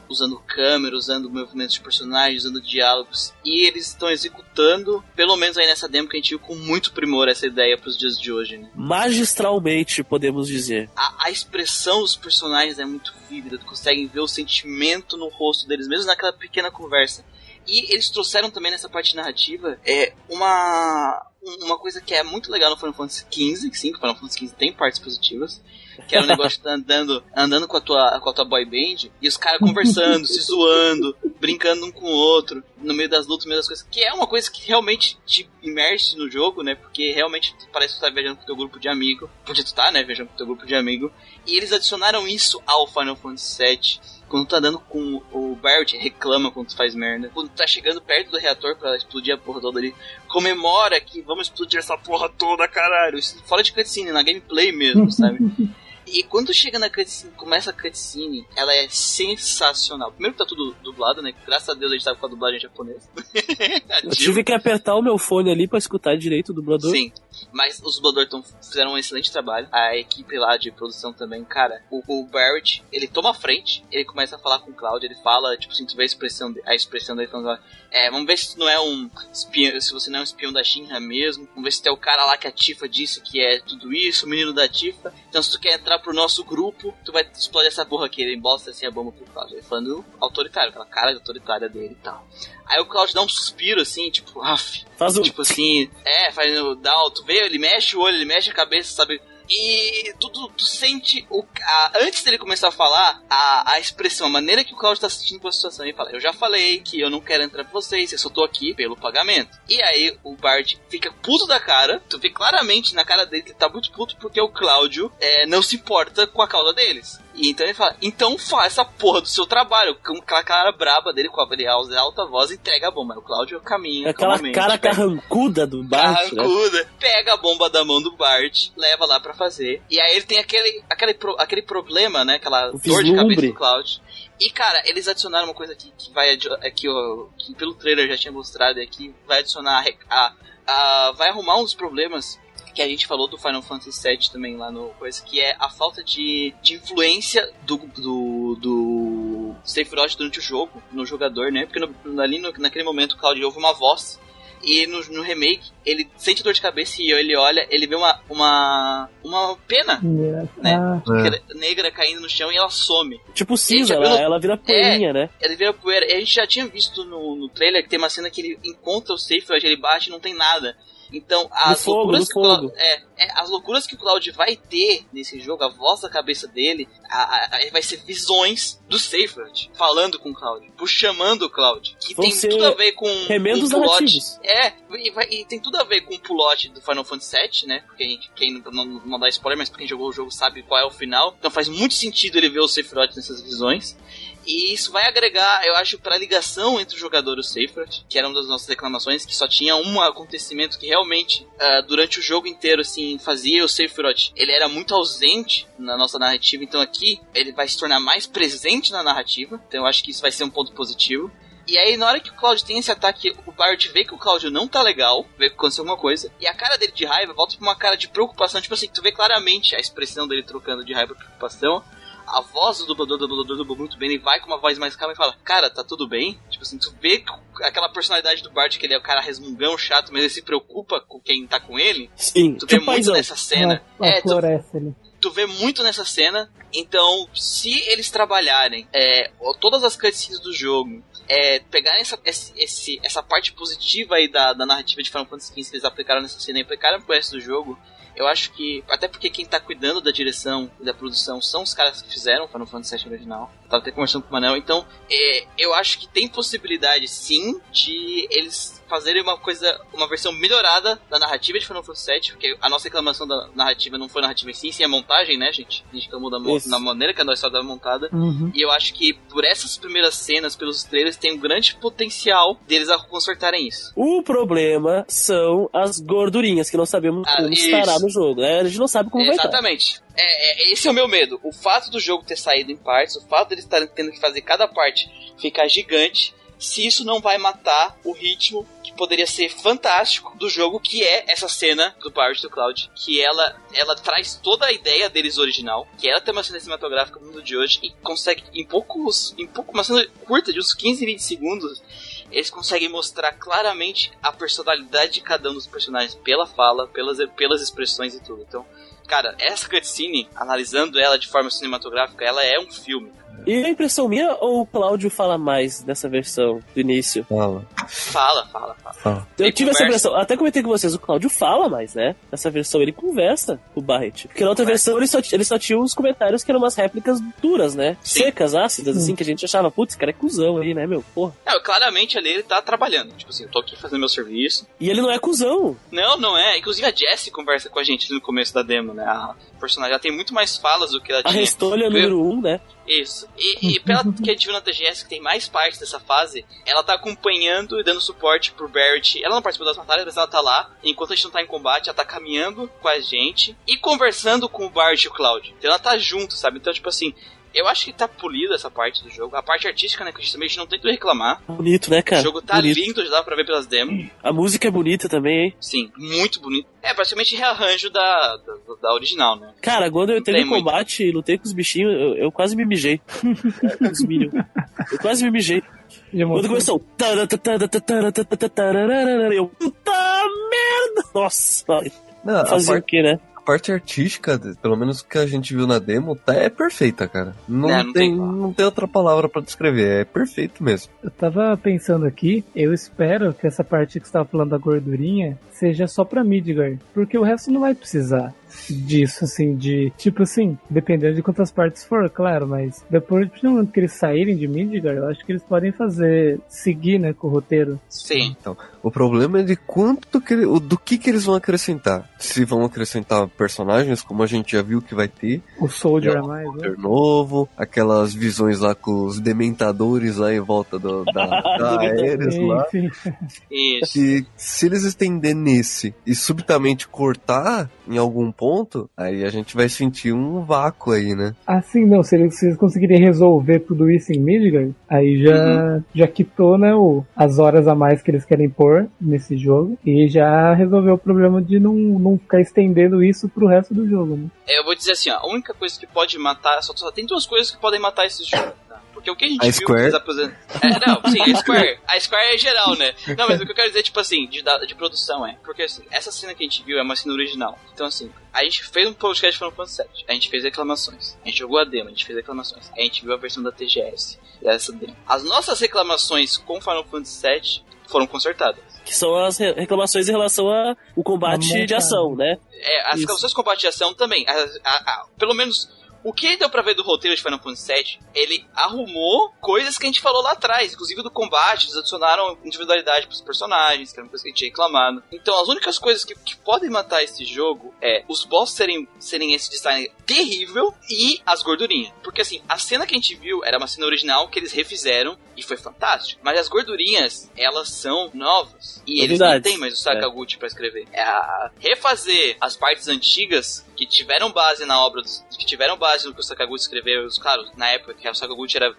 S2: usando câmera, usando movimentos de personagens, usando diálogos. E eles estão executando, pelo menos aí nessa demo que a gente viu, com muito primor essa ideia pros dias de hoje, né?
S3: Magistralmente, podemos dizer.
S2: A, a expressão dos personagens é muito vívida, tu consegue ver o sentimento no rosto deles, mesmo naquela pequena conversa. E eles trouxeram também nessa parte narrativa é, uma, uma coisa que é muito legal no Final Fantasy XV, que sim, o Final Fantasy XV tem partes positivas, que era um negócio tá andando, andando com a tua, com a tua boy band, e os caras conversando, se zoando, brincando um com o outro, no meio das lutas, no meio das coisas, que é uma coisa que realmente te imerse no jogo, né, porque realmente parece que tu tá viajando com teu grupo de amigo, porque tu tá, né, viajando com teu grupo de amigo, e eles adicionaram isso ao Final Fantasy VII, quando tu tá andando com o Barrett, reclama quando tu faz merda. Quando tu tá chegando perto do reator pra explodir a porra toda ali, comemora que vamos explodir essa porra toda, caralho. Isso fora de cutscene, na gameplay mesmo, sabe? E quando chega na cutscene, começa a cutscene, ela é sensacional. Primeiro que tá tudo dublado, né? Graças a Deus a gente tava com a dublagem japonesa.
S3: Eu tive que apertar o meu fone ali pra escutar direito o dublador.
S2: Sim, mas os dubladores tão, fizeram um excelente trabalho. A equipe lá de produção também, cara. O, o Barrett, ele toma a frente, ele começa a falar com o Cloud, ele fala, tipo assim, tu vê a expressão, de- a expressão dele falando, é, vamos ver se tu não é um espião, se você não é um espião da Shinra mesmo. Vamos ver se tu é o cara lá que a Tifa disse que é tudo isso, o menino da Tifa. Então se tu quer entrar pro nosso grupo, tu vai explodir essa porra aqui. Ele embosta assim a bomba pro Cloud. Ele falando autoritário, aquela cara de autoritária dele e tal. Aí o Cloud dá um suspiro assim, tipo, af,
S3: Faz um.
S2: Tipo assim, é, faz down, tu vê, ele mexe o olho, ele mexe a cabeça, sabe? E tu, tu, sente o. a- antes dele começar a falar, a, a expressão, a maneira que o Claudio tá sentindo a situação. Ele fala: Eu já falei que eu não quero entrar com vocês, eu só tô aqui pelo pagamento. E aí o Bart fica puto da cara, tu vê claramente na cara dele que ele tá muito puto porque o Cláudio é, não se importa com a causa deles. E então ele fala: Então faça a porra do seu trabalho. Com aquela cara braba dele, com a ele alta alta voz, entrega a bomba. O Cláudio caminha.
S3: Aquela
S2: calmamente,
S3: cara
S2: pega-
S3: carrancuda do Bart, né?
S2: Carrancuda, pega a bomba da mão do Bart, leva lá pra fazer. E aí ele tem aquele, aquele, pro- aquele problema, né? Aquela
S3: O
S2: dor de cabeça do Cloud. E cara, eles adicionaram uma coisa aqui que vai é que, ó, que pelo trailer já tinha mostrado é que vai adicionar a, a- a- vai arrumar um dos problemas que a gente falou do Final Fantasy VII também lá no coisa, que é a falta de, de influência do, do, do Sephiroth durante o jogo, no jogador, né? Porque no- ali no- naquele momento o Cloud ouve uma voz e no, no remake, ele sente dor de cabeça e ele olha, ele vê uma, uma, uma pena
S4: Yeah.
S2: Né?
S4: Ah,
S2: negra, caindo no chão e ela some.
S3: Tipo cinza,
S2: Gente,
S3: ela,
S2: eu-
S3: ela vira poeirinha, né?
S2: Ela vira poeira. E a gente já tinha visto no, no trailer que tem uma cena que ele encontra o Sephiroth, ele bate e não tem nada. Então, as
S3: fogo,
S2: loucuras que o Cloud,
S3: fogo.
S2: é, é, as loucuras que o Cloud vai ter nesse jogo, a voz da cabeça dele, a, a- vai ser visões do Sephiroth falando com o Cloud, por chamando o Cloud, que
S3: Vão
S2: tem tudo a ver com
S3: remendos
S2: plot.
S3: narrativos.
S2: É, e, vai- e tem tudo a ver com o plot do Final Fantasy VII, né? Porque gente, quem não, não, não dá spoiler, mas quem jogou o jogo sabe qual é o final. Então faz muito sentido ele ver o Sephiroth nessas visões. E isso vai agregar, eu acho, pra ligação entre o jogador e o Sephiroth, que era uma das nossas reclamações, que só tinha um acontecimento que realmente, ah, durante o jogo inteiro, assim, fazia o Sephiroth. Ele era muito ausente na nossa narrativa, então aqui ele vai se tornar mais presente na narrativa. Então eu acho que isso vai ser um ponto positivo. E aí, na hora que o Cláudio tem esse ataque, o Bart vê que o Cláudio não tá legal, vê que aconteceu alguma coisa, e a cara dele de raiva volta pra uma cara de preocupação, tipo assim, tu vê claramente a expressão dele trocando de raiva pra preocupação. A voz do dublador, do dublador dublou muito bem, ele vai com uma voz mais calma e fala, cara, tá tudo bem? Tipo assim, tu vê que aquela personalidade do Bart, que ele é o cara resmungão, chato, mas ele se preocupa com quem tá com ele.
S3: Sim,
S2: Tu vê
S3: tipo
S2: muito nessa cena.
S4: a, a
S2: É, tu,
S4: ali.
S2: tu vê muito nessa cena. Então, se eles trabalharem é, todas as cutscenes do jogo, é, pegarem essa, esse, essa parte positiva aí da, da narrativa de Final Fantasy XV que eles aplicaram nessa cena e aplicaram pro resto do jogo, eu acho que, até porque quem tá cuidando da direção e da produção são os caras que fizeram Final Fantasy VII original. Eu tava até conversando com o Manel, então é, eu acho que tem possibilidade sim de eles fazerem uma coisa, uma versão melhorada da narrativa de Final Fantasy VII, porque a nossa reclamação da narrativa não foi a narrativa em si, sim a montagem, né, gente? A gente reclamou da na maneira que a nossa história é montada.
S4: Uhum.
S2: E eu acho que por essas primeiras cenas, pelos trailers, tem um grande potencial deles a consertarem isso.
S3: O problema são as gordurinhas que não sabemos
S2: Ah,
S3: como
S2: isso.
S3: estará no jogo. né? A gente não sabe como vai estar.
S2: Exatamente. É, é- esse é o meu medo. O fato do jogo ter saído em partes, o fato deles estarem tendo que fazer cada parte ficar gigante, se isso não vai matar o ritmo que poderia ser fantástico do jogo, que é essa cena do Pirates do Cloud, que ela ela traz toda a ideia deles original, que é ela tem uma cena cinematográfica no mundo de hoje e consegue em poucos, em pouco uma cena curta de uns 15, 20 segundos, eles conseguem mostrar claramente a personalidade de cada um dos personagens pela fala, pelas pelas expressões e tudo. Então, cara, essa cutscene, analisando ela de forma cinematográfica, ela é um filme.
S3: E a impressão minha ou o Cláudio fala mais nessa versão do início?
S5: Fala.
S2: Fala, fala, fala.
S3: Eu
S2: Ele
S3: tive
S2: conversa.
S3: essa impressão. Até comentei com vocês, o Cláudio fala mais, né? Nessa versão ele conversa com o Barret. Porque na outra conversa. versão ele só, ele só tinha uns comentários que eram umas réplicas duras, né?
S2: Sim.
S3: Secas, ácidas, hum. assim, que a gente achava, putz, cara é cuzão aí, né, meu? Porra.
S2: É, não, claramente ali ele tá trabalhando. Tipo assim, eu tô aqui fazendo meu serviço.
S3: E ele não é cuzão.
S2: Não, não é. Inclusive a Jessie conversa com a gente no começo da demo, né? A personagem ela tem muito mais falas do que ela
S3: a
S2: tinha.
S3: A Restolha número 1, um, né?
S2: Isso. E, tá e pela que a Divina da que tem mais partes dessa fase, ela tá acompanhando e dando suporte pro Barrett. Ela não participou das batalhas, mas ela tá lá. Enquanto a gente não tá em combate, ela tá caminhando com a gente e conversando com o Barrett e o Cloud. Então ela tá junto, sabe? Então, tipo assim, eu acho que tá polida essa parte do jogo. A parte artística, né, que justamente não tem que reclamar.
S3: Bonito, né, cara?
S2: O jogo tá
S3: bonito.
S2: lindo, dá pra ver pelas demos.
S3: A música é bonita também, hein?
S2: Sim, muito bonito. É praticamente rearranjo da, da, da original, né?
S3: Cara, quando eu entrei no combate e lutei com os bichinhos, eu, eu quase me mijei. os milho. Eu quase me mijei. Quando começou. Eu.
S5: Puta merda! Nossa! Não, a, parte, que, né? parte artística, pelo menos que a gente viu na demo, tá, é perfeita, cara. Não,
S2: é, não
S5: tem,
S2: tem
S5: não tem outra palavra para descrever, é perfeito mesmo.
S4: Eu tava pensando aqui, eu espero que essa parte que você tava falando da gordurinha seja só pra Midgar, porque o resto não vai precisar disso, assim, de, tipo assim, dependendo de quantas partes for, claro, mas depois do momento que eles saírem de Midgard, eu acho que eles podem fazer, seguir, né, com o roteiro.
S2: Sim.
S5: O problema é de quanto que, do que que eles vão acrescentar. Se vão acrescentar personagens, como a gente já viu que vai ter,
S4: O Soldier
S5: Não,
S4: a mais, né?
S5: novo, aquelas visões lá com os dementadores lá em volta do, da, da Ares lá.
S2: Isso.
S5: Que se eles estender nesse e subitamente cortar em algum ponto, aí a gente vai sentir um vácuo aí, né?
S4: Assim, não, se eles, se eles conseguirem resolver tudo isso em Midgard, aí já, já quitou, né, o, as horas a mais que eles querem pôr nesse jogo, e já resolveu o problema de não, não ficar estendendo isso pro resto do jogo, né?
S2: Eu vou dizer assim, ó, a única coisa que pode matar, só, só tem duas coisas que podem matar esse jogo. Porque o que a gente
S5: A
S2: viu
S5: Square?
S2: É, não, sim, a Square. A Square é geral, né? Não, mas o que eu quero dizer, tipo assim, de, de produção é. Porque assim, essa cena que a gente viu é uma cena original. Então, assim, a gente fez um podcast de Final Fantasy VII. A gente fez reclamações. A gente jogou a demo, a gente fez reclamações. A gente viu a versão da TGS. E essa demo. As nossas reclamações com Final Fantasy VII foram consertadas.
S3: Que são as re- reclamações em relação ao combate de ação, né?
S2: É, as
S3: Isso.
S2: reclamações de combate de ação também. A- a- a- pelo menos o que deu pra ver do roteiro de Final Fantasy VII, ele arrumou coisas que a gente falou lá atrás, inclusive do combate, eles adicionaram individualidade pros personagens, que era uma coisa que a gente tinha reclamado. Então, as únicas coisas que, que podem matar esse jogo é os boss serem, serem esse design terrível e as gordurinhas. Porque assim, a cena que a gente viu era uma cena original que eles refizeram e foi fantástico. Mas as gordurinhas, elas são novas. E eles não têm mais o Sakaguchi pra escrever. É refazer as partes antigas que tiveram base na obra que tiveram base no que o Sakaguchi escreveu, claro, na época que o Sakaguchi era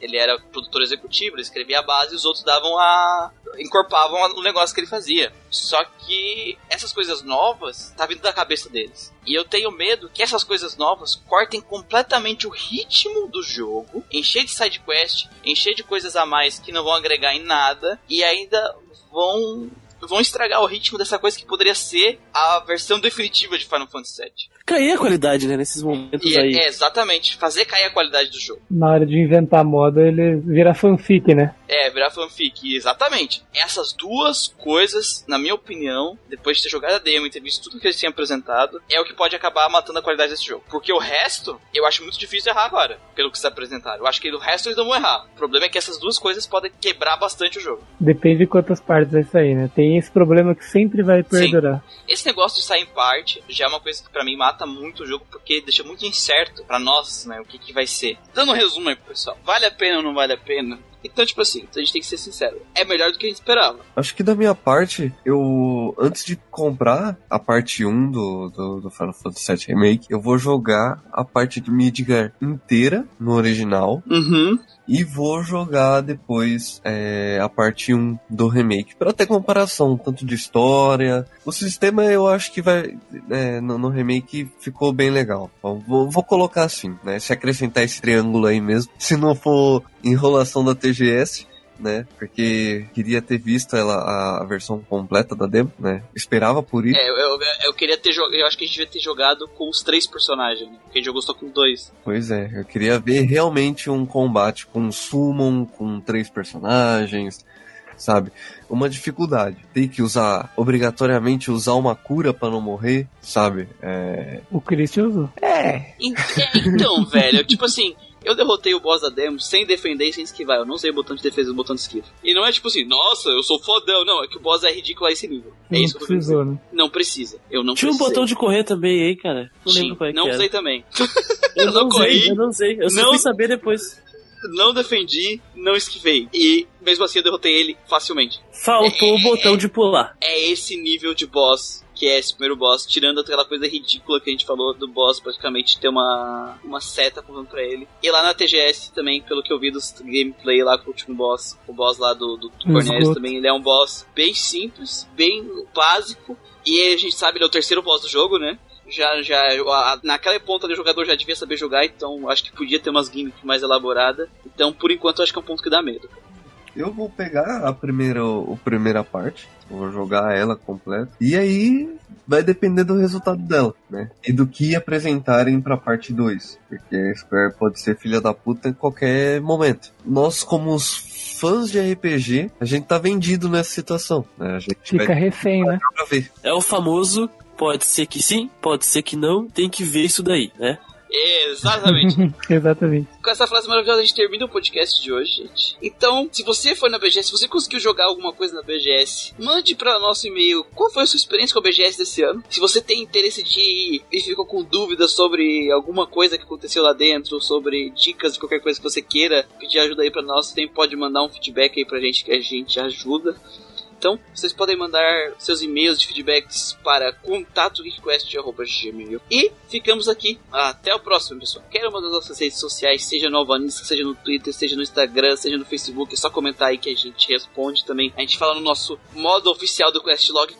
S2: ele era produtor executivo, ele escrevia a base e os outros davam a encorpavam o negócio que ele fazia. Só que essas coisas novas tá vindo da cabeça deles. E eu tenho medo que essas coisas novas cortem completamente o ritmo do jogo, encher de side quest, encher de coisas a mais que não vão agregar em nada e ainda vão vão estragar o ritmo dessa coisa que poderia ser a versão definitiva de Final Fantasy VII.
S3: Cair a qualidade, né, nesses momentos
S2: E
S3: aí.
S2: é, é, exatamente, fazer cair a qualidade do jogo.
S4: Na hora de inventar moda, ele vira fanfic, né?
S2: É, virar fanfic, exatamente. Essas duas coisas, na minha opinião, depois de ter jogado a demo e ter visto tudo que eles tinham apresentado, é o que pode acabar matando a qualidade desse jogo. Porque o resto, eu acho muito difícil errar agora, pelo que se apresentaram. Eu acho que o resto eles não vão errar. O problema é que essas duas coisas podem quebrar bastante o jogo.
S4: Depende de quantas partes vai sair, né? Tem esse problema que sempre vai perdurar.
S2: Esse negócio de sair em parte já é uma coisa que pra mim mata muito o jogo, porque deixa muito incerto pra nós, né, o que, que vai ser. Dando um resumo aí pro pessoal, vale a pena ou não vale a pena? Então, tipo assim, a gente tem que ser sincero, é melhor do que a gente esperava.
S5: Acho que da minha parte, eu antes de comprar a parte 1 do, do, do Final Fantasy VII Remake, eu vou jogar a parte de Midgar inteira no original
S2: Uhum.
S5: E vou jogar depois é, a parte 1 do remake para ter comparação tanto de história. O sistema eu acho que vai é, no, no remake ficou bem legal. Bom, Vou, vou colocar assim, né? Se acrescentar esse triângulo aí mesmo, se não for enrolação da TGS. Né? Porque queria ter visto ela a, versão completa da demo, né? Esperava por isso.
S2: É, eu, eu, eu queria ter jogado. Eu acho que a gente devia ter jogado com os três personagens, né? Porque a gente jogou só com dois.
S5: Pois é, eu queria ver realmente um combate com um summon, com três personagens, sabe? Uma dificuldade. Tem que usar, obrigatoriamente usar uma cura pra não morrer, sabe? É...
S4: O Christian usou. É.
S2: É, Então, velho, tipo assim, eu derrotei o boss da demo sem defender e sem esquivar. Eu não usei o botão de defesa e o botão de esquiva. E não é tipo assim, nossa, eu sou fodão. Não, é que o boss é ridículo a esse nível. É
S4: Não
S2: isso que eu
S4: precisou, né?
S2: Não precisa. Eu não
S3: Tinha um botão de correr também, hein, cara? Não lembro qual é que
S2: Não
S3: era.
S2: usei também.
S3: Eu
S2: eu não
S3: não usei,
S2: corri.
S3: eu não usei. Eu só
S2: Não-
S3: fui saber depois.
S2: Não defendi, não esquivei. E mesmo assim eu derrotei ele facilmente.
S3: Faltou o botão de pular.
S2: É esse nível de boss que é esse primeiro boss, tirando aquela coisa ridícula que a gente falou do boss praticamente ter uma, uma seta apontando pra ele. E lá na TGS também, pelo que eu vi dos gameplay lá com o último boss, o boss lá do, do, do Cornelius também, ele é um boss bem simples, bem básico. E a gente sabe, ele é o terceiro boss do jogo, né? Já, já, a- naquela ponta ali o jogador já devia saber jogar, então acho que podia ter umas gimmicks mais elaboradas. Então, por enquanto, acho que é um ponto que dá medo.
S5: Eu vou pegar a primeira, a primeira parte, vou jogar ela completa, e aí vai depender do resultado dela, né? E do que apresentarem pra parte 2, porque a Square pode ser filha da puta em qualquer momento. Nós, como os fãs de RPG, a gente tá vendido nessa situação, né? A gente
S4: Fica refém, né?
S5: pra ver.
S3: É o famoso, pode ser que sim, pode ser que não, tem que ver isso daí, né?
S2: Exatamente.
S4: Exatamente.
S2: Com essa frase maravilhosa, a gente termina o podcast de hoje, gente. Então, se você foi na BGS, se você conseguiu jogar alguma coisa na BGS, mande para nosso e-mail qual foi a sua experiência com a BGS desse ano. Se você tem interesse de ir e ficou com dúvidas sobre alguma coisa que aconteceu lá dentro, sobre dicas qualquer coisa que você queira pedir ajuda aí para nós, também pode mandar um feedback aí pra gente que a gente ajuda. Então, vocês podem mandar seus e-mails de feedbacks para contato.geekquest.gmail. E ficamos aqui. Até o próximo, pessoal. Quero uma das nossas redes sociais, seja no Alvanista, seja no Twitter, seja no Instagram, seja no Facebook. É só comentar aí que a gente responde também. A gente fala no nosso modo oficial do Questlog